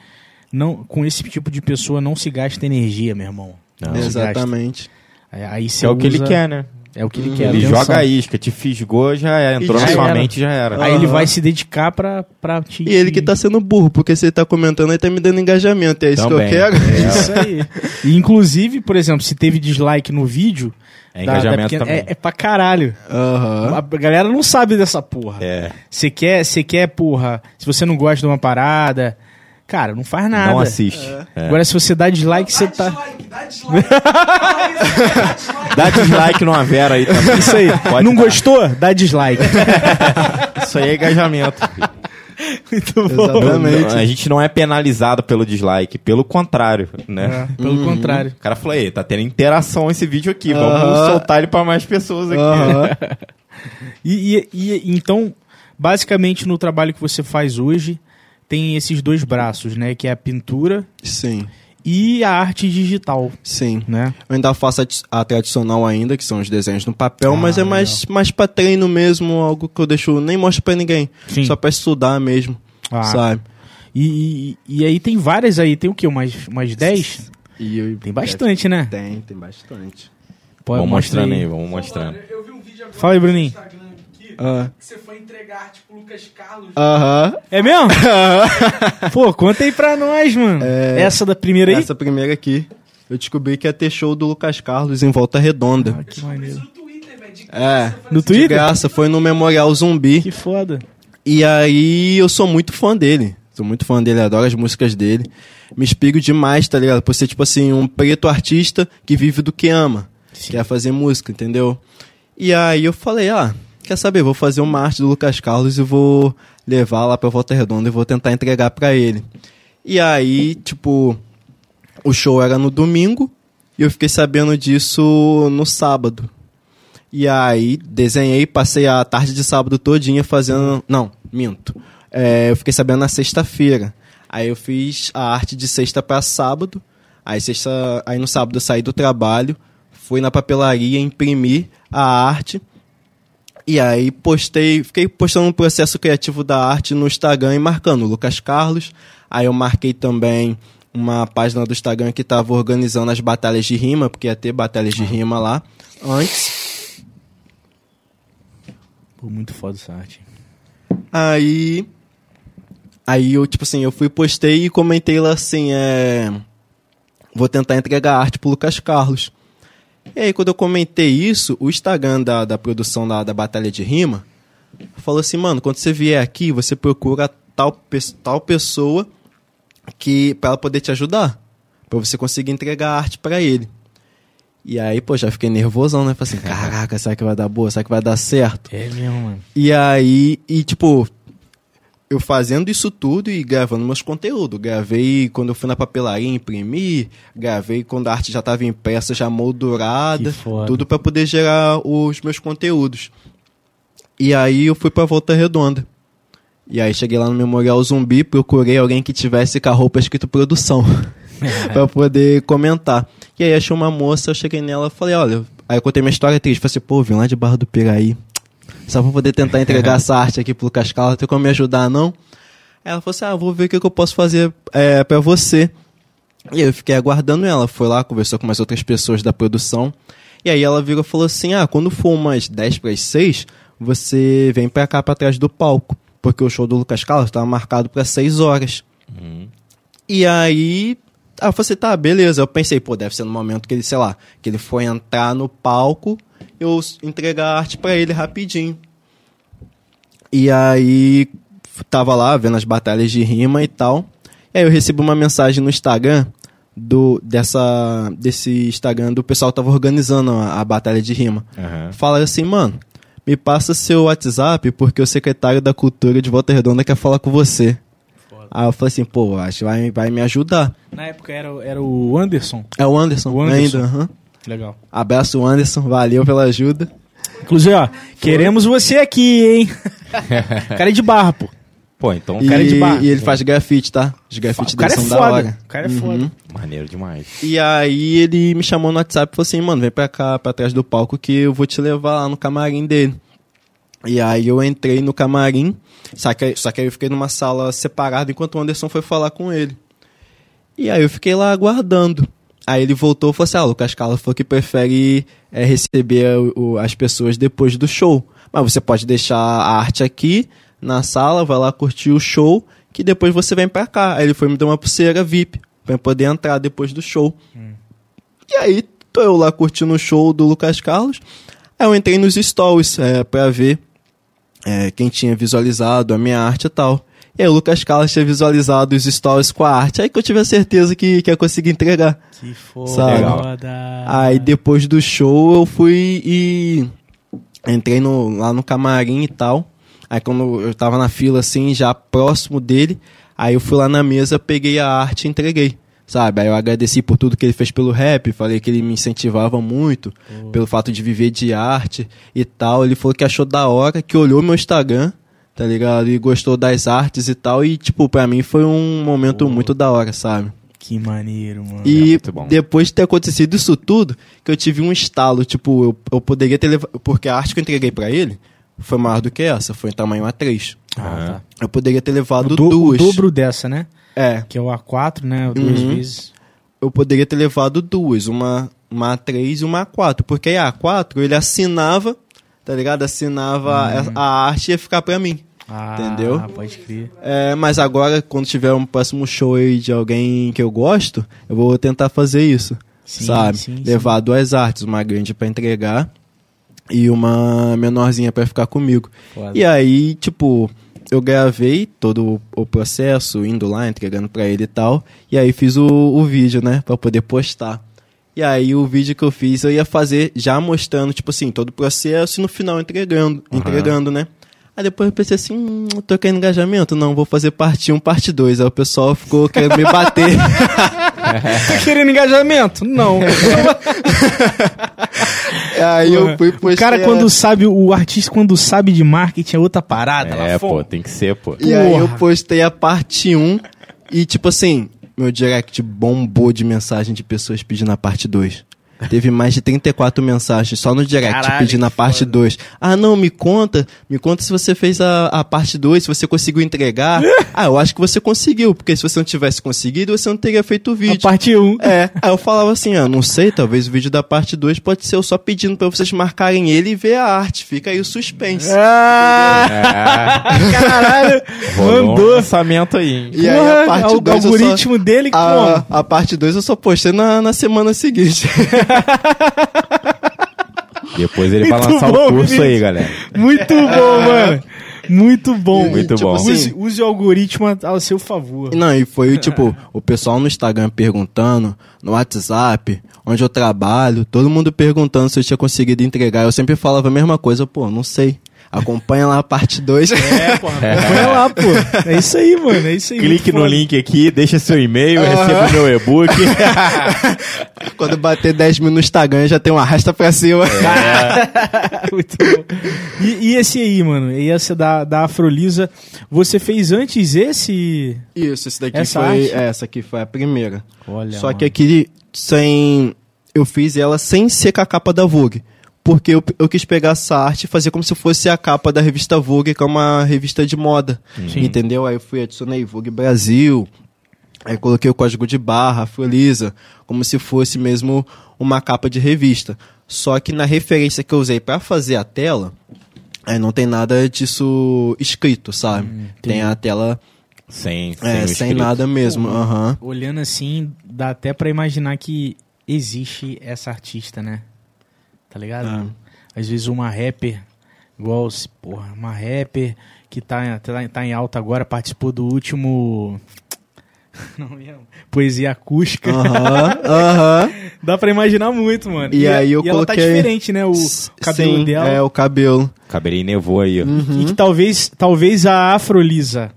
[SPEAKER 1] não, com esse tipo de pessoa não se gasta energia, meu irmão.
[SPEAKER 2] Não.
[SPEAKER 3] Exatamente.
[SPEAKER 1] Aí, aí você
[SPEAKER 2] é o que ele quer, né?
[SPEAKER 1] É o que ele
[SPEAKER 3] Hum.
[SPEAKER 1] quer.
[SPEAKER 2] Ele
[SPEAKER 1] atenção.
[SPEAKER 2] joga a isca, te fisgou, já é, entrou
[SPEAKER 3] E
[SPEAKER 2] na
[SPEAKER 3] já
[SPEAKER 2] sua
[SPEAKER 1] era.
[SPEAKER 2] mente, já era.
[SPEAKER 1] Aí ele
[SPEAKER 3] Aham.
[SPEAKER 1] vai se dedicar pra, pra te.
[SPEAKER 3] E ele que tá sendo burro, porque se ele tá comentando, ele tá me dando engajamento, é isso
[SPEAKER 2] Também.
[SPEAKER 3] que eu quero.
[SPEAKER 1] É isso aí. E, inclusive, por exemplo, se teve dislike no vídeo.
[SPEAKER 2] É
[SPEAKER 1] da- da
[SPEAKER 2] engajamento
[SPEAKER 1] pequena-
[SPEAKER 2] também.
[SPEAKER 1] é, é pra caralho.
[SPEAKER 3] Aham.
[SPEAKER 1] A galera não sabe dessa porra.
[SPEAKER 2] É.
[SPEAKER 1] Você quer, você quer, porra, se você não gosta de uma parada, cara, não faz nada.
[SPEAKER 2] Não assiste. É.
[SPEAKER 1] Agora, se você dá dislike, você
[SPEAKER 4] dá
[SPEAKER 1] tá.
[SPEAKER 4] dislike, dá dislike. Dá dislike.
[SPEAKER 2] Dá dislike numa Vera aí também.
[SPEAKER 1] Isso aí.
[SPEAKER 2] Pode
[SPEAKER 1] não
[SPEAKER 2] dar.
[SPEAKER 1] gostou? Dá dislike. *laughs*
[SPEAKER 2] Isso aí é engajamento. filho.
[SPEAKER 1] Muito bom.
[SPEAKER 3] Exatamente.
[SPEAKER 2] Não, a gente não é penalizado pelo dislike, pelo contrário, né?
[SPEAKER 1] É, pelo contrário.
[SPEAKER 2] O cara falou, ei, tá tendo interação esse vídeo aqui, vamos soltar ele pra mais pessoas aqui. *laughs*
[SPEAKER 1] E, e- e- então, basicamente, no trabalho que você faz hoje, tem esses dois braços, né? Que é a pintura
[SPEAKER 3] Sim,
[SPEAKER 1] e a arte digital,
[SPEAKER 3] sim.
[SPEAKER 1] né?
[SPEAKER 3] Eu ainda faço a, a tradicional ainda, que são os desenhos no papel,
[SPEAKER 1] Ah,
[SPEAKER 3] mas é mais, mais pra treino mesmo, algo que eu deixo, nem mostro pra ninguém.
[SPEAKER 1] Sim.
[SPEAKER 3] Só pra estudar mesmo,
[SPEAKER 1] Ah.
[SPEAKER 3] sabe?
[SPEAKER 1] E, e, e aí tem várias aí, tem o quê? Umas, umas 10?
[SPEAKER 3] E eu-
[SPEAKER 1] Tem bastante, né?
[SPEAKER 3] Tem, tem bastante.
[SPEAKER 1] Pode
[SPEAKER 2] Vamos
[SPEAKER 1] mostrar
[SPEAKER 2] mostrando aí, vamos mostrando.
[SPEAKER 4] Mano, eu vi um vídeo agora
[SPEAKER 1] Fala aí, Bruninho.
[SPEAKER 4] Aqui,
[SPEAKER 3] Ah.
[SPEAKER 4] que você foi entregar arte pro Lucas Carlos.
[SPEAKER 3] Aham.
[SPEAKER 1] É mesmo? *laughs* Pô, conta aí pra nós, mano.
[SPEAKER 3] É.
[SPEAKER 1] Essa da primeira aí?
[SPEAKER 3] Essa primeira aqui. Eu descobri que ia ter show do Lucas Carlos em Volta Redonda.
[SPEAKER 1] Ah, que
[SPEAKER 4] Isso
[SPEAKER 1] maneiro.
[SPEAKER 4] no Twitter, velho. de
[SPEAKER 3] É,
[SPEAKER 4] graça, foi
[SPEAKER 1] no
[SPEAKER 4] assim,
[SPEAKER 3] De
[SPEAKER 1] Twitter?
[SPEAKER 3] graça, foi no Memorial Zumbi.
[SPEAKER 1] Que foda.
[SPEAKER 3] E aí eu sou muito fã dele. Sou muito fã dele, adoro as músicas dele. Me inspiro demais, tá ligado? Por ser, tipo assim, um preto artista que vive do que ama.
[SPEAKER 1] Sim.
[SPEAKER 3] Quer fazer música, entendeu? E aí eu falei, ah, quer saber? Vou fazer uma arte do Lucas Carlos e vou levar lá pra Volta Redonda e vou tentar entregar pra ele. E aí, tipo, o show era no domingo e eu fiquei sabendo disso no sábado. E aí, desenhei, passei a tarde de sábado todinha fazendo. Não, minto. É, eu fiquei sabendo na sexta-feira. Aí eu fiz a arte de sexta para sábado. Aí, sexta, aí no sábado eu saí do trabalho, fui na papelaria, imprimi a arte. E aí postei, fiquei postando um processo criativo da arte no Instagram e marcando Lucas Carlos. Aí eu marquei também uma página do Instagram que estava organizando as batalhas de rima, porque ia ter batalhas de rima lá antes.
[SPEAKER 1] Pô, muito foda essa arte.
[SPEAKER 3] Aí Aí eu, tipo assim, eu fui, postei e comentei lá assim, é... Vou tentar entregar arte pro Lucas Carlos. E aí, quando eu comentei isso, o Instagram da, da produção da, da Batalha de Rima falou assim, mano, quando você vier aqui, você procura tal, tal pessoa que para ela poder te ajudar, para você conseguir entregar a arte para ele. E aí, pô, já fiquei nervosão, né? Falei assim, *laughs* caraca, será que vai dar boa? Será que vai dar certo?
[SPEAKER 1] É mesmo, mano.
[SPEAKER 3] E aí, e tipo, eu fazendo isso tudo e gravando meus conteúdos. Gravei quando eu fui na papelaria imprimir, gravei quando a arte já estava impressa, já moldurada, tudo para poder gerar os meus conteúdos. E aí eu fui pra Volta Redonda. E aí cheguei lá no Memorial Zumbi, procurei alguém que tivesse com a roupa escrito produção. *laughs* *laughs* pra poder comentar. E aí achei uma moça, eu cheguei nela e falei, olha, aí eu contei minha história triste, falei assim, pô, vim lá de Barra do Piraí. Só pra poder tentar entregar essa *laughs* arte aqui pro Lucas Carlos, tem como me ajudar, não? Aí ela falou assim, ah, vou ver o que, que eu posso fazer é, pra você. E eu fiquei aguardando ela, foi lá, conversou com mais outras pessoas da produção. E aí ela virou e falou assim, ah, quando for umas 10 para as 6, você vem pra cá, pra trás do palco. Porque o show do Lucas Carlos estava marcado pra 6 horas. E aí, ah, você tá, beleza. Eu pensei, pô, deve ser no momento que ele, sei lá, que ele foi entrar no palco, eu entregar a arte pra ele rapidinho. E aí, tava lá vendo as batalhas de rima e tal. E aí eu recebi uma mensagem no Instagram do dessa desse Instagram do pessoal que tava organizando a, a batalha de rima.
[SPEAKER 2] Aham.
[SPEAKER 3] Fala assim, mano, me passa seu WhatsApp porque o secretário da Cultura de Volta Redonda quer falar com você.
[SPEAKER 1] Foda.
[SPEAKER 3] Aí eu falei assim, pô, acho que vai, vai me ajudar.
[SPEAKER 1] Na época era, o- era o Anderson.
[SPEAKER 3] É o Anderson,
[SPEAKER 1] O Anderson.
[SPEAKER 3] ainda. aham.
[SPEAKER 1] Legal.
[SPEAKER 3] Abraço, Anderson. Valeu pela ajuda.
[SPEAKER 1] Inclusive, ó, queremos você aqui, hein? *laughs* Cara é de barra, pô.
[SPEAKER 2] Pô, então,
[SPEAKER 3] E,
[SPEAKER 1] cara é de barra.
[SPEAKER 3] e ele faz grafite, tá? Os grafites
[SPEAKER 1] O cara
[SPEAKER 3] dele
[SPEAKER 1] é
[SPEAKER 3] são da hora.
[SPEAKER 1] O cara é foda.
[SPEAKER 2] maneiro demais.
[SPEAKER 3] E aí ele me chamou no WhatsApp e falou assim, mano, vem pra cá, pra trás do palco que eu vou te levar lá no camarim dele. E aí eu entrei no camarim, só que, só que aí eu fiquei numa sala separada enquanto o Anderson foi falar com ele. E aí eu fiquei lá aguardando. Aí ele voltou e falou assim, ah, o Lucas Carlos falou que prefere é, receber o- o- as pessoas depois do show. Mas você pode deixar a arte aqui na sala, vai lá curtir o show, que depois você vem pra cá. Aí ele foi me dar uma pulseira VIP, pra eu poder entrar depois do show. E aí, tô eu lá curtindo o show do Lucas Carlos. Aí eu entrei nos stories é, pra ver é, quem tinha visualizado a minha arte e tal. E aí o Lucas Carlos tinha visualizado os stories com a arte. Aí que eu tive a certeza que, que ia conseguir entregar.
[SPEAKER 1] Que foda.
[SPEAKER 3] Aí depois do show eu fui e entrei no, lá no camarim e tal. Aí quando eu tava na fila assim, já próximo dele, aí eu fui lá na mesa, peguei a arte e entreguei. Sabe? Aí eu agradeci por tudo que ele fez pelo rap, falei que ele me incentivava muito, pelo fato de viver de arte e tal. Ele falou que achou da hora, que olhou meu Instagram, tá ligado? E gostou das artes e tal. E, tipo, pra mim foi um momento
[SPEAKER 1] Pô.
[SPEAKER 3] muito da hora, sabe?
[SPEAKER 1] Que maneiro, mano.
[SPEAKER 3] E
[SPEAKER 2] muito bom.
[SPEAKER 3] depois de ter acontecido isso tudo, que eu tive um estalo, tipo, eu, eu poderia ter levado. Porque a arte que eu entreguei pra ele foi maior do que essa, foi em tamanho A3.
[SPEAKER 1] Ah, tá.
[SPEAKER 3] Eu poderia ter levado
[SPEAKER 1] O, do- o
[SPEAKER 3] duas.
[SPEAKER 1] dobro dessa, né?
[SPEAKER 3] É,
[SPEAKER 1] Que é o A4, né? Duas
[SPEAKER 3] Uhum.
[SPEAKER 1] vezes.
[SPEAKER 3] eu poderia ter levado duas, uma, uma A3 e uma A4. Porque aí a A4 ele assinava, tá ligado? Assinava a, a arte e ia ficar pra mim.
[SPEAKER 1] Ah,
[SPEAKER 3] Entendeu?
[SPEAKER 1] pode crer.
[SPEAKER 3] É, mas agora, quando tiver um próximo show aí de alguém que eu gosto, eu vou tentar fazer isso.
[SPEAKER 1] Sim,
[SPEAKER 3] sabe?
[SPEAKER 1] sim, sim.
[SPEAKER 3] Levar duas artes, uma grande pra entregar e uma menorzinha pra ficar comigo.
[SPEAKER 1] Foda.
[SPEAKER 3] E aí, tipo, eu gravei todo o processo, indo lá, entregando pra ele e tal. E aí fiz o, o vídeo, né? Pra poder postar. E aí o vídeo que eu fiz eu ia fazer já mostrando, tipo assim, todo o processo e no final entregando,
[SPEAKER 2] Aham.
[SPEAKER 3] entregando, né? Aí depois eu pensei assim, hum, tô querendo engajamento? Não, vou fazer parte 1, parte 2. Aí o pessoal ficou querendo me bater. *laughs*
[SPEAKER 1] Tá querendo engajamento? Não. *laughs*
[SPEAKER 3] aí eu fui postei
[SPEAKER 1] o cara, quando sabe, o artista, quando sabe de marketing, é outra parada.
[SPEAKER 2] É, pô, tem que ser, pô.
[SPEAKER 3] E aí eu
[SPEAKER 1] Porra.
[SPEAKER 3] postei a parte 1 e, tipo assim, meu direct bombou de mensagem de pessoas pedindo a parte 2. Teve mais de 34 mensagens só no direct
[SPEAKER 1] Caralho,
[SPEAKER 3] pedindo a parte
[SPEAKER 1] foda.
[SPEAKER 3] 2. Ah, não, me conta. Me conta se você fez a, a parte 2, se você conseguiu entregar. *laughs* ah, eu acho que você conseguiu, porque se você não tivesse conseguido, você não teria feito o
[SPEAKER 1] A
[SPEAKER 3] vídeo.
[SPEAKER 1] parte 1.
[SPEAKER 3] É, aí eu falava assim, ah, não sei, talvez o vídeo da parte 2 pode ser eu só pedindo pra vocês marcarem ele e ver a arte. Fica aí o suspense.
[SPEAKER 1] Ah,
[SPEAKER 2] É,
[SPEAKER 1] caralho.
[SPEAKER 2] rolou um
[SPEAKER 1] Mandou.
[SPEAKER 2] lançamento aí, hein?
[SPEAKER 3] E aí a parte
[SPEAKER 1] o
[SPEAKER 3] 2 eu só...
[SPEAKER 1] algoritmo dele
[SPEAKER 3] A,
[SPEAKER 1] como?
[SPEAKER 3] a parte 2 eu só postei na, na semana seguinte. *laughs* *laughs*
[SPEAKER 2] Depois ele vai
[SPEAKER 1] Muito
[SPEAKER 2] lançar
[SPEAKER 1] bom,
[SPEAKER 2] o curso
[SPEAKER 1] Vinícius.
[SPEAKER 2] aí, galera.
[SPEAKER 1] Muito bom, *laughs* mano. Muito bom.
[SPEAKER 2] Muito
[SPEAKER 3] tipo
[SPEAKER 2] bom.
[SPEAKER 3] assim,
[SPEAKER 1] Use, use o algoritmo ao seu favor.
[SPEAKER 3] Não, e foi *laughs* tipo, o pessoal no Instagram perguntando, no WhatsApp, onde eu trabalho, todo mundo perguntando se eu tinha conseguido entregar. Eu sempre falava a mesma coisa, pô, não sei. Acompanha lá a parte 2.
[SPEAKER 1] É, pô. *laughs* Acompanha lá, pô. É isso aí, mano. É isso aí.
[SPEAKER 2] Clique no link aqui, deixa seu e-mail, receba o meu e-book. *laughs*
[SPEAKER 3] Quando bater 10 mil no Instagram, já tem um arrasta pra cima. *laughs*
[SPEAKER 1] Muito bom. E, e esse aí, mano? E esse da, da Afrolisa, você fez antes esse?
[SPEAKER 3] Isso, esse daqui
[SPEAKER 1] Essa
[SPEAKER 3] foi.
[SPEAKER 1] arte?
[SPEAKER 3] é, Essa aqui foi a primeira.
[SPEAKER 1] Olha,
[SPEAKER 3] Só que aqui sem. Eu fiz ela sem ser com a capa da Vogue. Porque eu, eu quis pegar essa arte e fazer como se fosse a capa da revista Vogue, que é uma revista de moda.
[SPEAKER 1] Sim.
[SPEAKER 3] Entendeu? Aí eu fui, adicionei Vogue Brasil. Aí coloquei o código de barra, Afrolisa, como se fosse mesmo uma capa de revista. Só que na referência que eu usei pra fazer a tela, aí não tem nada disso escrito, sabe? tem a tela
[SPEAKER 2] sem, sem,
[SPEAKER 3] é, sem
[SPEAKER 2] escrito.
[SPEAKER 3] nada mesmo.
[SPEAKER 1] Pô,
[SPEAKER 3] aham.
[SPEAKER 1] Olhando assim, dá até pra imaginar que existe essa artista, né? Tá ligado?
[SPEAKER 3] Ah.
[SPEAKER 1] Às vezes uma rapper, igual, se- porra, uma rapper que tá, tá, tá em alta agora, participou do último. *laughs* Não mesmo? Poesia acústica.
[SPEAKER 3] Aham, *laughs* aham.
[SPEAKER 1] Dá pra imaginar muito, mano.
[SPEAKER 3] E aí eu
[SPEAKER 1] e ela tá
[SPEAKER 3] coloquei-
[SPEAKER 1] diferente, né? O cabelo
[SPEAKER 3] Sim,
[SPEAKER 1] dela.
[SPEAKER 3] É, o cabelo.
[SPEAKER 2] Cabelinho nevou aí, ó.
[SPEAKER 3] Uhum.
[SPEAKER 1] E que talvez, talvez a Afrolisa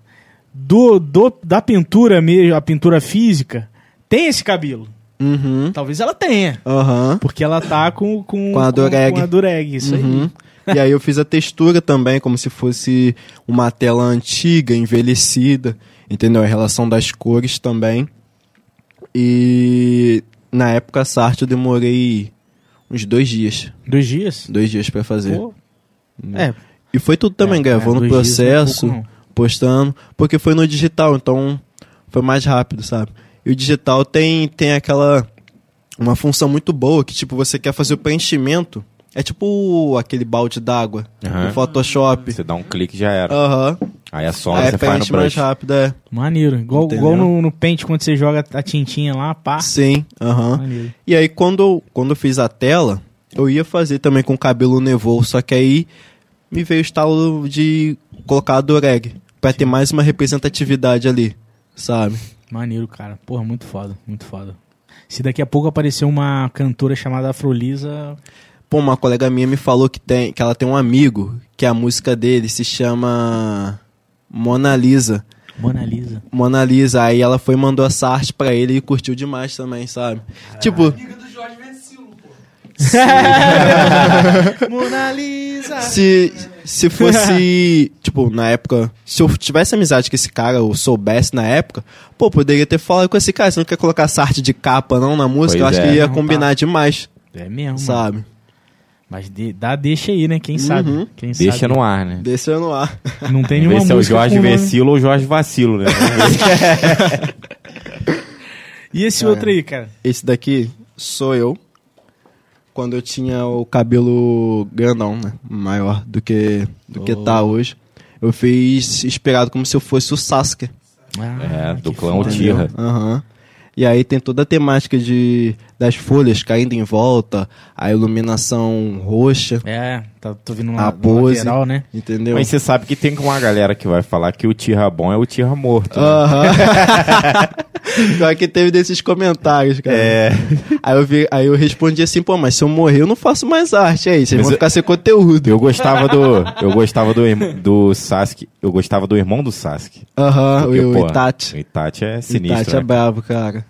[SPEAKER 1] do, do, da pintura mesmo, a pintura física, tenha esse cabelo.
[SPEAKER 3] Uhum.
[SPEAKER 1] Talvez ela tenha.
[SPEAKER 3] Aham.
[SPEAKER 1] Porque ela tá com, com,
[SPEAKER 3] Com a dureg.
[SPEAKER 1] Com, a dureg, isso
[SPEAKER 3] Uhum. E aí eu fiz a textura também, como se fosse uma tela antiga, envelhecida, entendeu? A relação das cores também. E na época essa arte eu demorei uns dois dias.
[SPEAKER 1] aí. Dois dias?
[SPEAKER 3] Dois dias pra fazer.
[SPEAKER 1] Pô. É.
[SPEAKER 3] E foi tudo também,
[SPEAKER 1] É,
[SPEAKER 3] gravando
[SPEAKER 1] é,
[SPEAKER 3] o
[SPEAKER 1] dois dias não é
[SPEAKER 3] processo,
[SPEAKER 1] não.
[SPEAKER 3] postando, porque foi no digital, então foi mais rápido, sabe? E o digital tem, tem aquela. Uma função muito boa que, tipo, você quer fazer o preenchimento. É tipo aquele balde d'água
[SPEAKER 2] Aham.
[SPEAKER 3] no Photoshop.
[SPEAKER 2] Você dá um clique e já era.
[SPEAKER 3] Aham.
[SPEAKER 2] Aí a sombra
[SPEAKER 3] Aí
[SPEAKER 2] você faz no
[SPEAKER 3] preenche mais
[SPEAKER 2] brush.
[SPEAKER 3] rápido, é.
[SPEAKER 1] Maneiro. Igual,
[SPEAKER 3] Entendeu?
[SPEAKER 1] igual no, no Paint, quando você joga a tintinha lá, pá.
[SPEAKER 3] Sim, aham.
[SPEAKER 1] Maneiro.
[SPEAKER 3] E aí, quando, eu- quando eu fiz a tela, eu ia fazer também com cabelo nevou, só que aí me veio o estalo de colocar a dureg, pra ter mais uma representatividade ali, sabe?
[SPEAKER 1] Maneiro, cara. Porra, muito foda, muito foda. Se daqui a pouco aparecer uma cantora chamada Afrolisa,
[SPEAKER 3] Pô, uma colega minha me falou que, tem, que ela tem um amigo que a música dele se chama Mona Lisa.
[SPEAKER 1] Mona Lisa.
[SPEAKER 3] Mona Lisa, aí ela foi e mandou essa arte pra ele e curtiu demais também, sabe? Tipo,
[SPEAKER 4] Amiga do Jorge Versilo, pô. *laughs*
[SPEAKER 1] Mona Lisa.
[SPEAKER 3] se, se fosse, *laughs* tipo, na época, se eu tivesse amizade com esse cara, ou soubesse na época, pô, poderia ter falado com esse cara, você não quer colocar essa arte de capa não na música?
[SPEAKER 2] Pois
[SPEAKER 3] eu acho
[SPEAKER 2] é.
[SPEAKER 3] que ia
[SPEAKER 1] Não,
[SPEAKER 3] combinar demais,
[SPEAKER 1] É mesmo, mano.
[SPEAKER 3] sabe?
[SPEAKER 1] Mas de- dá deixa aí, né? Quem sabe?
[SPEAKER 3] Uhum.
[SPEAKER 1] Quem
[SPEAKER 2] Deixa
[SPEAKER 1] sabe?
[SPEAKER 2] no ar, né?
[SPEAKER 3] Desceu no ar.
[SPEAKER 1] Não tem nenhuma
[SPEAKER 2] ver se é o
[SPEAKER 1] música
[SPEAKER 2] Jorge. Vecilo ou Jorge Vacilo, né? *laughs*
[SPEAKER 1] E esse
[SPEAKER 3] Cara.
[SPEAKER 1] outro aí, cara?
[SPEAKER 3] Esse daqui sou eu. Quando eu tinha o cabelo grandão, né? Maior do que, do que
[SPEAKER 1] Oh.
[SPEAKER 3] tá hoje. Eu fiz inspirado como se eu fosse o Sasuke.
[SPEAKER 1] Ah,
[SPEAKER 2] É, do clã. Uchiha.
[SPEAKER 3] Aham. E aí tem toda a temática de das folhas caindo em volta, a iluminação roxa,
[SPEAKER 1] É, tá, tô vindo
[SPEAKER 3] A
[SPEAKER 1] na,
[SPEAKER 3] pose.
[SPEAKER 1] lateral, né?
[SPEAKER 3] entendeu?
[SPEAKER 2] Mas você sabe que tem uma galera que vai falar que o Tira bom é o Tira morto. né?
[SPEAKER 3] Aham. *laughs* Pior que teve desses comentários, cara.
[SPEAKER 2] É.
[SPEAKER 3] Aí eu, vi, aí eu respondi assim, pô, mas se eu morrer eu não faço mais arte. Aí, vocês
[SPEAKER 2] Mas
[SPEAKER 3] vão
[SPEAKER 2] eu-
[SPEAKER 3] ficar sem conteúdo.
[SPEAKER 2] Eu gostava do. Eu gostava do, do Sasuke. Eu gostava do irmão do Sasuke.
[SPEAKER 3] Aham,
[SPEAKER 2] Porque,
[SPEAKER 3] o
[SPEAKER 2] pô,
[SPEAKER 3] Itachi.
[SPEAKER 2] O Itachi é
[SPEAKER 3] O
[SPEAKER 2] sinistro.
[SPEAKER 3] Itachi é
[SPEAKER 2] né?
[SPEAKER 3] brabo, cara.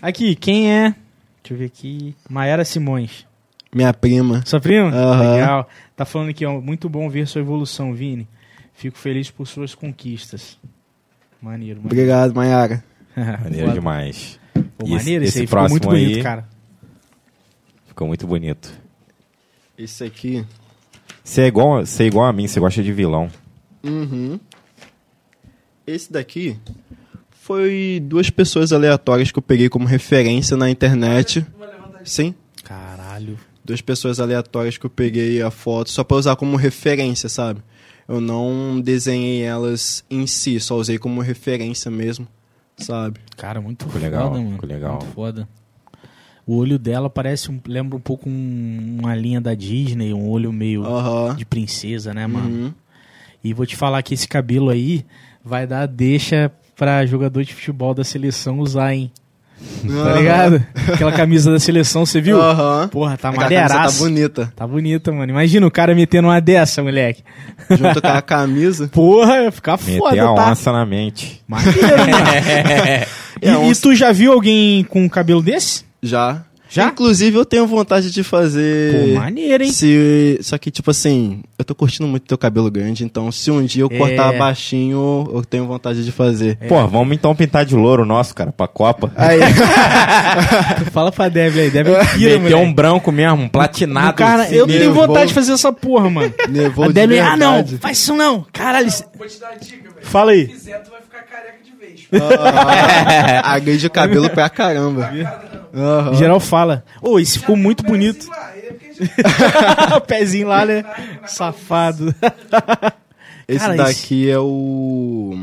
[SPEAKER 1] Aqui, quem é? Deixa eu ver aqui. Maiara Simões.
[SPEAKER 3] Minha prima.
[SPEAKER 1] Sua prima?
[SPEAKER 3] Aham.
[SPEAKER 1] Legal. Tá falando aqui, ó. Muito bom ver sua evolução, Vini. Fico feliz por suas conquistas. Maneiro, maneiro.
[SPEAKER 3] Obrigado, Mayara. *laughs*
[SPEAKER 2] Maneiro demais.
[SPEAKER 1] Pô,
[SPEAKER 2] E esse-
[SPEAKER 1] maneiro, esse,
[SPEAKER 2] esse
[SPEAKER 1] aí ficou muito
[SPEAKER 2] próximo
[SPEAKER 1] bonito,
[SPEAKER 2] aí-
[SPEAKER 1] cara.
[SPEAKER 2] Ficou muito bonito.
[SPEAKER 3] Esse aqui.
[SPEAKER 2] Você é igual, você é igual a mim, você gosta de vilão.
[SPEAKER 3] Uhum. Esse daqui foi duas pessoas aleatórias que eu peguei como referência na internet. Sim.
[SPEAKER 1] Caralho.
[SPEAKER 3] Duas pessoas aleatórias que eu peguei a foto só pra usar como referência, sabe? Eu não desenhei elas em si, só usei como referência mesmo, sabe?
[SPEAKER 1] Cara, muito
[SPEAKER 2] Ficou
[SPEAKER 1] foda,
[SPEAKER 2] legal,
[SPEAKER 1] mano.
[SPEAKER 2] ficou legal.
[SPEAKER 1] Muito foda. O olho dela parece um, lembra um pouco um- uma linha da Disney, um olho meio
[SPEAKER 3] Aham.
[SPEAKER 1] de princesa, né, mano?
[SPEAKER 3] Uhum.
[SPEAKER 1] E vou te falar que esse cabelo aí vai dar deixa pra jogador de futebol da seleção usar, hein? Tá ligado? Aquela camisa da seleção, você viu?
[SPEAKER 3] Aham.
[SPEAKER 1] Porra, tá maneiraço.
[SPEAKER 3] Tá bonita.
[SPEAKER 1] Tá bonita, mano. Imagina o cara metendo uma dessa, moleque.
[SPEAKER 3] Junto com a camisa. *laughs*
[SPEAKER 1] Porra, ia ficar
[SPEAKER 2] Meter
[SPEAKER 1] foda,
[SPEAKER 2] a
[SPEAKER 1] tá?
[SPEAKER 2] onça na mente.
[SPEAKER 1] Maneiro, mano. *laughs*
[SPEAKER 3] É,
[SPEAKER 1] E, e
[SPEAKER 3] onça.
[SPEAKER 1] tu já viu alguém com um cabelo desse?
[SPEAKER 3] Já.
[SPEAKER 1] Já?
[SPEAKER 3] Inclusive, eu tenho vontade de fazer.
[SPEAKER 1] Pô, maneiro, hein?
[SPEAKER 3] Se, só que, tipo assim, eu tô curtindo muito teu cabelo grande, então se um dia eu
[SPEAKER 1] É.
[SPEAKER 3] cortar baixinho, eu tenho vontade de fazer.
[SPEAKER 2] Pô, vamos então pintar de louro nosso, cara, pra Copa.
[SPEAKER 3] Aí, *laughs*
[SPEAKER 1] Fala pra Deb aí. Deb é pira,
[SPEAKER 2] Meter
[SPEAKER 1] moleque.
[SPEAKER 2] um branco mesmo, um platinado.
[SPEAKER 1] Cara, eu tenho
[SPEAKER 3] nevou.
[SPEAKER 1] vontade de fazer essa porra, mano.
[SPEAKER 3] nevou
[SPEAKER 1] A
[SPEAKER 3] de
[SPEAKER 1] Deb, ah, não, faz isso não. Caralho,
[SPEAKER 4] Vou te dar uma dica, velho.
[SPEAKER 1] Fala aí.
[SPEAKER 4] Se fizer, tu vai ficar careca de vez.
[SPEAKER 3] Ah, *laughs* Agride o cabelo *laughs* pra caramba. Aham.
[SPEAKER 1] Em geral fala. Ô, esse ficou muito bonito. *laughs*
[SPEAKER 4] É
[SPEAKER 1] pezinho lá, né? Safado. *laughs*
[SPEAKER 3] Esse
[SPEAKER 1] Cara,
[SPEAKER 3] daqui é o.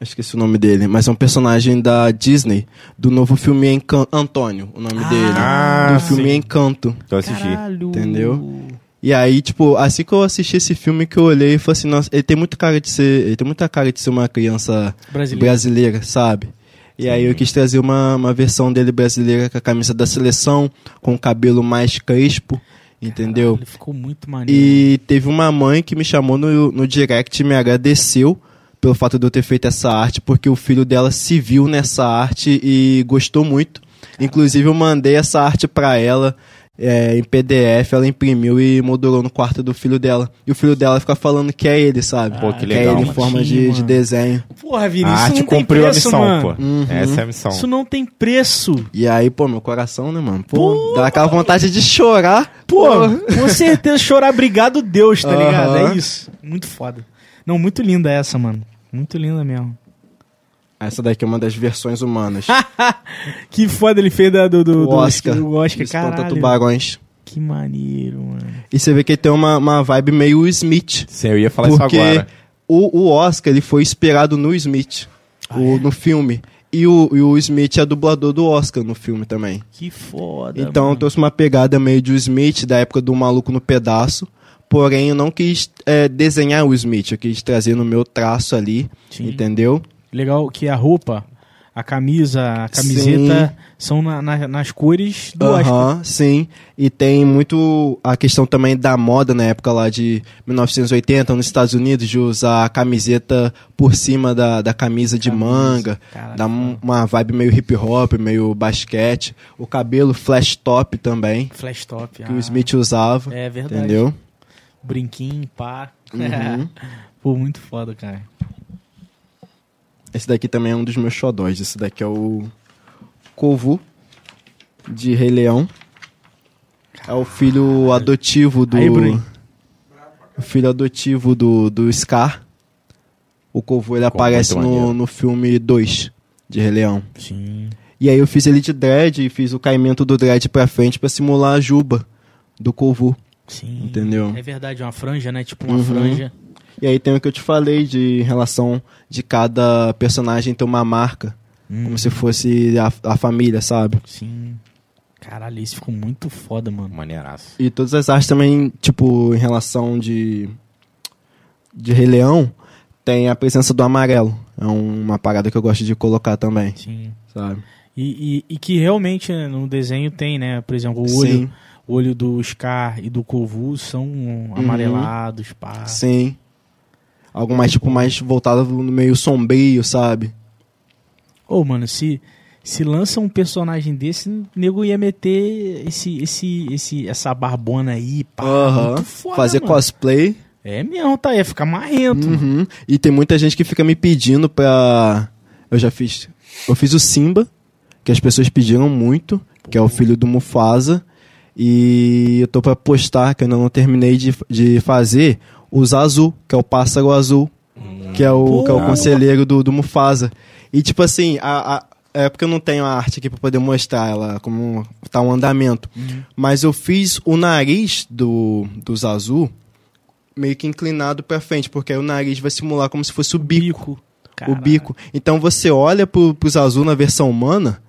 [SPEAKER 3] eu Esqueci o nome dele, mas é um personagem da Disney, do novo filme Encan... Antônio, o nome dele.
[SPEAKER 2] Ah,
[SPEAKER 3] do filme
[SPEAKER 2] sim.
[SPEAKER 3] Encanto.
[SPEAKER 2] Eu assisti.
[SPEAKER 1] Caralho.
[SPEAKER 3] Entendeu? E aí, tipo, assim que eu assisti esse filme que eu olhei e falei assim, nossa, ele tem muito cara de ser. Ele tem muita cara de ser uma criança
[SPEAKER 1] Brasileiro.
[SPEAKER 3] brasileira, sabe? E aí eu quis trazer uma, uma versão dele brasileira com a camisa da seleção, com o cabelo mais crespo, entendeu?
[SPEAKER 1] Ele ficou muito maneiro.
[SPEAKER 3] E teve uma mãe que me chamou no, no direct e me agradeceu pelo fato de eu ter feito essa arte, porque o filho dela se viu nessa arte e gostou muito. Inclusive eu mandei essa arte pra ela é, em PDF, ela imprimiu e moldurou no quarto do filho dela. E o filho dela fica falando que é ele, sabe?
[SPEAKER 2] Pô, que
[SPEAKER 3] é
[SPEAKER 2] legal,
[SPEAKER 3] ele em forma de, de desenho.
[SPEAKER 1] Porra, Vini,
[SPEAKER 2] A
[SPEAKER 1] isso
[SPEAKER 2] arte
[SPEAKER 1] não tem
[SPEAKER 2] cumpriu
[SPEAKER 1] preço,
[SPEAKER 2] a missão,
[SPEAKER 1] mano.
[SPEAKER 2] pô.
[SPEAKER 3] Uhum.
[SPEAKER 2] Essa é a missão.
[SPEAKER 1] Isso não tem preço.
[SPEAKER 3] E aí, pô, meu coração, né, mano? Pô,
[SPEAKER 1] Pô,
[SPEAKER 3] dá aquela vontade de chorar.
[SPEAKER 1] Pô, com certeza chorar obrigado Deus, tá ligado?
[SPEAKER 3] Aham.
[SPEAKER 1] É isso. Muito foda. Não, muito linda essa, mano. Muito linda mesmo.
[SPEAKER 3] Essa daqui é uma das versões humanas. *laughs*
[SPEAKER 1] Que foda ele fez da, do, do,
[SPEAKER 3] o
[SPEAKER 1] do-
[SPEAKER 3] Oscar.
[SPEAKER 1] do Oscar, caralho.
[SPEAKER 3] tubarões.
[SPEAKER 1] Que maneiro, mano.
[SPEAKER 3] E você vê que ele tem uma, uma vibe meio Smith.
[SPEAKER 2] Sim, eu ia falar
[SPEAKER 3] porque
[SPEAKER 2] isso agora.
[SPEAKER 3] O, o Oscar ele foi inspirado no Smith,
[SPEAKER 1] Ah,
[SPEAKER 3] o-
[SPEAKER 1] é?
[SPEAKER 3] no filme. E o, e o Smith é dublador do Oscar no filme também.
[SPEAKER 1] Que foda,
[SPEAKER 3] então eu
[SPEAKER 1] mano.
[SPEAKER 3] trouxe uma pegada meio de Smith, da época do Maluco no Pedaço. Porém, eu não quis é, desenhar o Smith, eu quis trazer no meu traço ali,
[SPEAKER 1] Sim.
[SPEAKER 3] entendeu?
[SPEAKER 1] Legal que a roupa, a camisa, a camiseta são na- na- nas cores do.
[SPEAKER 3] Aham, sim. E tem muito a questão também da moda na época lá de 1980, nos Estados Unidos, de usar a camiseta por cima da, da camisa de
[SPEAKER 1] Camisa,
[SPEAKER 3] manga.
[SPEAKER 1] caralho,
[SPEAKER 3] dá um- uma vibe meio hip hop, meio basquete. O cabelo flash top também,
[SPEAKER 1] Flash top.
[SPEAKER 3] que
[SPEAKER 1] ah,
[SPEAKER 3] o Smith usava.
[SPEAKER 1] É verdade.
[SPEAKER 3] Entendeu?
[SPEAKER 1] Brinquinho, pá.
[SPEAKER 3] Uhum. *laughs*
[SPEAKER 1] Pô, muito foda, cara.
[SPEAKER 3] Esse daqui também é um dos meus xodóis. Esse daqui é o Kovu, de Rei Leão. É o filho adotivo do.
[SPEAKER 1] Aí,
[SPEAKER 3] o filho adotivo do, do Scar. O Kovu ele
[SPEAKER 2] Ficou
[SPEAKER 3] aparece no,
[SPEAKER 2] maneiro.
[SPEAKER 3] no filme 2 de Rei Leão.
[SPEAKER 1] Sim.
[SPEAKER 3] E aí eu fiz ele de dread e fiz o caimento do dread pra frente pra simular a juba do Kovu.
[SPEAKER 1] Sim.
[SPEAKER 3] Entendeu?
[SPEAKER 1] É verdade, uma franja, né? Tipo uma
[SPEAKER 3] Uhum.
[SPEAKER 1] franja.
[SPEAKER 3] E aí tem o que eu te falei de em relação de cada personagem ter uma marca.
[SPEAKER 1] Hum,
[SPEAKER 3] Como se fosse a, a família, sabe?
[SPEAKER 1] Sim. Caralho, isso ficou muito foda, mano.
[SPEAKER 2] Maneiraço.
[SPEAKER 3] E todas as artes também, tipo, em relação de. de Rei Leão, tem a presença do amarelo. É uma parada que eu gosto de colocar também,
[SPEAKER 1] Sim.
[SPEAKER 3] sabe?
[SPEAKER 1] E, e, e que realmente né, no desenho tem, né? Por exemplo, o olho, o olho do Scar e do Kovu são amarelados, pá.
[SPEAKER 3] sim. Algo mais, tipo, mais voltado no meio sombrio, sabe?
[SPEAKER 1] Ô, mano, se, se lança um personagem desse, o nego ia meter esse, esse, esse, essa barbona aí, pá.
[SPEAKER 3] Aham.
[SPEAKER 1] Muito foda,
[SPEAKER 3] Fazer
[SPEAKER 1] mano.
[SPEAKER 3] cosplay.
[SPEAKER 1] É mesmo, tá? Ia ficar marrento.
[SPEAKER 3] Uhum. E tem muita gente que fica me pedindo pra. Eu já fiz. Eu fiz o Simba, que as pessoas pediram muito, que é o filho do Mufasa. E eu tô pra postar, que eu ainda não terminei de, de fazer, o Zazu, que é o pássaro azul, que é o, que é o conselheiro do, do Mufasa. E tipo assim, a, a- é porque eu não tenho a arte aqui pra poder mostrar ela como tá um andamento. Mas eu fiz o nariz do, do Zazu meio que inclinado pra frente, porque aí o nariz vai simular como se fosse o bico. O
[SPEAKER 1] Caralho.
[SPEAKER 3] bico. Então você olha pro, pros azul na versão humana,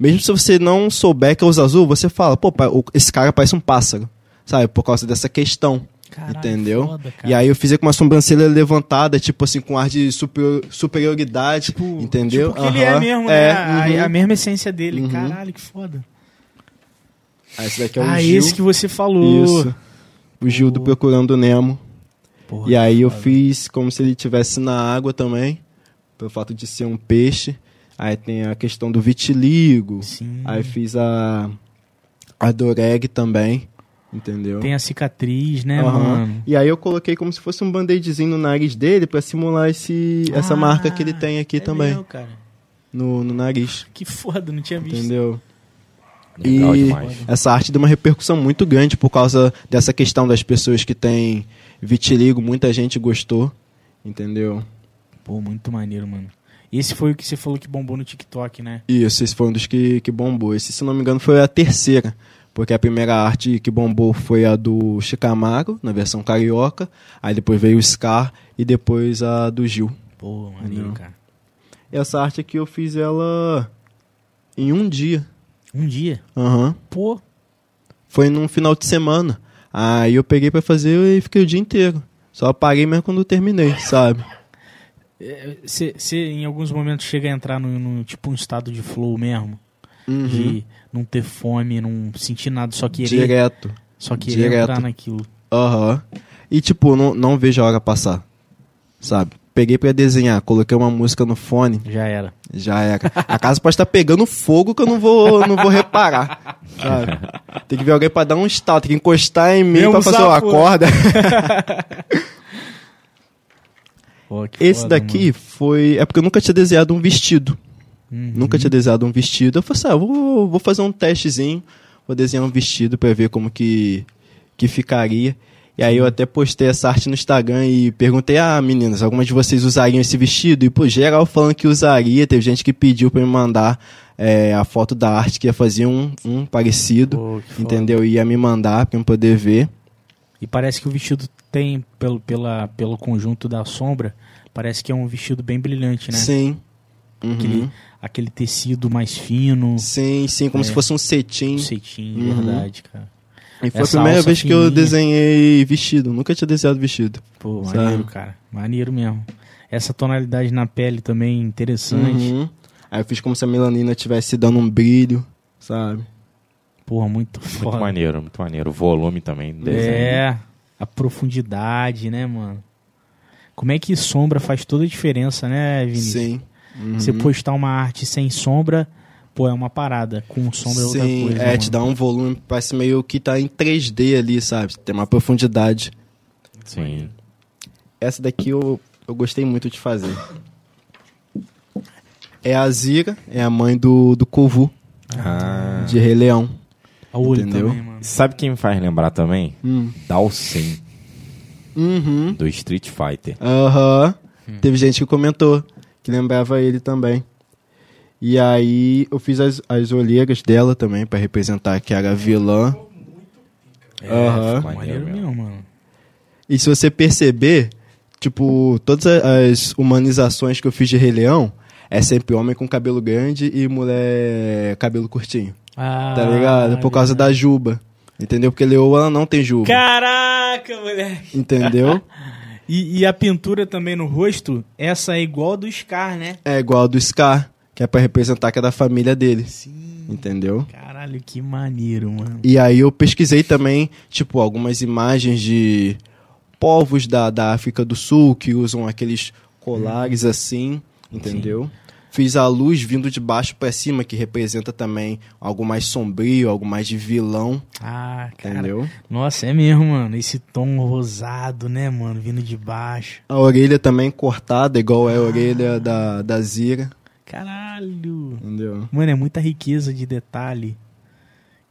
[SPEAKER 3] mesmo se você não souber que é os azul, você fala, pô, o- esse cara parece um pássaro. Sabe? Por causa dessa questão.
[SPEAKER 1] Caralho,
[SPEAKER 3] entendeu?
[SPEAKER 1] foda,
[SPEAKER 3] e aí eu fiz com uma sobrancelha levantada, tipo assim, com ar de superior- superioridade. entendeu?
[SPEAKER 1] Tipo, que ele é mesmo,
[SPEAKER 3] É,
[SPEAKER 1] né? A-
[SPEAKER 3] uhum.
[SPEAKER 1] A, mesma essência dele.
[SPEAKER 3] Uhum.
[SPEAKER 1] Caralho, que foda.
[SPEAKER 3] Ah, esse daqui é o
[SPEAKER 1] ah,
[SPEAKER 3] Gil.
[SPEAKER 1] esse que você falou.
[SPEAKER 3] Isso. O Gil do
[SPEAKER 1] Pô.
[SPEAKER 3] Procurando Nemo.
[SPEAKER 1] Porra,
[SPEAKER 3] E aí eu fiz como se ele estivesse na água também, pelo fato de ser um peixe. Aí tem a questão do vitiligo.
[SPEAKER 1] Sim.
[SPEAKER 3] Aí fiz a a Doreg também, entendeu?
[SPEAKER 1] Tem a cicatriz, né,
[SPEAKER 3] Aham.
[SPEAKER 1] mano?
[SPEAKER 3] E aí eu coloquei como se fosse um band-aidzinho no nariz dele pra simular esse essa
[SPEAKER 1] Ah,
[SPEAKER 3] marca que ele tem aqui
[SPEAKER 1] é
[SPEAKER 3] também
[SPEAKER 1] mesmo, cara.
[SPEAKER 3] no, no nariz, *laughs*
[SPEAKER 1] Que foda, não tinha visto.
[SPEAKER 3] entendeu?
[SPEAKER 2] Legal
[SPEAKER 3] e
[SPEAKER 2] demais.
[SPEAKER 3] essa arte deu uma repercussão muito grande por causa dessa questão das pessoas que têm vitiligo, muita gente gostou, entendeu?
[SPEAKER 1] Pô, muito maneiro, mano. Esse foi o que você falou que bombou no TikTok, né?
[SPEAKER 3] Isso, esse foi um dos que, que bombou. Esse, se não me engano, foi a terceira. Porque a primeira arte que bombou foi a do Chicamaro, na versão carioca. Aí depois veio o Scar e depois a do Gil.
[SPEAKER 1] Pô, maneiro, cara.
[SPEAKER 3] Essa arte aqui eu fiz ela em um dia.
[SPEAKER 1] Um dia.
[SPEAKER 3] Aham.
[SPEAKER 1] Pô,
[SPEAKER 3] Foi num final de semana. Aí eu peguei pra fazer e fiquei o dia inteiro. Só parei mesmo quando terminei, sabe?
[SPEAKER 1] você em alguns momentos chega a entrar no, no, tipo um estado de flow mesmo.
[SPEAKER 3] Uhum.
[SPEAKER 1] De não ter fome, não sentir nada, só querer,
[SPEAKER 3] Direto.
[SPEAKER 1] só querer
[SPEAKER 3] direto.
[SPEAKER 1] entrar naquilo.
[SPEAKER 3] Aham. E tipo, não, não vejo a hora passar. Sabe? Peguei pra desenhar, coloquei uma música no fone,
[SPEAKER 1] Já era.
[SPEAKER 3] já era. A casa pode estar pegando fogo que eu não vou, não vou reparar. Sabe? Tem que ver alguém pra dar um estalo, tem que encostar em mim pra fazer uma corda. *laughs*
[SPEAKER 1] Pô,
[SPEAKER 3] Esse
[SPEAKER 1] foda,
[SPEAKER 3] daqui foi. É porque eu nunca tinha desenhado um vestido.
[SPEAKER 1] Uhum.
[SPEAKER 3] Nunca tinha desenhado um vestido. Eu falei assim, ah, vou, vou fazer um testezinho, vou desenhar um vestido pra ver como que, que ficaria. E aí eu até postei essa arte no Instagram e perguntei, ah, meninas, algumas de vocês usariam esse vestido? E, pô, geral falando que usaria, teve gente que pediu pra me mandar é, a foto da arte que ia fazer um, um parecido,
[SPEAKER 1] Pô, que foda.
[SPEAKER 3] entendeu? E ia me mandar pra eu poder ver.
[SPEAKER 1] E parece que o vestido tem, pelo, pela, pelo conjunto da sombra, parece que é um vestido bem brilhante, né?
[SPEAKER 3] Sim. Uhum.
[SPEAKER 1] Aquele, aquele tecido mais fino,
[SPEAKER 3] Sim, sim, como
[SPEAKER 1] É.
[SPEAKER 3] se fosse um cetim.
[SPEAKER 1] um cetim,
[SPEAKER 3] Uhum.
[SPEAKER 1] verdade, cara.
[SPEAKER 3] E foi
[SPEAKER 1] Essa
[SPEAKER 3] a primeira vez que eu
[SPEAKER 1] fininha.
[SPEAKER 3] desenhei vestido. Nunca tinha desenhado vestido.
[SPEAKER 1] Pô,
[SPEAKER 3] Sabe?
[SPEAKER 1] maneiro, cara. Maneiro mesmo. Essa tonalidade na pele também interessante.
[SPEAKER 3] Uhum. Aí eu fiz como se a melanina estivesse dando um brilho, sabe?
[SPEAKER 1] Porra, muito
[SPEAKER 2] Muito
[SPEAKER 1] foda.
[SPEAKER 2] maneiro, muito maneiro. O volume também. do desenho.
[SPEAKER 1] É, a profundidade, né, mano? Como é que sombra faz toda a diferença, né, Vinícius?
[SPEAKER 3] Sim. Uhum.
[SPEAKER 1] Você postar uma arte sem sombra, pô, é uma parada. Com sombra é outra
[SPEAKER 3] Sim,
[SPEAKER 1] coisa.
[SPEAKER 3] é,
[SPEAKER 1] mano.
[SPEAKER 3] te dá um volume, parece meio que tá em 3D ali, sabe? Tem uma profundidade.
[SPEAKER 2] Sim.
[SPEAKER 3] Essa daqui eu, eu gostei muito de fazer. É a Zira, é a mãe do, do Kovu,
[SPEAKER 2] Ah.
[SPEAKER 3] de Rei Leão.
[SPEAKER 1] A olho
[SPEAKER 3] Entendeu?
[SPEAKER 1] também.
[SPEAKER 2] Sabe quem me faz lembrar também?
[SPEAKER 3] Hum.
[SPEAKER 2] Dalsin,
[SPEAKER 3] Uhum.
[SPEAKER 2] do Street Fighter.
[SPEAKER 3] Aham. Teve gente que comentou que lembrava ele também. E aí eu fiz as, as olheiras dela também pra representar que era a vilã.
[SPEAKER 1] É, maneiro
[SPEAKER 2] Maneiro
[SPEAKER 1] mesmo, mano.
[SPEAKER 3] E se você perceber, tipo, todas as humanizações que eu fiz de Rei Leão é sempre homem com cabelo grande e mulher cabelo curtinho.
[SPEAKER 1] Ah,
[SPEAKER 3] Tá ligado? Por causa da juba. Entendeu? Porque Leoa ela não tem juba.
[SPEAKER 1] Caraca, moleque!
[SPEAKER 3] Entendeu? *laughs*
[SPEAKER 1] E, e a pintura também no rosto, essa é igual do Scar, né?
[SPEAKER 3] É igual do Scar, que é pra representar que é da família dele.
[SPEAKER 1] Sim.
[SPEAKER 3] Entendeu?
[SPEAKER 1] Caralho, que maneiro, mano.
[SPEAKER 3] E aí eu pesquisei também, tipo, algumas imagens de povos da, da África do Sul que usam aqueles colares assim, entendeu? Fiz a luz vindo de baixo pra cima, que representa também algo mais sombrio, algo mais de vilão,
[SPEAKER 1] Ah, cara.
[SPEAKER 3] entendeu?
[SPEAKER 1] Nossa, é mesmo, mano. Esse tom rosado, né, mano? Vindo de baixo.
[SPEAKER 3] A orelha também cortada, igual é a orelha da, da Zira,
[SPEAKER 1] Caralho.
[SPEAKER 3] entendeu?
[SPEAKER 1] Mano, é muita riqueza de detalhe.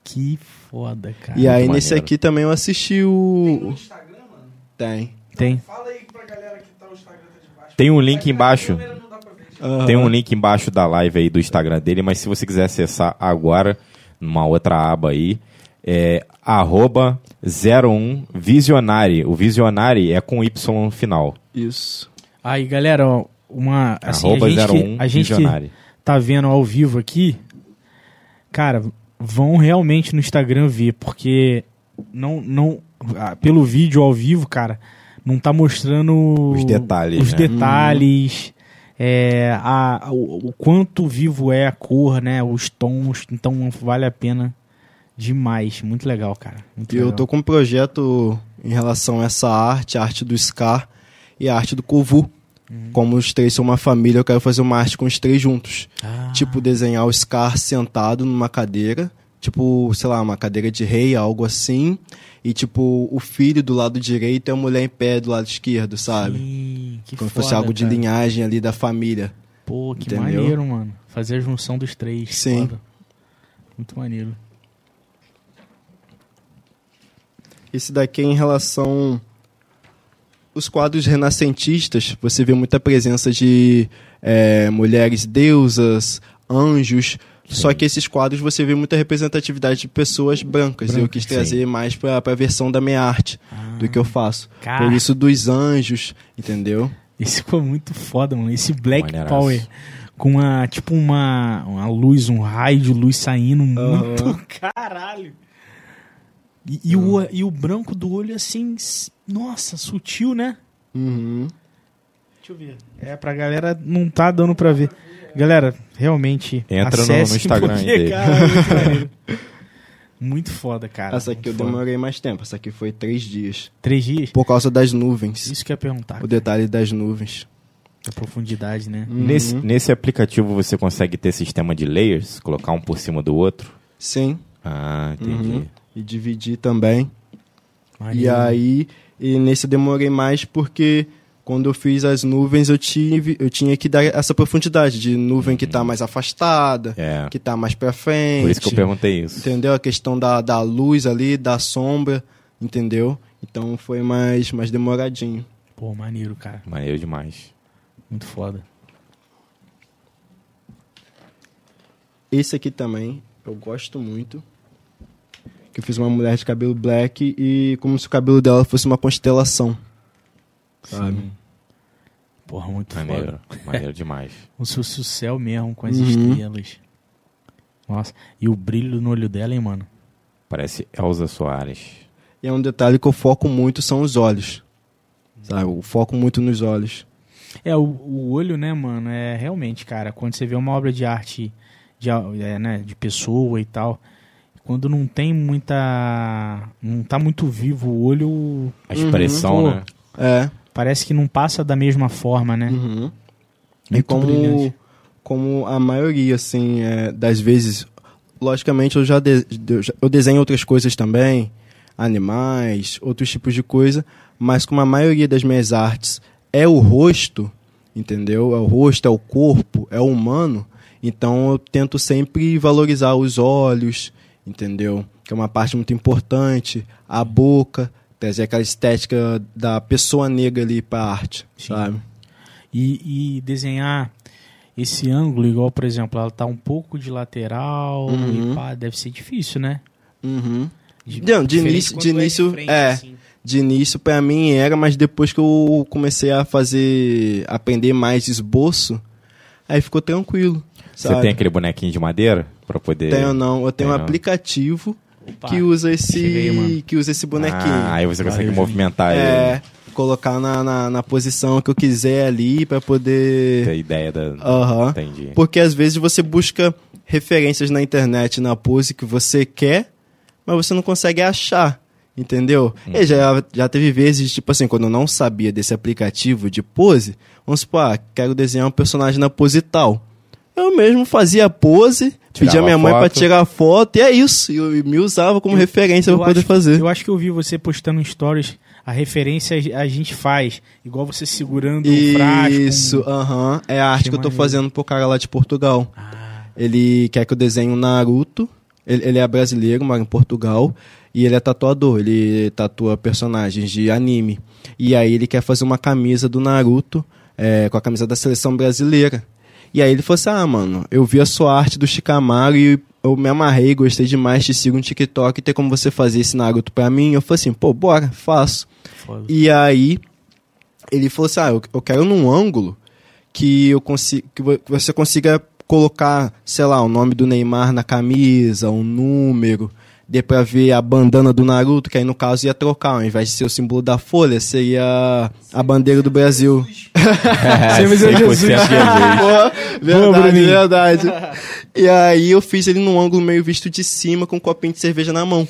[SPEAKER 1] Que foda, cara.
[SPEAKER 3] E aí
[SPEAKER 2] muito
[SPEAKER 3] nesse
[SPEAKER 2] maneiro.
[SPEAKER 3] aqui também eu assisti
[SPEAKER 4] Tem no
[SPEAKER 3] o.
[SPEAKER 4] Instagram, mano?
[SPEAKER 3] Tem.
[SPEAKER 1] Tem.
[SPEAKER 4] Fala aí pra galera que tá o Instagram tá de baixo.
[SPEAKER 2] Tem um link embaixo.
[SPEAKER 3] Aham.
[SPEAKER 2] Tem um link embaixo da live aí do Instagram dele, mas se você quiser acessar agora, numa outra aba aí, é arroba 01 Visionari. O Visionari é com Y no final.
[SPEAKER 3] Isso.
[SPEAKER 1] Aí, galera, ó, uma. Assim,
[SPEAKER 2] arroba
[SPEAKER 1] a gente,
[SPEAKER 2] 01
[SPEAKER 1] que, a gente que
[SPEAKER 2] Visionari.
[SPEAKER 1] tá vendo ao vivo aqui, cara, vão realmente no Instagram ver, porque não, não, ah, pelo vídeo ao vivo, cara, não tá mostrando
[SPEAKER 2] Os detalhes,
[SPEAKER 1] os
[SPEAKER 2] né?
[SPEAKER 1] detalhes, é, a, o, o quanto vivo é a cor, né, os tons, então vale a pena demais, muito legal, cara. Muito
[SPEAKER 3] eu
[SPEAKER 1] legal.
[SPEAKER 3] tô com um projeto em relação a essa arte, a arte do Scar e a arte do Kovu. Como os três são uma família, eu quero fazer uma arte com os três juntos.
[SPEAKER 1] Ah,
[SPEAKER 3] Tipo, desenhar o Scar sentado numa cadeira. Tipo, sei lá, uma cadeira de rei, algo assim. E, tipo, o filho do lado direito e a mulher em pé do lado esquerdo, sabe?
[SPEAKER 1] sim, que
[SPEAKER 3] Como se
[SPEAKER 1] foda,
[SPEAKER 3] fosse algo de
[SPEAKER 1] cara.
[SPEAKER 3] linhagem ali da família.
[SPEAKER 1] Pô, que
[SPEAKER 3] Entendeu?
[SPEAKER 1] maneiro, mano. Fazer a junção dos três.
[SPEAKER 3] Sim.
[SPEAKER 1] foda. Muito maneiro.
[SPEAKER 3] Esse daqui é em relação. Os quadros renascentistas, você vê muita presença de é, mulheres deusas, anjos. Só que esses quadros você vê muita representatividade de pessoas brancas. e eu quis
[SPEAKER 2] sim.
[SPEAKER 3] trazer mais pra, pra versão da minha arte, do que eu faço.
[SPEAKER 1] Cara.
[SPEAKER 3] Por isso dos anjos, entendeu?
[SPEAKER 1] Esse ficou muito foda, mano. Esse Black
[SPEAKER 2] Maneiraço.
[SPEAKER 1] Power. Com uma, tipo uma, uma luz, um raio de luz saindo muito. *laughs* Caralho. E, e o, e o branco do olho, assim, nossa, sutil, né?
[SPEAKER 3] Uhum.
[SPEAKER 1] Deixa eu ver. É, pra galera não tá dando pra ver. Galera, realmente.
[SPEAKER 2] Entra no- no Instagram dele.
[SPEAKER 1] cara, é *laughs* muito foda, cara.
[SPEAKER 3] Essa aqui eu
[SPEAKER 1] muito foda.
[SPEAKER 3] demorei mais tempo. Essa aqui foi três dias.
[SPEAKER 1] Três dias?
[SPEAKER 3] Por causa das nuvens.
[SPEAKER 1] Isso que eu ia perguntar.
[SPEAKER 3] O detalhe das nuvens.
[SPEAKER 1] A profundidade, né?
[SPEAKER 2] Nesse, nesse aplicativo você consegue ter sistema de layers, colocar um por cima do outro.
[SPEAKER 3] Sim.
[SPEAKER 2] Ah, entendi.
[SPEAKER 3] Uhum. E dividir também. E
[SPEAKER 1] Maneiro.
[SPEAKER 3] aí, e nesse eu demorei mais porque quando eu fiz as nuvens eu tive, eu tinha que dar essa profundidade de nuvem que tá mais afastada,
[SPEAKER 2] É.
[SPEAKER 3] que tá mais pra frente.
[SPEAKER 2] Por isso que eu perguntei isso.
[SPEAKER 3] Entendeu? A questão da, da luz ali, da sombra, entendeu? Então foi mais, mais demoradinho.
[SPEAKER 1] Pô, maneiro, cara.
[SPEAKER 2] Maneiro demais.
[SPEAKER 1] Muito foda.
[SPEAKER 3] Esse aqui também, eu gosto muito. Que eu fiz uma mulher de cabelo black e como se o cabelo dela fosse uma constelação. Sabe?
[SPEAKER 1] Sim. Porra, muito
[SPEAKER 2] Maneiro.
[SPEAKER 1] foda. *laughs*
[SPEAKER 2] Maneiro demais.
[SPEAKER 1] O seu o céu mesmo, com as
[SPEAKER 3] Uhum.
[SPEAKER 1] estrelas. Nossa, e o brilho no olho dela, hein, mano?
[SPEAKER 2] Parece Elza Soares.
[SPEAKER 3] E é um detalhe que eu foco muito são os olhos. Sabe? Eu foco muito nos olhos.
[SPEAKER 1] É, o, o olho, né, mano, é realmente, cara, quando você vê uma obra de arte de, é, né, de pessoa e tal, quando não tem muita. não tá muito vivo o olho,
[SPEAKER 2] A expressão,
[SPEAKER 1] Uhum.
[SPEAKER 2] né?
[SPEAKER 3] É.
[SPEAKER 1] parece que não passa da mesma forma, né?
[SPEAKER 3] Uhum. E
[SPEAKER 1] Muito
[SPEAKER 3] como,
[SPEAKER 1] brilhante.
[SPEAKER 3] como a maioria, assim, é, das vezes, logicamente eu já, de- eu desenho outras coisas também, animais, outros tipos de coisa, mas como a maioria das minhas artes é o rosto, entendeu? É o rosto, é o corpo, é o humano, então eu tento sempre valorizar os olhos, entendeu? Que é uma parte muito importante, a boca, trazer aquela estética da pessoa negra ali pra arte,
[SPEAKER 1] Sim.
[SPEAKER 3] sabe?
[SPEAKER 1] E, e desenhar esse ângulo, igual, por exemplo, ela tá um pouco de lateral
[SPEAKER 3] Uhum.
[SPEAKER 1] e pá, deve ser difícil, né?
[SPEAKER 3] Uhum. Não, de início-
[SPEAKER 1] quando
[SPEAKER 3] de
[SPEAKER 1] é
[SPEAKER 3] início,
[SPEAKER 1] frente,
[SPEAKER 3] é.
[SPEAKER 1] assim.
[SPEAKER 3] De início, pra mim era, mas depois que eu comecei a fazer, aprender mais esboço, aí ficou tranquilo.
[SPEAKER 2] Você
[SPEAKER 3] Sabe?
[SPEAKER 2] tem aquele bonequinho de madeira pra poder.
[SPEAKER 3] Tenho não, eu tenho
[SPEAKER 2] Tem
[SPEAKER 3] um
[SPEAKER 2] não.
[SPEAKER 3] aplicativo
[SPEAKER 1] Opa,
[SPEAKER 3] que usa esse, que usa esse bonequinho.
[SPEAKER 2] Ah, aí você consegue
[SPEAKER 1] Valeu,
[SPEAKER 2] movimentar
[SPEAKER 3] é,
[SPEAKER 2] ele.
[SPEAKER 3] colocar na, na, na posição que eu quiser ali pra
[SPEAKER 2] Ter
[SPEAKER 3] poder.
[SPEAKER 2] ideia da.
[SPEAKER 3] Aham.
[SPEAKER 2] Entendi.
[SPEAKER 3] Porque às vezes você busca referências na internet na pose que você quer, mas você não consegue achar. Entendeu? E já, já teve vezes, tipo assim, quando eu não sabia desse aplicativo de pose, vamos supor, ah, quero desenhar um personagem na pose tal. Eu mesmo fazia pose, pedia a minha mãe pra
[SPEAKER 2] foto.
[SPEAKER 3] tirar foto, e é isso. E eu me usava como referência
[SPEAKER 1] Eu
[SPEAKER 3] pra poder
[SPEAKER 1] acho-
[SPEAKER 3] fazer.
[SPEAKER 1] Eu acho que eu vi você postando stories, a referência a gente faz, igual você segurando um frasco.
[SPEAKER 3] Isso, aham. É a arte
[SPEAKER 1] Que
[SPEAKER 3] que eu tô
[SPEAKER 1] maneiro.
[SPEAKER 3] fazendo pro cara lá de Portugal.
[SPEAKER 1] Ah,
[SPEAKER 3] Ele quer que eu desenhe um Naruto Ele, ele é brasileiro, mora em Portugal. E ele é tatuador. Ele tatua personagens de anime. E aí ele quer fazer uma camisa do Naruto é, com a camisa da seleção brasileira. E aí ele falou assim: Ah, mano, eu vi a sua arte do Shikamaru e eu me amarrei, gostei demais, te sigo no TikTok, tem como você fazer esse Naruto pra mim? Eu falei assim, pô, bora, faço.
[SPEAKER 1] Foda.
[SPEAKER 3] E aí ele falou assim: Ah, eu, eu quero num ângulo que eu consiga que você consiga colocar, sei lá, o nome do Neymar na camisa, um número, dê pra ver a bandana do Naruto, que aí no caso ia trocar, ao invés de ser o símbolo da folha, seria a bandeira do Brasil. *laughs*
[SPEAKER 1] É
[SPEAKER 2] 100%
[SPEAKER 1] Jesus. Boa,
[SPEAKER 3] verdade, verdade. E aí eu fiz ele num ângulo meio visto de cima, com um copinho de cerveja na mão.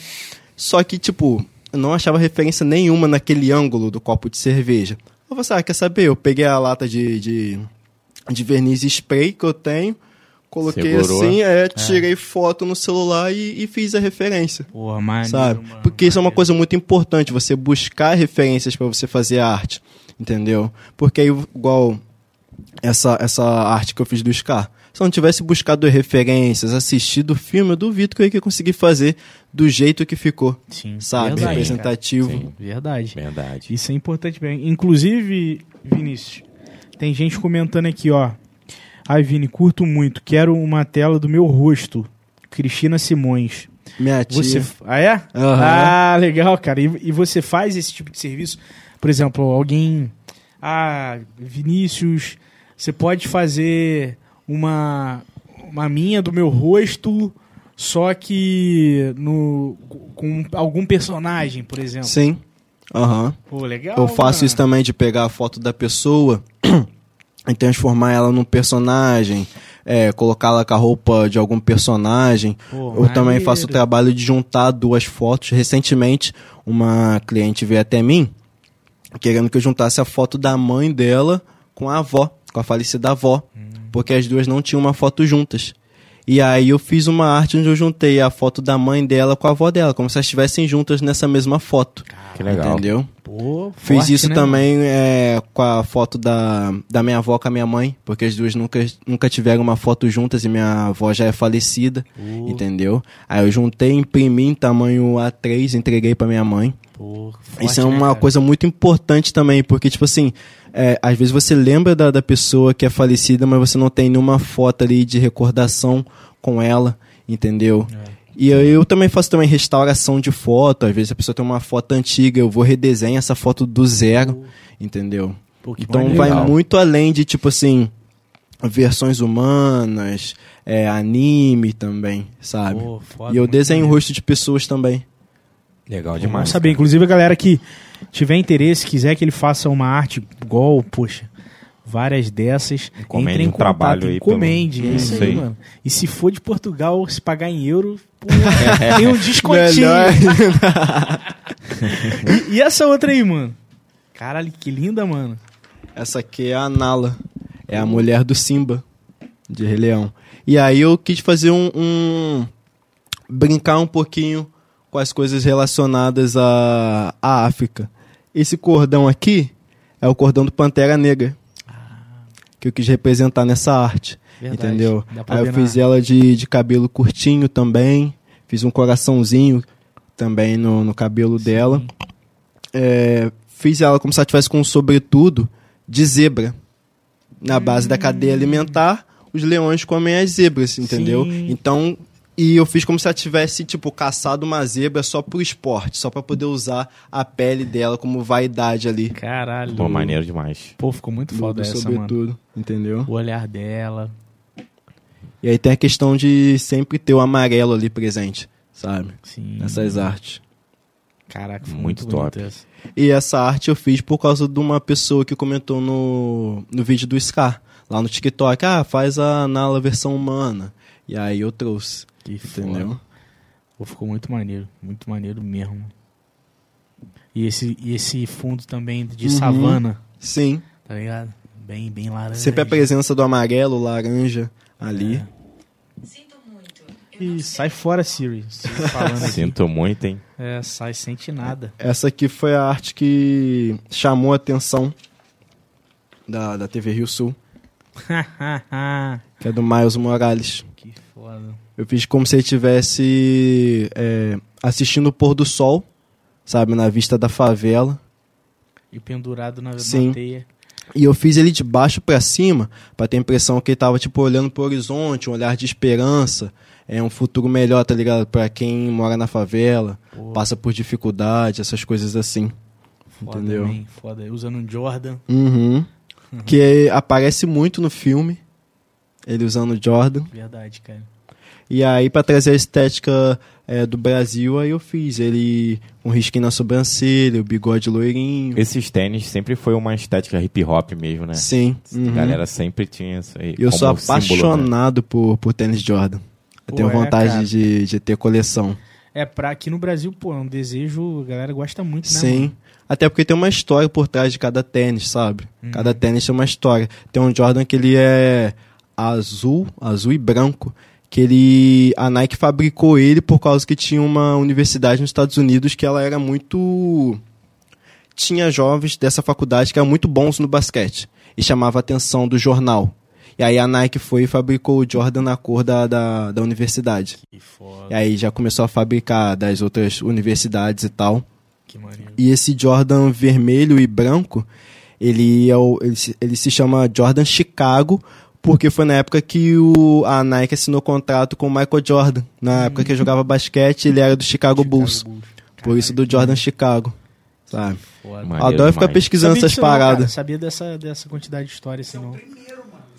[SPEAKER 3] Só que, tipo, eu não achava referência nenhuma naquele ângulo do copo de cerveja. Eu falei, assim, ah, quer saber? Eu peguei a lata de, de, de verniz spray que eu tenho, coloquei
[SPEAKER 2] Segurou.
[SPEAKER 3] assim, é, tirei foto no celular e, e fiz a referência.
[SPEAKER 1] Porra, maneiro,
[SPEAKER 3] Sabe?
[SPEAKER 1] mano,
[SPEAKER 3] Porque isso é uma
[SPEAKER 1] maneiro.
[SPEAKER 3] coisa muito importante, você buscar referências para você fazer arte, entendeu? Porque aí, igual essa, essa arte que eu fiz do Scar, se eu não tivesse buscado referências, assistido o filme, eu duvido que eu ia conseguir fazer do jeito que ficou,
[SPEAKER 1] Sim,
[SPEAKER 3] sabe?
[SPEAKER 1] verdade,
[SPEAKER 3] Representativo.
[SPEAKER 2] Sim.
[SPEAKER 1] Verdade.
[SPEAKER 2] Verdade.
[SPEAKER 1] Isso é importante mesmo. Inclusive, Vinícius, tem gente comentando aqui, ó. Ai, Vini, curto muito. Quero uma tela do meu rosto. Cristina Simões.
[SPEAKER 3] Minha tia.
[SPEAKER 1] Você... Ah, é?
[SPEAKER 3] Aham.
[SPEAKER 1] Ah, legal, cara. E, e você faz esse tipo de serviço? Por exemplo, alguém. Ah, Vinícius, você pode fazer uma, uma minha do meu rosto, só que no, com algum personagem, por exemplo.
[SPEAKER 3] Sim. Aham.
[SPEAKER 1] Pô, legal.
[SPEAKER 3] Eu faço
[SPEAKER 1] mano.
[SPEAKER 3] isso também de pegar a foto da pessoa *clears throat* e transformar ela num personagem, é, colocá-la com a roupa de algum personagem.
[SPEAKER 1] Pô,
[SPEAKER 3] eu também faço o trabalho de juntar duas fotos. Recentemente, uma cliente veio até mim querendo que eu juntasse a foto da mãe dela com a avó, com a falecida avó,
[SPEAKER 1] Hum.
[SPEAKER 3] porque as duas não tinham uma foto juntas. E aí eu fiz uma arte onde eu juntei a foto da mãe dela com a avó dela, como se elas estivessem juntas nessa mesma foto.
[SPEAKER 2] Que legal.
[SPEAKER 3] Entendeu?
[SPEAKER 1] Pô,
[SPEAKER 3] Fiz
[SPEAKER 1] forte,
[SPEAKER 3] isso
[SPEAKER 1] né,
[SPEAKER 3] também é, com a foto da, da minha avó com a minha mãe, porque as duas nunca, nunca tiveram uma foto juntas e minha avó já é falecida,
[SPEAKER 1] Pô.
[SPEAKER 3] entendeu? Aí eu juntei, imprimi em tamanho A3, entreguei pra minha mãe.
[SPEAKER 1] Pô,
[SPEAKER 3] Isso é
[SPEAKER 1] né,
[SPEAKER 3] uma
[SPEAKER 1] cara?
[SPEAKER 3] coisa muito importante também, porque, tipo assim, é, às vezes você lembra da, da pessoa que é falecida, mas você não tem nenhuma foto ali de recordação com ela, entendeu?
[SPEAKER 1] É.
[SPEAKER 3] E eu, eu também faço também restauração de foto. Às vezes a pessoa tem uma foto antiga, eu vou redesenhar essa foto do zero, entendeu?
[SPEAKER 1] Pô,
[SPEAKER 3] Então
[SPEAKER 1] maneiro.
[SPEAKER 3] vai muito além de, tipo assim, versões humanas, é, anime também, sabe?
[SPEAKER 1] Pô, foda,
[SPEAKER 3] e eu desenho o rosto de pessoas também.
[SPEAKER 2] Legal
[SPEAKER 1] Vamos
[SPEAKER 2] demais.
[SPEAKER 1] saber. Inclusive, a galera que tiver interesse, quiser que ele faça uma arte igual, poxa, várias dessas,
[SPEAKER 2] Encomende
[SPEAKER 1] entre em
[SPEAKER 2] um
[SPEAKER 1] contato,
[SPEAKER 2] trabalho aí
[SPEAKER 1] encomende.
[SPEAKER 2] pelo-
[SPEAKER 1] É isso
[SPEAKER 2] Isso
[SPEAKER 1] aí,
[SPEAKER 2] aí.
[SPEAKER 1] mano. E se for de Portugal, se pagar em euro, pô, *laughs* tem um descontinho.
[SPEAKER 3] Melhor. *laughs*
[SPEAKER 1] E, e essa outra aí, mano? Caralho, que linda, mano.
[SPEAKER 3] Essa aqui é a Nala. É a mulher do Simba, de Rei Leão. E aí eu quis fazer um, um- brincar um pouquinho com as coisas relacionadas à, à África. Esse cordão aqui é o cordão do Pantera Negra. Que eu quis representar nessa arte.
[SPEAKER 1] Verdade.
[SPEAKER 3] Entendeu? Aí eu fiz ela de, de cabelo curtinho também. Fiz um coraçãozinho também no, no cabelo dela. É, fiz ela como se ela tivesse com um sobretudo de zebra. Na base da cadeia alimentar, os leões comem as zebras, entendeu?
[SPEAKER 1] Sim.
[SPEAKER 3] Então, e eu fiz como se ela tivesse, tipo, caçado uma zebra só pro esporte, só pra poder usar a pele dela como vaidade ali.
[SPEAKER 1] Caralho.
[SPEAKER 2] Pô, maneiro demais.
[SPEAKER 1] Pô, ficou muito
[SPEAKER 3] Do,
[SPEAKER 1] foda essa, mano.
[SPEAKER 3] sobretudo, entendeu?
[SPEAKER 1] O olhar dela.
[SPEAKER 3] E aí tem a questão de sempre ter o amarelo ali presente, sabe?
[SPEAKER 1] Sim.
[SPEAKER 3] Nessas artes.
[SPEAKER 1] Caraca, foi
[SPEAKER 2] Muito
[SPEAKER 1] muito,
[SPEAKER 2] top.
[SPEAKER 1] essa.
[SPEAKER 3] E essa arte eu fiz por causa de uma pessoa que comentou no, no vídeo do Scar, lá no TikTok. Ah, faz a Nala versão humana. E aí eu trouxe,
[SPEAKER 1] Que
[SPEAKER 3] entendeu?
[SPEAKER 1] foda. Pô, ficou muito maneiro. Muito maneiro mesmo. E esse, e esse fundo também de
[SPEAKER 3] Uhum.
[SPEAKER 1] savana,
[SPEAKER 3] Sim.
[SPEAKER 1] tá ligado? Bem, bem laranja.
[SPEAKER 3] Sempre a presença do amarelo, laranja ali.
[SPEAKER 1] É.
[SPEAKER 5] Sinto muito. Sei.
[SPEAKER 1] sai fora, Siri. *laughs*
[SPEAKER 2] Sinto muito, hein?
[SPEAKER 1] É, sai, sente nada.
[SPEAKER 3] Essa aqui foi a arte que chamou a atenção da, da TV Rio Sul, *laughs* que é do Miles Morales.
[SPEAKER 1] que foda.
[SPEAKER 3] Eu fiz como se ele estivesse é, assistindo o pôr do sol, sabe, na vista da favela.
[SPEAKER 1] E pendurado na,
[SPEAKER 3] Sim.
[SPEAKER 1] teia.
[SPEAKER 3] E eu fiz ele de baixo pra cima, pra ter a impressão que ele tava, tipo, olhando pro horizonte, um olhar de esperança. É um futuro melhor, tá ligado? Pra quem mora na favela,
[SPEAKER 1] Pô.
[SPEAKER 3] passa por dificuldade, essas coisas assim.
[SPEAKER 1] Foda,
[SPEAKER 3] Entendeu?
[SPEAKER 1] man, foda. Usando um Jordan.
[SPEAKER 3] Uhum. *laughs* Que aparece muito no filme, ele usando Jordan.
[SPEAKER 1] Verdade, cara.
[SPEAKER 3] E aí, pra trazer a estética é, do Brasil, aí eu fiz ele com risquinho na sobrancelha, o bigode loirinho.
[SPEAKER 2] Esses tênis sempre foi uma estética hip hop mesmo, né?
[SPEAKER 3] Sim.
[SPEAKER 2] A
[SPEAKER 3] uhum.
[SPEAKER 2] galera sempre tinha isso aí.
[SPEAKER 3] E eu
[SPEAKER 2] como
[SPEAKER 3] sou
[SPEAKER 2] símbolo, né?
[SPEAKER 3] apaixonado por, por tênis Jordan. Eu
[SPEAKER 1] Pô,
[SPEAKER 3] tenho
[SPEAKER 1] é,
[SPEAKER 3] vontade de, de ter coleção.
[SPEAKER 1] É, pra aqui no Brasil, pô, é um desejo, a galera gosta muito, né?
[SPEAKER 3] Sim.
[SPEAKER 1] mano?
[SPEAKER 3] Até porque tem uma história por trás de cada tênis, sabe?
[SPEAKER 1] Uhum.
[SPEAKER 3] Cada tênis tem uma história. Tem um Jordan que ele é azul, azul e branco, que ele a Nike fabricou ele por causa que tinha uma universidade nos Estados Unidos que ela era muito tinha jovens dessa faculdade que eram muito bons no basquete e chamava a atenção do jornal. E aí a Nike foi e fabricou o Jordan na cor da, da, da universidade.
[SPEAKER 1] Que foda,
[SPEAKER 3] E aí já começou a fabricar das outras universidades e tal.
[SPEAKER 1] que.
[SPEAKER 3] E esse Jordan vermelho e branco, ele, é o, ele, se, ele se chama Jordan Chicago, porque foi na época que o, a Nike assinou contrato com o Michael Jordan. Na época que ele jogava basquete, ele era do Chicago, Bulls. Por isso do Jordan Chicago. Sabe?
[SPEAKER 2] Maneiro
[SPEAKER 3] Adoro ficar
[SPEAKER 2] demais.
[SPEAKER 3] pesquisando
[SPEAKER 1] Sabia
[SPEAKER 3] essas
[SPEAKER 1] disso não,
[SPEAKER 3] paradas.
[SPEAKER 1] Sabia dessa, dessa quantidade de história assim, não.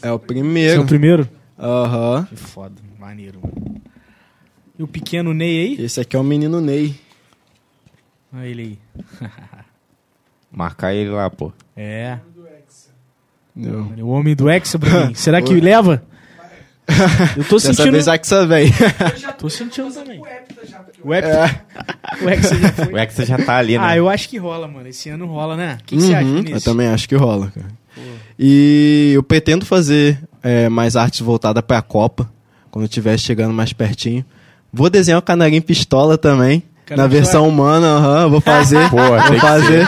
[SPEAKER 3] É o
[SPEAKER 1] Esse é
[SPEAKER 3] primeiro.
[SPEAKER 1] o primeiro?
[SPEAKER 3] Aham.
[SPEAKER 1] Que foda, maneiro. mano. E o pequeno Ney aí?
[SPEAKER 3] Esse aqui é o menino Ney.
[SPEAKER 1] Olha ele aí. *laughs*
[SPEAKER 2] Marcar ele lá, pô.
[SPEAKER 1] É.
[SPEAKER 3] Não.
[SPEAKER 1] O homem do Hexa pra mim. *laughs* Será que leva? Eu tô *laughs*
[SPEAKER 3] Dessa
[SPEAKER 1] sentindo.
[SPEAKER 3] vez a Axa vem.
[SPEAKER 1] Tô sentindo também.
[SPEAKER 4] O já, porque
[SPEAKER 1] O Hexa. *laughs* O Hexa já foi.
[SPEAKER 2] O Hexa já tá ali, né?
[SPEAKER 1] Ah, eu acho que rola, mano. Esse ano rola, né? O que, que você acha,
[SPEAKER 3] Uhum,
[SPEAKER 1] Vinícius?
[SPEAKER 3] Eu também acho que rola, cara. E eu pretendo fazer é, mais artes voltadas pra Copa, quando eu estiver chegando mais pertinho. Vou desenhar o canarinho pistola também,
[SPEAKER 1] Canarinho
[SPEAKER 3] na versão humana, aham, vou fazer.
[SPEAKER 2] Pô,
[SPEAKER 3] vou fazer.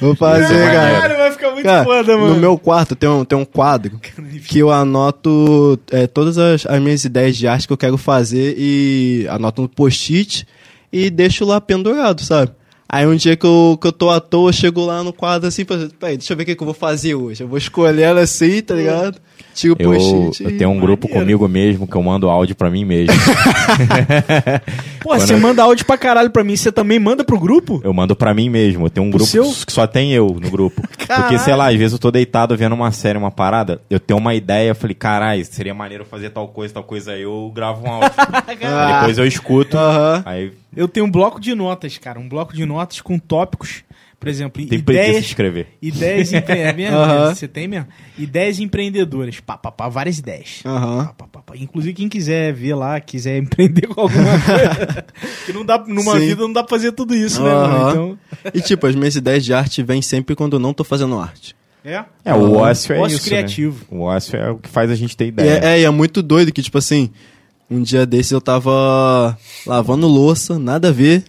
[SPEAKER 3] Vou fazer,
[SPEAKER 2] Maneiro.
[SPEAKER 3] cara.
[SPEAKER 1] Caralho, vai ficar muito
[SPEAKER 3] Cara,
[SPEAKER 1] foda, mano.
[SPEAKER 3] no meu quarto tem um, tem um quadro que eu anoto é, todas as, as minhas ideias de arte que eu quero fazer e anoto no post-it e deixo lá pendurado, sabe? Aí um dia que eu, que eu tô à toa, eu chego lá no quadro assim, peraí, deixa eu ver o que, que eu vou fazer hoje. Eu vou escolhendo assim, tá ligado? Tiro o
[SPEAKER 2] Eu, eu tenho um grupo
[SPEAKER 1] Maneiro.
[SPEAKER 2] comigo mesmo que eu mando áudio pra mim mesmo. *laughs*
[SPEAKER 1] Pô, você
[SPEAKER 2] Quando-
[SPEAKER 1] manda áudio pra caralho pra mim, você também manda pro grupo?
[SPEAKER 2] Eu mando pra mim mesmo. Eu tenho um grupo
[SPEAKER 1] seu?
[SPEAKER 2] que só tem eu no grupo. *laughs* Porque, sei lá, às vezes eu tô deitado vendo uma série, uma parada, eu tenho uma ideia, eu falei, caralho, seria maneiro fazer tal coisa, tal coisa, aí eu gravo um áudio. *laughs* Depois eu escuto,
[SPEAKER 3] Aham.
[SPEAKER 2] aí
[SPEAKER 1] Eu tenho um bloco de notas, cara. Um bloco de notas com tópicos, por exemplo,
[SPEAKER 2] tem
[SPEAKER 1] ideias.
[SPEAKER 2] escrever.
[SPEAKER 1] Ideias *laughs* empreendedoras. Você tem mesmo? Ideias empreendedoras. Pá, pá, pá, várias ideias.
[SPEAKER 3] Aham.
[SPEAKER 1] Pá, pá, pá, pá. Inclusive, quem quiser ver lá, quiser *laughs* empreender com alguma coisa. que não dá, numa
[SPEAKER 3] Sim.
[SPEAKER 1] vida não dá pra fazer tudo isso, né,
[SPEAKER 3] Aham.
[SPEAKER 1] mano? Então.
[SPEAKER 3] E tipo, as minhas ideias de arte vêm sempre quando eu não tô fazendo arte.
[SPEAKER 1] É.
[SPEAKER 2] É, o ócio é
[SPEAKER 1] Ócio
[SPEAKER 2] isso,
[SPEAKER 1] criativo.
[SPEAKER 2] Né? O ócio é o que faz a gente ter
[SPEAKER 3] E
[SPEAKER 2] ideia.
[SPEAKER 3] é, é, e é muito doido que, tipo assim, um dia desses eu tava lavando louça, nada a ver.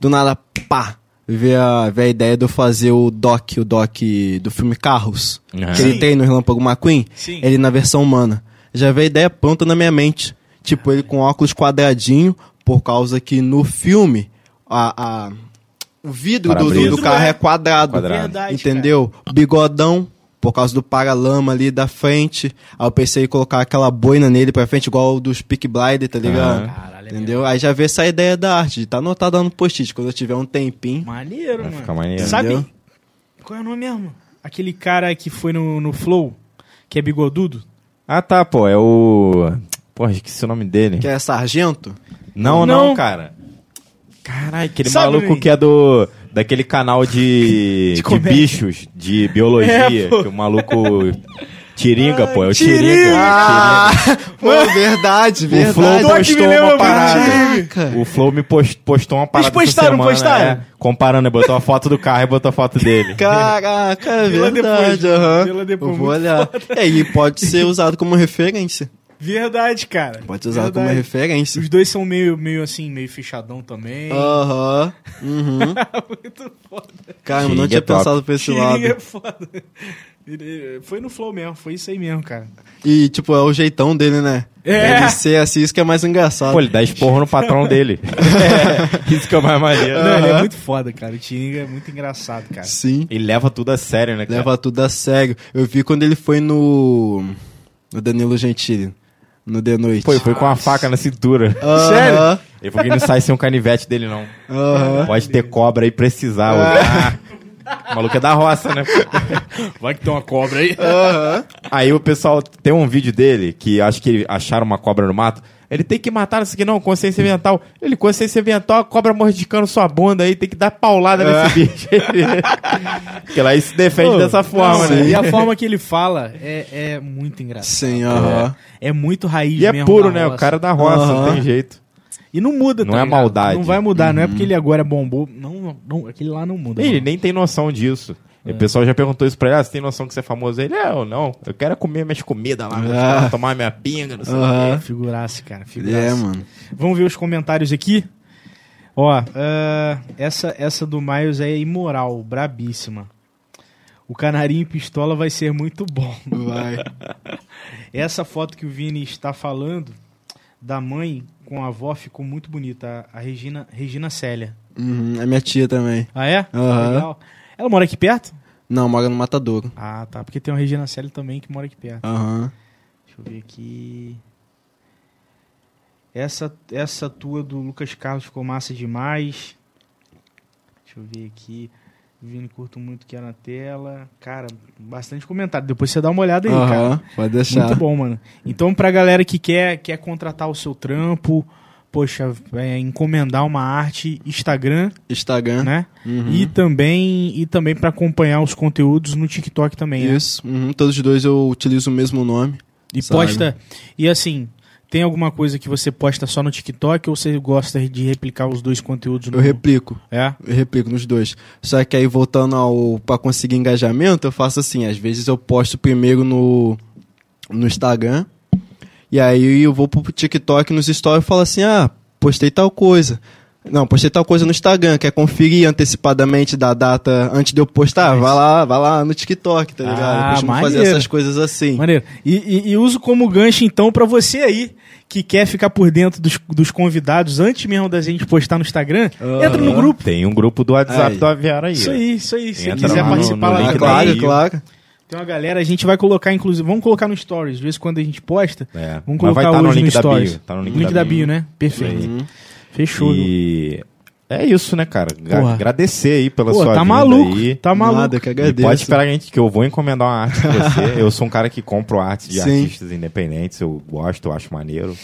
[SPEAKER 3] Do nada, pá! Ver a, ver a ideia de eu fazer o doc, o doc do filme Carros.
[SPEAKER 2] Aham.
[SPEAKER 3] Que ele tem no Relâmpago McQueen.
[SPEAKER 1] Sim.
[SPEAKER 3] Ele na versão humana. Já veio a ideia pronta na minha mente. Tipo, ele com óculos quadradinho, por causa que no filme, a, a- o vidro do, do, do carro é quadrado.
[SPEAKER 2] Quadrado.
[SPEAKER 1] Verdade,
[SPEAKER 3] Entendeu? Bigodão, por causa do paralama ali da frente. Aí eu pensei em colocar aquela boina nele pra frente, igual o dos Peak Blinder, tá ligado?
[SPEAKER 2] Aham.
[SPEAKER 1] Caralho,
[SPEAKER 3] Entendeu? Aí já veio essa ideia da arte, de tá anotado lá no post-it. Quando eu tiver um tempinho.
[SPEAKER 1] Maneiro,
[SPEAKER 2] Vai
[SPEAKER 1] mano.
[SPEAKER 2] ficar maneiro.
[SPEAKER 1] Sabe
[SPEAKER 3] Entendeu?
[SPEAKER 1] qual é o nome mesmo? Aquele cara que foi no, no Flow, que é bigodudo.
[SPEAKER 2] Ah, tá, pô, é o... Porra, esqueci o nome dele.
[SPEAKER 3] Que é sargento?
[SPEAKER 2] Não,
[SPEAKER 1] Não.
[SPEAKER 2] não, cara. Caralho, aquele
[SPEAKER 1] Sabe,
[SPEAKER 2] maluco que é do. Daquele canal de. *laughs*
[SPEAKER 1] De
[SPEAKER 2] de,
[SPEAKER 1] comédia.
[SPEAKER 2] bichos, de biologia. *laughs*
[SPEAKER 1] É, pô.
[SPEAKER 2] que o maluco. Tiringa, pô, é o
[SPEAKER 1] Tiringa.
[SPEAKER 2] Tiringa.
[SPEAKER 3] Ah, pô, verdade,
[SPEAKER 2] O Flow
[SPEAKER 3] verdade.
[SPEAKER 1] Doc me
[SPEAKER 2] postou uma parada.
[SPEAKER 3] Caraca.
[SPEAKER 2] O Flow me post- postou uma parada. essa
[SPEAKER 1] postaram,
[SPEAKER 2] semana,
[SPEAKER 1] postaram?
[SPEAKER 2] é, comparando, botou a foto do carro e botou a foto dele. *laughs*
[SPEAKER 3] Caraca, é verdade.
[SPEAKER 1] depois,
[SPEAKER 3] aham.
[SPEAKER 1] lá depois,
[SPEAKER 3] Eu vou olhar. É, e pode ser usado como referência.
[SPEAKER 1] Verdade, cara.
[SPEAKER 3] Pode ser usado como referência.
[SPEAKER 1] Os dois são meio, meio assim, meio fechadão também.
[SPEAKER 3] Aham. *laughs* Uhum.
[SPEAKER 1] Muito foda.
[SPEAKER 3] Caramba, não
[SPEAKER 2] Tiringa
[SPEAKER 3] tinha
[SPEAKER 2] é top.
[SPEAKER 3] pensado por esse
[SPEAKER 1] Tiringa
[SPEAKER 3] lado.
[SPEAKER 1] é foda. Ele- Foi no Flow mesmo, foi isso aí mesmo, cara.
[SPEAKER 3] E, tipo, é o jeitão dele, né?
[SPEAKER 1] É.
[SPEAKER 3] Deve ser assim, isso que é mais engraçado.
[SPEAKER 2] Pô, ele dá esporro no patrão *laughs* dele. Isso que é o mais maneiro.
[SPEAKER 1] Não, ele é muito foda, cara. O Tiringa é muito engraçado, cara.
[SPEAKER 3] Sim,
[SPEAKER 2] Ele leva tudo a sério, né, cara?
[SPEAKER 3] leva tudo a sério. Eu vi quando ele foi no. No Danilo Gentili. No The Noite.
[SPEAKER 2] Pô, ele foi com uma faca na cintura.
[SPEAKER 3] Aham,
[SPEAKER 1] Sério?
[SPEAKER 2] Ele falou que não sai sem um canivete dele, não.
[SPEAKER 3] aham.
[SPEAKER 2] Pode ter cobra aí precisar. Ah, *laughs* o maluco é da roça, né? *laughs*
[SPEAKER 1] Vai que tem uma cobra aí.
[SPEAKER 3] Aham.
[SPEAKER 2] Aí o pessoal tem um vídeo dele que acho que acharam uma cobra no mato. Ele tem que matar isso aqui, não, consciência ambiental. Ele, consciência ambiental, a cobra mordicando sua bunda aí, tem que dar paulada nesse bicho. *laughs* Porque lá ele se defende dessa forma,
[SPEAKER 1] não,
[SPEAKER 2] né?
[SPEAKER 1] E a forma que ele fala é, é muito engraçado.
[SPEAKER 3] Sim, aham.
[SPEAKER 1] É muito raiz
[SPEAKER 2] E é puro, né? O
[SPEAKER 1] roça.
[SPEAKER 2] cara da roça, não
[SPEAKER 3] Aham.
[SPEAKER 2] tem jeito.
[SPEAKER 1] E não muda,
[SPEAKER 2] Não
[SPEAKER 1] tá
[SPEAKER 2] é
[SPEAKER 1] ligado?
[SPEAKER 2] maldade.
[SPEAKER 1] Não vai mudar, não é porque ele agora bombou. Não, não, aquele lá não muda.
[SPEAKER 2] Ele
[SPEAKER 1] mano.
[SPEAKER 2] nem tem noção disso. E O pessoal já perguntou isso pra ele, ah, você tem noção que você é famoso? Ele, é, eu não, eu quero é comer minhas comidas lá,
[SPEAKER 3] Ah.
[SPEAKER 2] tomar minha pinga, não sei o
[SPEAKER 3] Aham.
[SPEAKER 1] Figuraça, cara. Figuraça.
[SPEAKER 3] é, mano.
[SPEAKER 1] Vamos ver os comentários aqui. Ó, ah, essa, essa do Miles é imoral, brabíssima. O canarinho pistola vai ser muito bom.
[SPEAKER 3] Vai. *laughs*
[SPEAKER 1] Essa foto que o Vini está falando da mãe com a avó ficou muito bonita. A Regina, Regina Célia.
[SPEAKER 3] Uhum, é minha tia também.
[SPEAKER 1] Ah, é?
[SPEAKER 3] Aham.
[SPEAKER 1] Legal. Ela mora aqui perto?
[SPEAKER 3] Não, mora no Matadouro.
[SPEAKER 1] Ah, tá. Porque tem uma Regina Célia também que mora aqui perto.
[SPEAKER 3] Aham.
[SPEAKER 1] Deixa eu ver aqui. Essa, essa tua do Lucas Carlos ficou massa demais. Deixa eu ver aqui. Vini, curto muito que é na tela. Cara, bastante comentário. Depois você dá uma olhada aí, cara.
[SPEAKER 3] Aham, pode deixar.
[SPEAKER 1] Muito bom, mano. Então, pra galera que quer, quer contratar o seu trampo, poxa, é, encomendar uma arte, Instagram,
[SPEAKER 3] Instagram.
[SPEAKER 1] né?
[SPEAKER 3] Uhum.
[SPEAKER 1] E também, e também para acompanhar os conteúdos no TikTok também, né?
[SPEAKER 3] Isso. Uhum, todos os dois eu utilizo o mesmo nome.
[SPEAKER 1] E
[SPEAKER 3] Sabe.
[SPEAKER 1] posta. E assim, tem alguma coisa que você posta só no TikTok ou você gosta de replicar os dois conteúdos no.
[SPEAKER 3] Eu replico.
[SPEAKER 1] É?
[SPEAKER 3] Eu replico nos dois. Só que aí, voltando ao. pra conseguir engajamento, eu faço assim: às vezes eu posto primeiro no, no Instagram. E aí eu vou pro TikTok nos stories e falo assim: ah, postei tal coisa. Não, postei tal coisa no Instagram, quer conferir antecipadamente da data antes de eu postar? Vai lá, vai lá no TikTok, tá ligado?
[SPEAKER 1] Ah,
[SPEAKER 3] eu costumo fazer
[SPEAKER 1] maneiro.
[SPEAKER 3] essas coisas assim.
[SPEAKER 1] Maneiro. E, e- e uso como gancho, então, pra você aí que quer ficar por dentro dos, dos convidados antes mesmo da gente postar no Instagram, entra no grupo.
[SPEAKER 2] Tem um grupo do WhatsApp
[SPEAKER 3] Aí.
[SPEAKER 2] do Aviário aí.
[SPEAKER 1] Isso aí, isso aí. Se
[SPEAKER 2] Entra
[SPEAKER 1] quiser
[SPEAKER 2] lá no-
[SPEAKER 1] participar
[SPEAKER 2] no
[SPEAKER 1] lá
[SPEAKER 2] link da
[SPEAKER 3] claro,
[SPEAKER 2] bio.
[SPEAKER 3] claro.
[SPEAKER 1] Tem uma galera, a gente vai colocar, inclusive, vamos colocar no Stories. De vez em quando a gente posta,
[SPEAKER 2] É.
[SPEAKER 1] vamos
[SPEAKER 2] Mas vai
[SPEAKER 1] colocar
[SPEAKER 2] tá no
[SPEAKER 1] hoje
[SPEAKER 2] link
[SPEAKER 1] no
[SPEAKER 2] da
[SPEAKER 1] Stories.
[SPEAKER 2] bio. Tá no
[SPEAKER 1] link, da, bio, né? Perfeito.
[SPEAKER 2] Aí.
[SPEAKER 1] Fechou.
[SPEAKER 2] E é isso, né, cara? Gra-
[SPEAKER 1] Porra.
[SPEAKER 2] Agradecer aí pela
[SPEAKER 1] Pô,
[SPEAKER 2] sua
[SPEAKER 1] tá
[SPEAKER 2] vinda
[SPEAKER 1] maluco,
[SPEAKER 2] aí.
[SPEAKER 1] tá maluco.
[SPEAKER 3] Nada, que
[SPEAKER 2] E
[SPEAKER 3] agradeço.
[SPEAKER 2] pode esperar gente que eu vou encomendar uma arte pra *laughs* você. eu sou um cara que compro arte de
[SPEAKER 3] Sim.
[SPEAKER 2] artistas independentes, eu gosto, eu acho maneiro,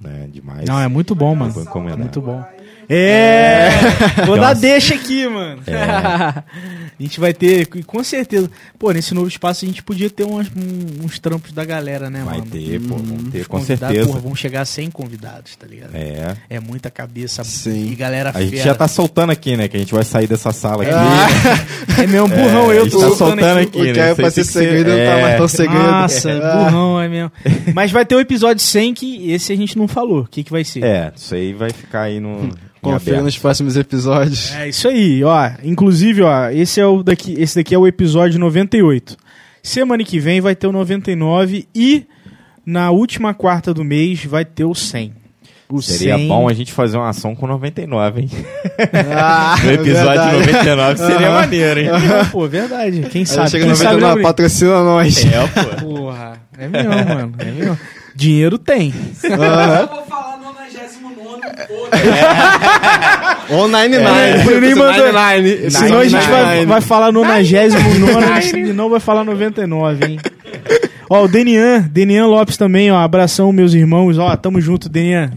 [SPEAKER 2] né, demais.
[SPEAKER 1] Não, é muito bom, mano.
[SPEAKER 2] Vou encomendar.
[SPEAKER 1] Muito bom. É! Vou dar deixa aqui, mano.
[SPEAKER 2] É. *laughs*
[SPEAKER 1] a gente vai ter, e com certeza. Pô, nesse novo espaço a gente podia ter um- uns trampos da galera, né,
[SPEAKER 2] Vai
[SPEAKER 1] mano?
[SPEAKER 2] ter, pô, vamos ter, com certeza.
[SPEAKER 1] Porra, vão chegar 100 convidados, tá ligado?
[SPEAKER 2] É.
[SPEAKER 1] É muita cabeça
[SPEAKER 3] Sim.
[SPEAKER 1] e galera
[SPEAKER 2] A gente já tá soltando aqui, né? Que a gente vai sair dessa sala aqui. *laughs*
[SPEAKER 1] É meu burrão,
[SPEAKER 2] É,
[SPEAKER 1] eu tô
[SPEAKER 2] tá
[SPEAKER 1] soltando aqui.
[SPEAKER 2] aqui,
[SPEAKER 3] O que
[SPEAKER 2] né?
[SPEAKER 3] é pra ser segredo não tá
[SPEAKER 2] é.
[SPEAKER 3] mais tão segredo.
[SPEAKER 1] Nossa,
[SPEAKER 3] Ah.
[SPEAKER 1] burrão é mesmo. *laughs* Mas vai ter um episódio 100 que esse a gente não falou. O que, que vai ser?
[SPEAKER 2] É, isso aí vai ficar aí no. Aberto.
[SPEAKER 3] nos próximos episódios.
[SPEAKER 1] É isso aí, ó. Inclusive, ó, esse é o daqui, esse daqui é o episódio 98. Semana que vem vai ter o 99 e na última quarta do mês vai ter o 100. O
[SPEAKER 2] Seria
[SPEAKER 1] 100
[SPEAKER 2] bom a gente fazer uma ação com 99, hein? *laughs*
[SPEAKER 3] Ah,
[SPEAKER 2] No episódio
[SPEAKER 3] verdade.
[SPEAKER 2] 99 seria
[SPEAKER 3] Aham.
[SPEAKER 2] maneiro, hein?
[SPEAKER 1] Não, pô, verdade. Quem sabe?
[SPEAKER 3] chega
[SPEAKER 1] Quem
[SPEAKER 3] no
[SPEAKER 1] sabe
[SPEAKER 3] 99,
[SPEAKER 1] né,
[SPEAKER 3] patrocina nós.
[SPEAKER 2] É, pô.
[SPEAKER 1] Porra, é mesmo, mano. É mesmo. Dinheiro tem.
[SPEAKER 4] Eu vou falar 99
[SPEAKER 3] Ou 99.
[SPEAKER 1] É, o Bruninho mandou-
[SPEAKER 3] 99.
[SPEAKER 1] Senão a gente vai,
[SPEAKER 3] 99.
[SPEAKER 1] vai falar 99, e não vai falar 99, hein? Ó, o Denian, Denian Lopes também, ó. Abração, meus irmãos. Ó, tamo junto, Denian.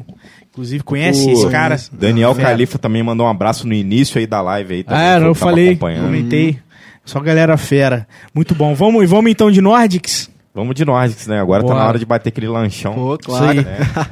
[SPEAKER 1] Inclusive, conhece
[SPEAKER 2] Pô,
[SPEAKER 1] esse cara?
[SPEAKER 2] Daniel
[SPEAKER 1] Fera.
[SPEAKER 2] Califa também mandou um abraço no início aí da live aí. também,
[SPEAKER 1] Ah,
[SPEAKER 2] foi
[SPEAKER 1] eu falei, comentei. Só galera fera. Muito bom. Vamos, vamos então de Nordics?
[SPEAKER 2] Vamos de Nordics, né? Agora tá
[SPEAKER 1] Bora.
[SPEAKER 2] na hora de bater aquele lanchão.
[SPEAKER 3] Pô,
[SPEAKER 1] Isso
[SPEAKER 3] claro.
[SPEAKER 1] aí.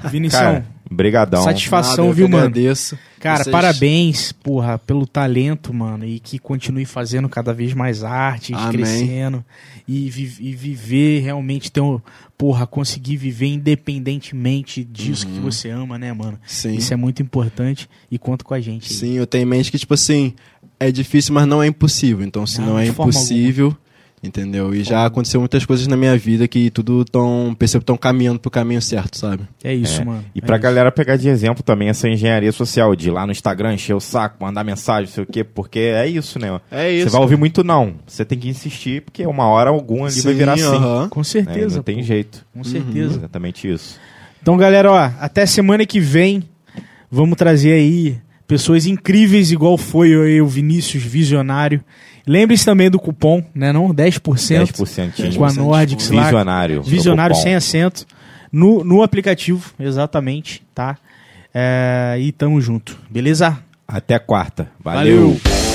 [SPEAKER 1] Vinição,
[SPEAKER 2] Cara, brigadão.
[SPEAKER 1] satisfação,
[SPEAKER 3] Nada,
[SPEAKER 1] viu, mano?
[SPEAKER 3] agradeço.
[SPEAKER 1] Cara,
[SPEAKER 3] Vocês-
[SPEAKER 1] parabéns, porra, pelo talento, mano, e que continue fazendo cada vez mais artes,
[SPEAKER 3] Amém.
[SPEAKER 1] crescendo e, vi- e viver realmente ter um, porra, conseguir viver independentemente disso que você ama, né, mano?
[SPEAKER 3] Uhum. Sim.
[SPEAKER 1] Isso é muito importante e conta com a gente. aí.
[SPEAKER 3] Sim, eu tenho em mente que, tipo assim, é difícil, mas não é impossível. Então, se
[SPEAKER 1] Não,
[SPEAKER 3] não, é impossível, Entendeu? E já aconteceu muitas coisas na minha vida que tudo tão. percebo tão caminhando pro caminho certo, sabe?
[SPEAKER 1] É isso,
[SPEAKER 2] É.
[SPEAKER 1] mano.
[SPEAKER 2] E
[SPEAKER 1] É
[SPEAKER 2] pra
[SPEAKER 1] isso.
[SPEAKER 2] galera pegar de exemplo também essa engenharia social, de ir lá no Instagram, encher o saco, mandar mensagem, não sei o quê, porque é isso, né?
[SPEAKER 3] É
[SPEAKER 2] Você vai ouvir muito não. Você tem que insistir, porque uma hora algum ali vai virar sim.
[SPEAKER 3] aham.
[SPEAKER 1] Com
[SPEAKER 2] né?
[SPEAKER 1] certeza.
[SPEAKER 2] Não tem
[SPEAKER 1] pô.
[SPEAKER 2] jeito.
[SPEAKER 1] Com certeza.
[SPEAKER 2] Exatamente isso.
[SPEAKER 1] Então, galera, ó, até semana que vem vamos trazer aí pessoas incríveis, igual foi aí o Vinícius Visionário. Lembre-se também do cupom, né? Não? 10%,
[SPEAKER 2] 10%.
[SPEAKER 1] com a Nordics lá.
[SPEAKER 2] Visionário.
[SPEAKER 1] Visionário sem acento. No, no aplicativo, exatamente, tá? É, e tamo junto, beleza?
[SPEAKER 2] Até quarta. Valeu.
[SPEAKER 1] Valeu.